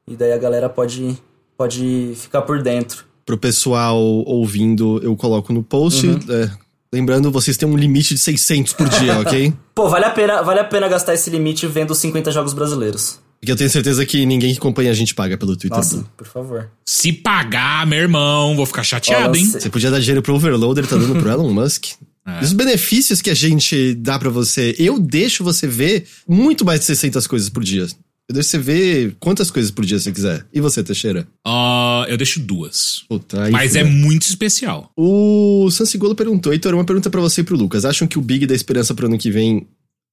Speaker 3: E daí a galera pode, pode ficar por dentro.
Speaker 1: Pro pessoal ouvindo, eu coloco no post.
Speaker 3: Uhum.
Speaker 1: É, lembrando, vocês têm um limite de 600 por dia, ok?
Speaker 3: Pô, vale a pena, vale a pena gastar esse limite vendo 50 jogos brasileiros.
Speaker 1: Porque eu tenho certeza que ninguém que acompanha a gente paga pelo Twitter.
Speaker 3: Nossa,
Speaker 1: Blue.
Speaker 3: por favor.
Speaker 2: Se pagar, meu irmão, vou ficar chateado,
Speaker 3: Olha,
Speaker 2: hein?
Speaker 3: você-
Speaker 1: podia dar dinheiro pro Overloader, tá dando pro Elon Musk.
Speaker 2: É.
Speaker 1: E os benefícios que a gente dá pra você, eu deixo você ver muito mais de 600 coisas por dia. Eu deixo você ver quantas coisas por dia você quiser. E você, Teixeira?
Speaker 2: Uh, eu deixo duas.
Speaker 1: Puta,
Speaker 2: Mas é muito especial.
Speaker 1: O Sansigolo perguntou, Heitor, uma pergunta pra você e pro Lucas. Acham que o Big dá esperança pro ano que vem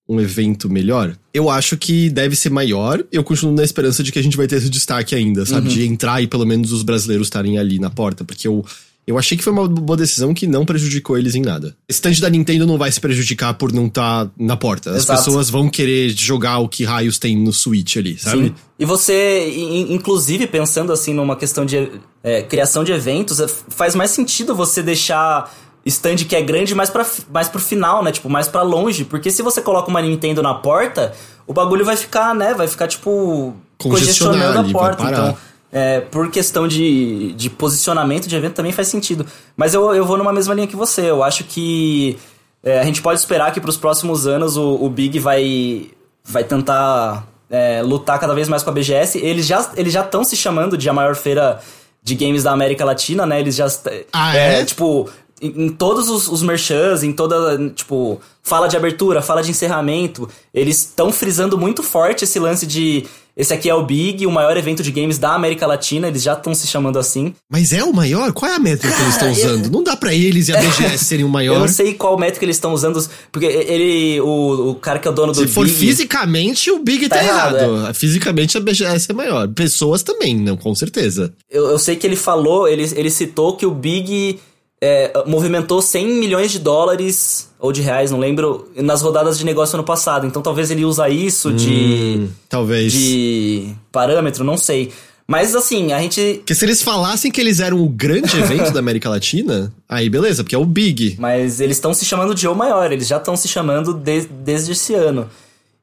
Speaker 1: um evento melhor? Eu acho que deve ser maior. Eu continuo na esperança de que a gente vai ter esse destaque ainda, sabe? De entrar e pelo menos os brasileiros estarem ali na porta, porque eu. Eu achei que foi uma boa decisão que não prejudicou eles em nada. Stand da Nintendo não vai se prejudicar por não estar na porta. As
Speaker 3: Exato.
Speaker 1: pessoas vão querer jogar o que raios tem no Switch ali, sabe?
Speaker 3: Sim. E você, in- inclusive, pensando assim numa questão de é, criação de eventos, é, faz mais sentido você deixar stand que é grande mais, pra, mais pro final, né? Tipo, mais pra longe. Porque se você coloca uma Nintendo na porta, o bagulho vai ficar, né? Vai ficar, tipo, congestionando a porta. Então, é, por questão de, de posicionamento de evento também faz sentido. Mas eu, eu vou numa mesma linha que você. Eu acho que é, a gente pode esperar que pros próximos anos o, o Big vai, vai tentar é, lutar cada vez mais com a BGS. Eles já eles já estão se chamando de a maior feira de games da América Latina, né? Eles já
Speaker 1: Ah, é?
Speaker 3: tipo em, em todos os, os merchans, em toda tipo fala de abertura, fala de encerramento, eles estão frisando muito forte esse lance de esse aqui é o Big, o maior evento de games da América Latina. Eles já estão se chamando assim.
Speaker 1: Mas é o maior? Qual é a métrica que eles estão
Speaker 3: eu-
Speaker 1: usando? Não dá pra eles e a BGS serem o
Speaker 3: Eu
Speaker 1: maior.
Speaker 3: não sei qual métrica eles estão usando, porque ele o, o cara que é o dono do
Speaker 1: Se for
Speaker 3: Big,
Speaker 1: fisicamente, o Big tá,
Speaker 3: Tá
Speaker 1: errado.
Speaker 3: errado,
Speaker 1: Fisicamente, a BGS é maior. Pessoas também, não, com certeza.
Speaker 3: Eu, eu sei que ele falou, ele, ele citou que o Big é, movimentou 100 milhões de dólares, ou de reais, não lembro, nas rodadas de negócio ano passado. Então talvez ele usa isso de,
Speaker 1: Hum, talvez.
Speaker 3: de parâmetro, não sei. Mas assim, a gente.
Speaker 1: Porque se eles falassem que eles eram o grande evento da América Latina, aí beleza, porque é o Big.
Speaker 3: Mas eles estão se chamando de O Maior, eles já estão se chamando de- desde esse ano.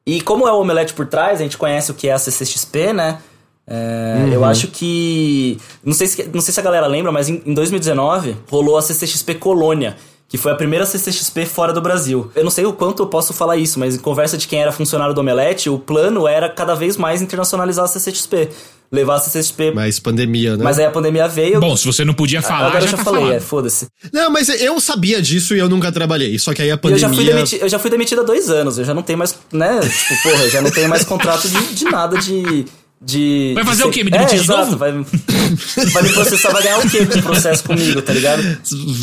Speaker 3: E como é o Omelete por trás, a gente conhece o que é a CCXP, né? É, Eu acho que. Não sei, se, não sei se a galera lembra, mas em, em 2019 rolou a CCXP Colônia, que foi a primeira CCXP fora do Brasil. Eu não sei o quanto eu posso falar isso, mas em conversa de quem era funcionário do Omelete, o plano era cada vez mais internacionalizar a CCXP. Levar a CCXP.
Speaker 1: Mas pandemia, né?
Speaker 3: Mas aí a pandemia veio.
Speaker 2: Bom, se você não podia falar,
Speaker 3: agora
Speaker 2: já,
Speaker 3: eu já
Speaker 2: tá
Speaker 3: falei,
Speaker 2: falado.
Speaker 3: é, foda-se.
Speaker 1: Não, mas eu sabia disso e eu nunca trabalhei. Só que aí a
Speaker 3: E Eu
Speaker 1: pandemia.
Speaker 3: já, fui demiti- eu já fui demitido há dois anos, eu já não tenho mais, né? Tipo, porra, eu já não tenho mais contrato de, de nada de. De
Speaker 2: Vai
Speaker 3: de
Speaker 2: fazer
Speaker 3: ser-
Speaker 2: o quê? Me demitir
Speaker 3: é,
Speaker 2: de
Speaker 3: exato,
Speaker 2: novo?
Speaker 3: Vai, vai me processar, vai ganhar o quê com o processo comigo, tá ligado?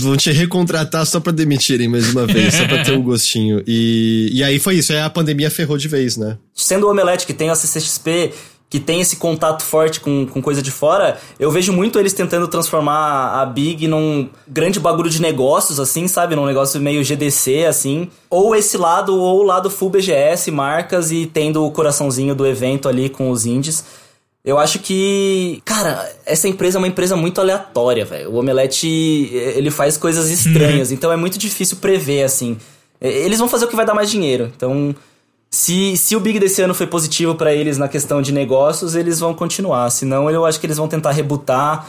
Speaker 1: Vão te recontratar só pra demitirem mais uma vez, só pra ter o gostinho. E, e aí foi isso, aí a pandemia ferrou de vez, né?
Speaker 3: Sendo o Omelete que tem a CCXP, que tem esse contato forte com, com coisa de fora, eu vejo muito eles tentando transformar a Big num grande bagulho de negócios, assim, sabe? Num negócio meio GDC, assim. Ou esse lado, ou o lado full BGS, marcas e tendo o coraçãozinho do evento ali com os indies. Eu acho que, cara, essa empresa é uma empresa muito aleatória, velho. O Omelete, ele faz coisas estranhas, então é muito difícil prever, assim. Eles vão fazer o que vai dar mais dinheiro. Então, se, se o Big desse ano foi positivo pra eles na questão de negócios, eles vão continuar. Senão, eu acho que eles vão tentar rebutar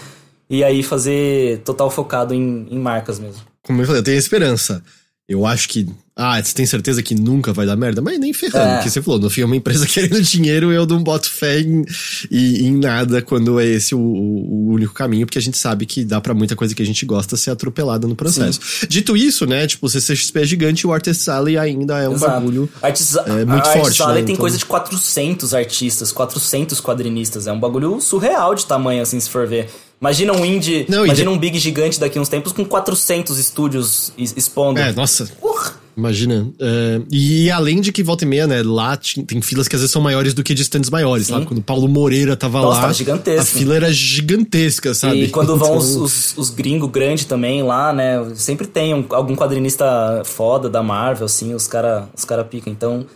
Speaker 3: e aí fazer total focado em, em marcas mesmo.
Speaker 1: Como eu falei, eu tenho esperança. Eu acho que. Ah, você tem certeza que nunca vai dar merda? Mas nem ferrando,
Speaker 3: É.
Speaker 1: porque você falou, no fim é uma empresa querendo dinheiro eu não boto fé em, em, em nada quando é esse o, o único caminho, porque a gente sabe que dá pra muita coisa que a gente gosta ser atropelada no processo. Dito isso, né, tipo, o CCXP é gigante e o Artist Alley ainda é um
Speaker 3: Exato.
Speaker 1: bagulho.
Speaker 3: Artisa
Speaker 1: é, muito
Speaker 3: a
Speaker 1: forte,
Speaker 3: Artist Alley
Speaker 1: né?
Speaker 3: tem
Speaker 1: Então-
Speaker 3: coisa de 400 artistas, 400 quadrinistas. É um bagulho surreal de tamanho, assim, se for ver. Imagina um indie,
Speaker 1: Não,
Speaker 3: imagina
Speaker 1: de-
Speaker 3: um big gigante daqui uns tempos com 400 estúdios es- expondo.
Speaker 1: É, nossa.
Speaker 3: Porra!
Speaker 1: Imagina. É, e além de que volta e meia, né? Lá tem filas que às vezes são maiores do que distantes maiores,
Speaker 3: Sim.
Speaker 1: sabe? Quando o Paulo Moreira tava
Speaker 3: Nossa,
Speaker 1: lá.
Speaker 3: tava gigantesco.
Speaker 1: A fila era gigantesca, sabe?
Speaker 3: E quando vão
Speaker 1: Então,
Speaker 3: os, os, os gringos grandes também lá, né? Sempre tem um- algum quadrinista foda da Marvel, assim, os cara, os cara pica. Então,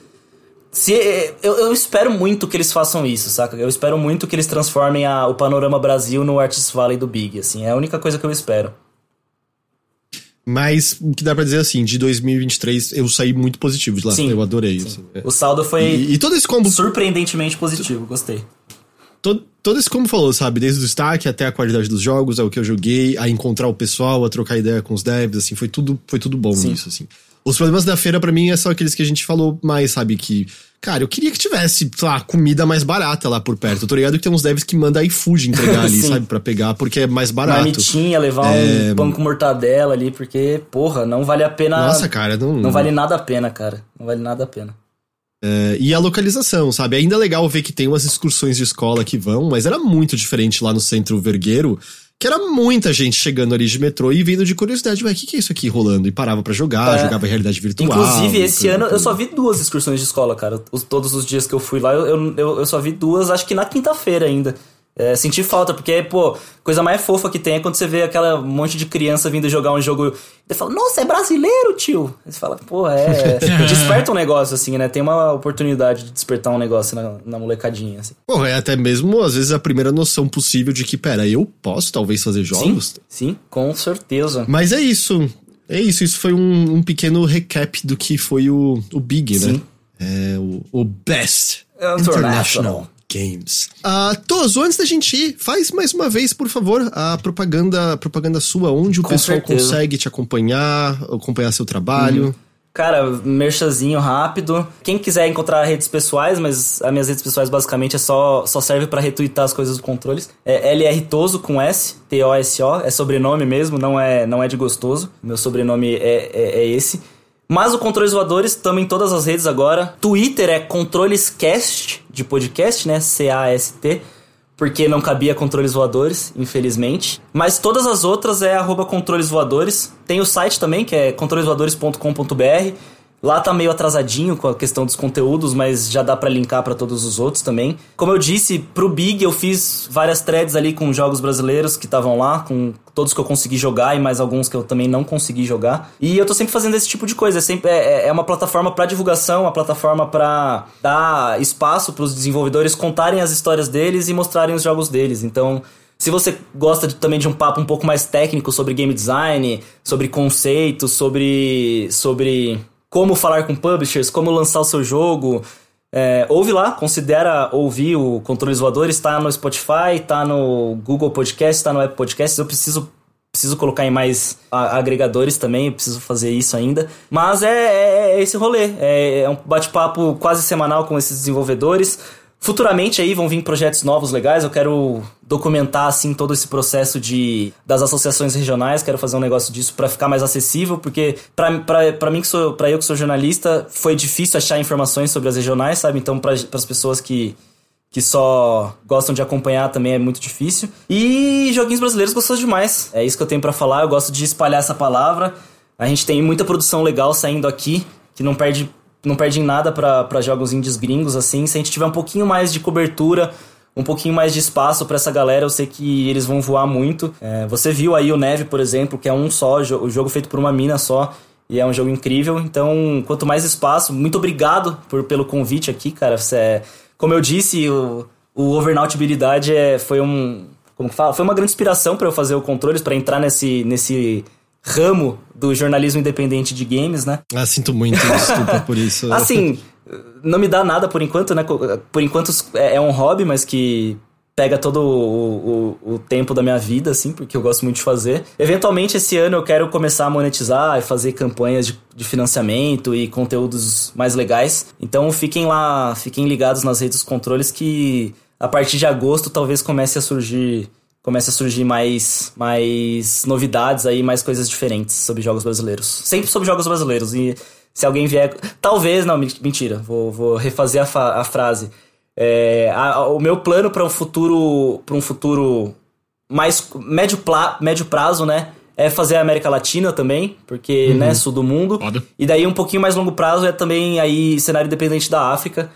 Speaker 3: se eu, eu espero muito que eles façam isso, saca? Eu espero muito que eles transformem a- o Panorama Brasil no Artist Valley do Big, assim. É a única coisa que eu espero.
Speaker 1: Mas o que dá pra dizer assim, de 2023 eu saí muito positivo de lá.
Speaker 3: Sim,
Speaker 1: eu adorei. assim, é.
Speaker 3: O saldo foi
Speaker 1: E, e todo esse combo,
Speaker 3: surpreendentemente positivo, gostei.
Speaker 1: todo, todo esse como falou, sabe? Desde o destaque até a qualidade dos jogos, ao que eu joguei, a encontrar o pessoal, a trocar ideia com os devs, assim, foi tudo, foi tudo bom
Speaker 3: Sim.
Speaker 1: nisso, assim. Os problemas da feira pra mim são aqueles que a gente falou mais, sabe? Que, cara, eu queria que tivesse, sei lá, comida mais barata lá por perto. Eu tô ligado que tem uns devs que mandam iFood entregar ali, sabe? Pra pegar, porque é mais barato.
Speaker 3: Marmitinha, levar um pão com mortadela ali, porque, porra, não vale a pena.
Speaker 1: Nossa, cara, não.
Speaker 3: Não vale nada a pena, cara. Não vale nada a pena.
Speaker 1: É, e a localização, sabe? Ainda é legal ver que tem umas excursões de escola que vão, mas era muito diferente lá no centro vergueiro, que era muita gente chegando ali de metrô e vindo de curiosidade, ué, o que, que é isso aqui rolando? E parava para jogar, é. jogava realidade virtual.
Speaker 3: Inclusive, esse ano eu só vi duas excursões de escola, cara. Os, todos os dias que eu fui lá, eu, eu, eu só vi duas, acho que na quinta-feira ainda. É, senti falta, porque, pô, coisa mais fofa que tem é quando você vê aquela monte de criança vindo jogar um jogo e fala, nossa, é brasileiro, tio! Você fala, pô, é. desperta um negócio, assim, né? Tem uma oportunidade de despertar um negócio na, na molecadinha, assim.
Speaker 1: Pô, é até mesmo, às vezes, a primeira noção possível de que, pera, eu posso talvez fazer jogos?
Speaker 3: Sim, sim com certeza.
Speaker 1: Mas é isso. É isso, isso foi um, um pequeno recap do que foi o, o Big, né? sim. né? É, o, o Best International. International. Games. Uh, Toso, antes da gente ir, faz mais uma vez, por favor, a propaganda, propaganda sua, onde o Com pessoal certeza. consegue te acompanhar, acompanhar seu trabalho. Hum.
Speaker 3: Cara, merchazinho rápido. Quem quiser encontrar redes pessoais, mas as minhas redes pessoais basicamente é só, só serve para retweetar as coisas dos controles. É LR Toso com S, T-O-S-O, é sobrenome mesmo, não é, não é de gostoso. Meu sobrenome é, é, é esse. Mas o Controles Voadores estamos em todas as redes agora. Twitter é ControlesCast, de podcast, né? C-A-S-T. Porque não cabia controles voadores, infelizmente. Mas todas as outras é arroba controles voadores. Tem o site também, que é controlesvoadores.com.br. Lá tá meio atrasadinho com a questão dos conteúdos, mas já dá para linkar para todos os outros também. Como eu disse, pro Big eu fiz várias threads ali com jogos brasileiros que estavam lá, com todos que eu consegui jogar e mais alguns que eu também não consegui jogar. E eu tô sempre fazendo esse tipo de coisa. É, sempre, é, é uma plataforma para divulgação, uma plataforma para dar espaço para os desenvolvedores contarem as histórias deles e mostrarem os jogos deles. Então, se você gosta de, também de um papo um pouco mais técnico sobre game design, sobre conceitos, sobre sobre como falar com publishers, como lançar o seu jogo. É, ouve lá, considera ouvir o Controles Voadores, está no Spotify, está no Google Podcast, está no Apple Podcasts. Eu preciso preciso colocar em mais agregadores também, preciso fazer isso ainda. Mas é, é, é esse rolê, é, é um bate-papo quase semanal com esses desenvolvedores. Futuramente aí vão vir projetos novos legais, eu quero documentar assim todo esse processo de das associações regionais, quero fazer um negócio disso para ficar mais acessível, porque para mim que sou para eu que sou jornalista, foi difícil achar informações sobre as regionais, sabe? Então para as pessoas que que só gostam de acompanhar também é muito difícil. E joguinhos brasileiros gostoso demais. É isso que eu tenho para falar, eu gosto de espalhar essa palavra. A gente tem muita produção legal saindo aqui, que não perde não perde em nada para jogos indies gringos, assim. Se a gente tiver um pouquinho mais de cobertura, um pouquinho mais de espaço para essa galera, eu sei que eles vão voar muito. É, você viu aí o Neve, por exemplo, que é um só, o jogo feito por uma mina só. E é um jogo incrível. Então, quanto mais espaço, muito obrigado por, pelo convite aqui, cara. É, como eu disse, o, o Overnaut Habilidade é, foi um. Como que fala? Foi uma grande inspiração para eu fazer o controles, para entrar nesse, nesse ramo do jornalismo independente de games, né?
Speaker 1: Ah, sinto muito, desculpa por isso.
Speaker 3: assim, não me dá nada por enquanto, né? Por enquanto é, é um hobby, mas que pega todo o, o, o, tempo da minha vida, assim, porque eu gosto muito de fazer. Eventualmente, esse ano eu quero começar a monetizar e fazer campanhas de, de financiamento e conteúdos mais legais. Então fiquem lá, fiquem ligados nas redes dos controles que a partir de agosto talvez comece a surgir comece a surgir mais, mais novidades aí, mais coisas diferentes sobre jogos brasileiros. Sempre sobre jogos brasileiros. E se alguém vier. Talvez, não, mentira, vou, vou refazer a, a frase. É, a, o meu plano para um futuro. para um futuro mais médio, pla, médio prazo, né? É fazer a América Latina também, porque, uhum. né, sul do mundo. Foda. E daí um pouquinho mais longo prazo é também aí cenário independente da África.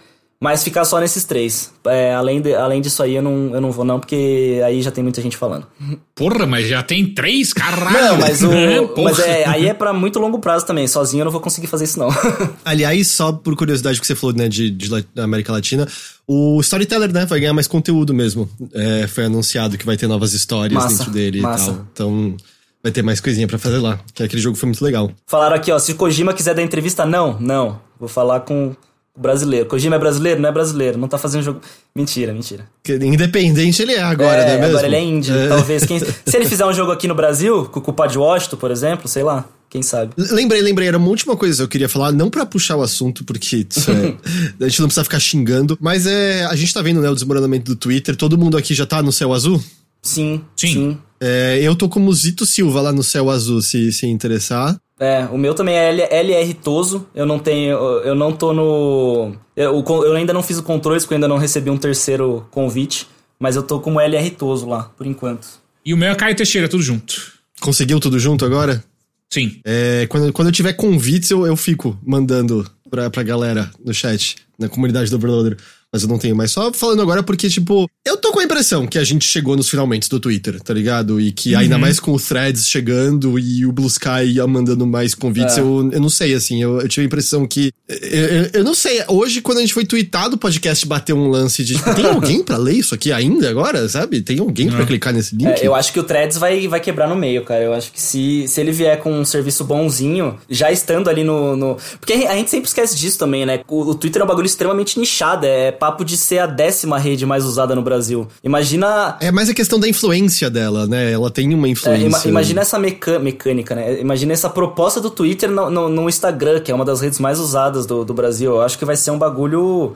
Speaker 3: Mas ficar só nesses três. É, além, de, além disso aí, eu não, eu não vou não, porque aí já tem muita gente falando.
Speaker 2: Porra, mas já tem três? Caralho!
Speaker 3: Não, mas, o, mas é, aí é para muito longo prazo também. Sozinho eu não vou conseguir fazer isso não.
Speaker 1: Aliás, só por curiosidade que você falou, né, de, de América Latina, o Storyteller, né, vai ganhar mais conteúdo mesmo. É, foi anunciado que vai ter novas histórias massa, dentro dele massa. e tal. Então... Vai ter mais coisinha para fazer lá, que aquele jogo foi muito legal.
Speaker 3: Falaram aqui, ó, se o Kojima quiser dar entrevista, não, não. Vou falar com brasileiro. Kojima é brasileiro? Não é brasileiro. Não tá fazendo jogo. Mentira, mentira.
Speaker 1: Independente ele é agora, é, não é mesmo?
Speaker 3: Agora ele é indie, é. talvez. Quem... Se ele fizer um jogo aqui no Brasil, com o culpa de Washington, por exemplo, sei lá. Quem sabe?
Speaker 1: Lembrei, lembrei, era uma última coisa que eu queria falar, não para puxar o assunto, porque é, a gente não precisa ficar xingando, mas é, a gente tá vendo né, o desmoronamento do Twitter, todo mundo aqui já tá no céu azul?
Speaker 3: Sim, sim. sim.
Speaker 1: É, eu tô como Zito Silva lá no céu azul, se se interessar.
Speaker 3: É, o meu também é LR Toso. Eu não tenho. Eu não tô no. Eu, eu ainda não fiz o controle, porque eu ainda não recebi um terceiro convite. Mas eu tô como LR Toso lá, por enquanto.
Speaker 2: E o meu é Caio Teixeira, tudo junto.
Speaker 1: Conseguiu tudo junto agora?
Speaker 2: Sim.
Speaker 1: É, quando, quando eu tiver convites, eu, eu fico mandando pra, pra galera no chat, na comunidade do Overloader mas eu não tenho mais. Só falando agora porque, tipo, eu tô com a impressão que a gente chegou nos finalmente do Twitter, tá ligado? E que uhum. ainda mais com o Threads chegando e o Blue Sky mandando mais convites, é. eu, eu não sei, assim, eu, eu tive a impressão que. Eu, eu, eu, não sei, hoje, quando a gente foi tweetado, o podcast bateu um lance de. Tipo, tem alguém pra ler isso aqui ainda agora, sabe? Tem alguém uhum. pra clicar nesse link?
Speaker 3: É, eu acho que o Threads vai, vai quebrar no meio, cara. Eu acho que se, se ele vier com um serviço bonzinho, já estando ali no. no... Porque a gente sempre esquece disso também, né? O, o Twitter é um bagulho extremamente nichado, é papo de ser a décima rede mais usada no Brasil. Imagina.
Speaker 1: É mais a questão da influência dela, né? Ela tem uma influência.
Speaker 3: É, imagina essa meca mecânica, né? Imagina essa proposta do Twitter no, no, no, Instagram, que é uma das redes mais usadas do, do Brasil. Eu acho que vai ser um bagulho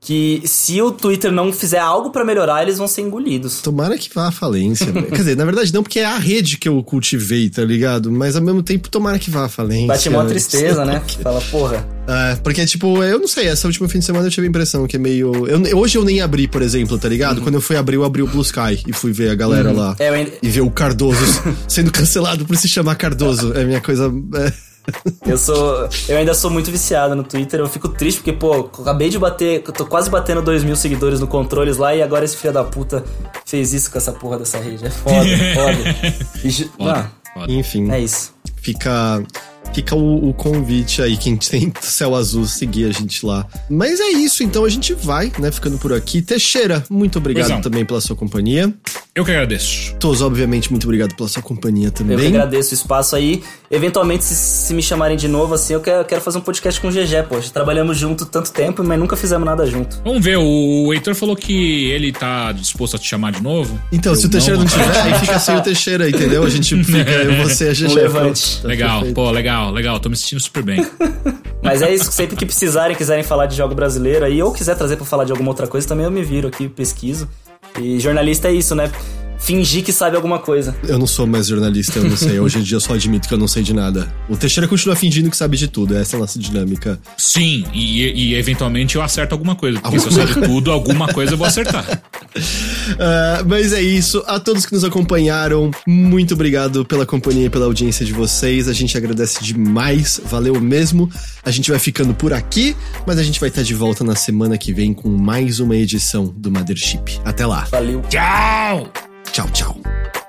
Speaker 3: que se o Twitter não fizer algo para melhorar, eles vão ser engolidos.
Speaker 1: Tomara que vá à falência. Quer dizer, na verdade não, porque é a rede que eu cultivei, tá ligado? Mas ao mesmo tempo, tomara que vá à falência.
Speaker 3: Bate uma tristeza, né? Fala, porra.
Speaker 1: É, porque, tipo, eu não sei, essa última fim de semana eu tive a impressão que é meio. Eu, hoje eu nem abri, por exemplo, tá ligado? Uhum. Quando eu fui abrir, eu abri o Blue Sky e fui ver a galera uhum. lá. É, ainda... E ver o Cardoso sendo cancelado por se chamar Cardoso. É a minha coisa. É
Speaker 3: eu sou. Eu ainda sou muito viciado no Twitter. Eu fico triste porque, pô, acabei de bater. tô quase batendo 2 mil seguidores no controles lá e agora esse filho da puta fez isso com essa porra dessa rede. É foda, foda. E, foda, foda.
Speaker 1: Enfim.
Speaker 3: É isso.
Speaker 1: Fica Fica o, o, convite aí, quem tem céu azul, seguir a gente lá. Mas é isso, então a gente vai, né, ficando por aqui. Teixeira, muito obrigado também pela sua companhia.
Speaker 2: Eu que agradeço.
Speaker 1: Todos, obviamente, muito obrigado pela sua companhia também. Eu
Speaker 3: que agradeço o espaço aí. Eventualmente, se, se me chamarem de novo, assim, eu quero, quero, fazer um podcast com o GG, poxa. Trabalhamos junto tanto tempo, mas nunca fizemos nada junto.
Speaker 2: Vamos ver, o Heitor falou que ele tá disposto a te chamar de novo.
Speaker 1: Então, eu se o Teixeira não, não tiver, aí fica sem o Teixeira, entendeu? A gente fica, eu, você e a GG.
Speaker 3: Levante.
Speaker 2: Tá legal, perfeito. pô, legal, legal. Tô me sentindo super bem.
Speaker 3: mas é isso, sempre que precisarem, quiserem falar de jogo brasileiro aí, ou quiser trazer pra falar de alguma outra coisa, também eu me viro aqui, pesquiso. E jornalista é isso, né? Fingir que sabe alguma coisa.
Speaker 1: Eu não sou mais jornalista, eu não sei. Hoje em dia eu só admito que eu não sei de nada. O Teixeira continua fingindo que sabe de tudo, essa é a nossa dinâmica.
Speaker 2: Sim, e, e eventualmente eu acerto alguma coisa. Porque alguma... se eu sei de tudo, alguma coisa eu vou acertar.
Speaker 1: uh, mas é isso. A todos que nos acompanharam, muito obrigado pela companhia e pela audiência de vocês. A gente agradece demais, valeu mesmo. A gente vai ficando por aqui, mas a gente vai estar de volta na semana que vem com mais uma edição do Mothership. Até lá.
Speaker 3: Valeu.
Speaker 2: Tchau!
Speaker 1: Tchau, tchau.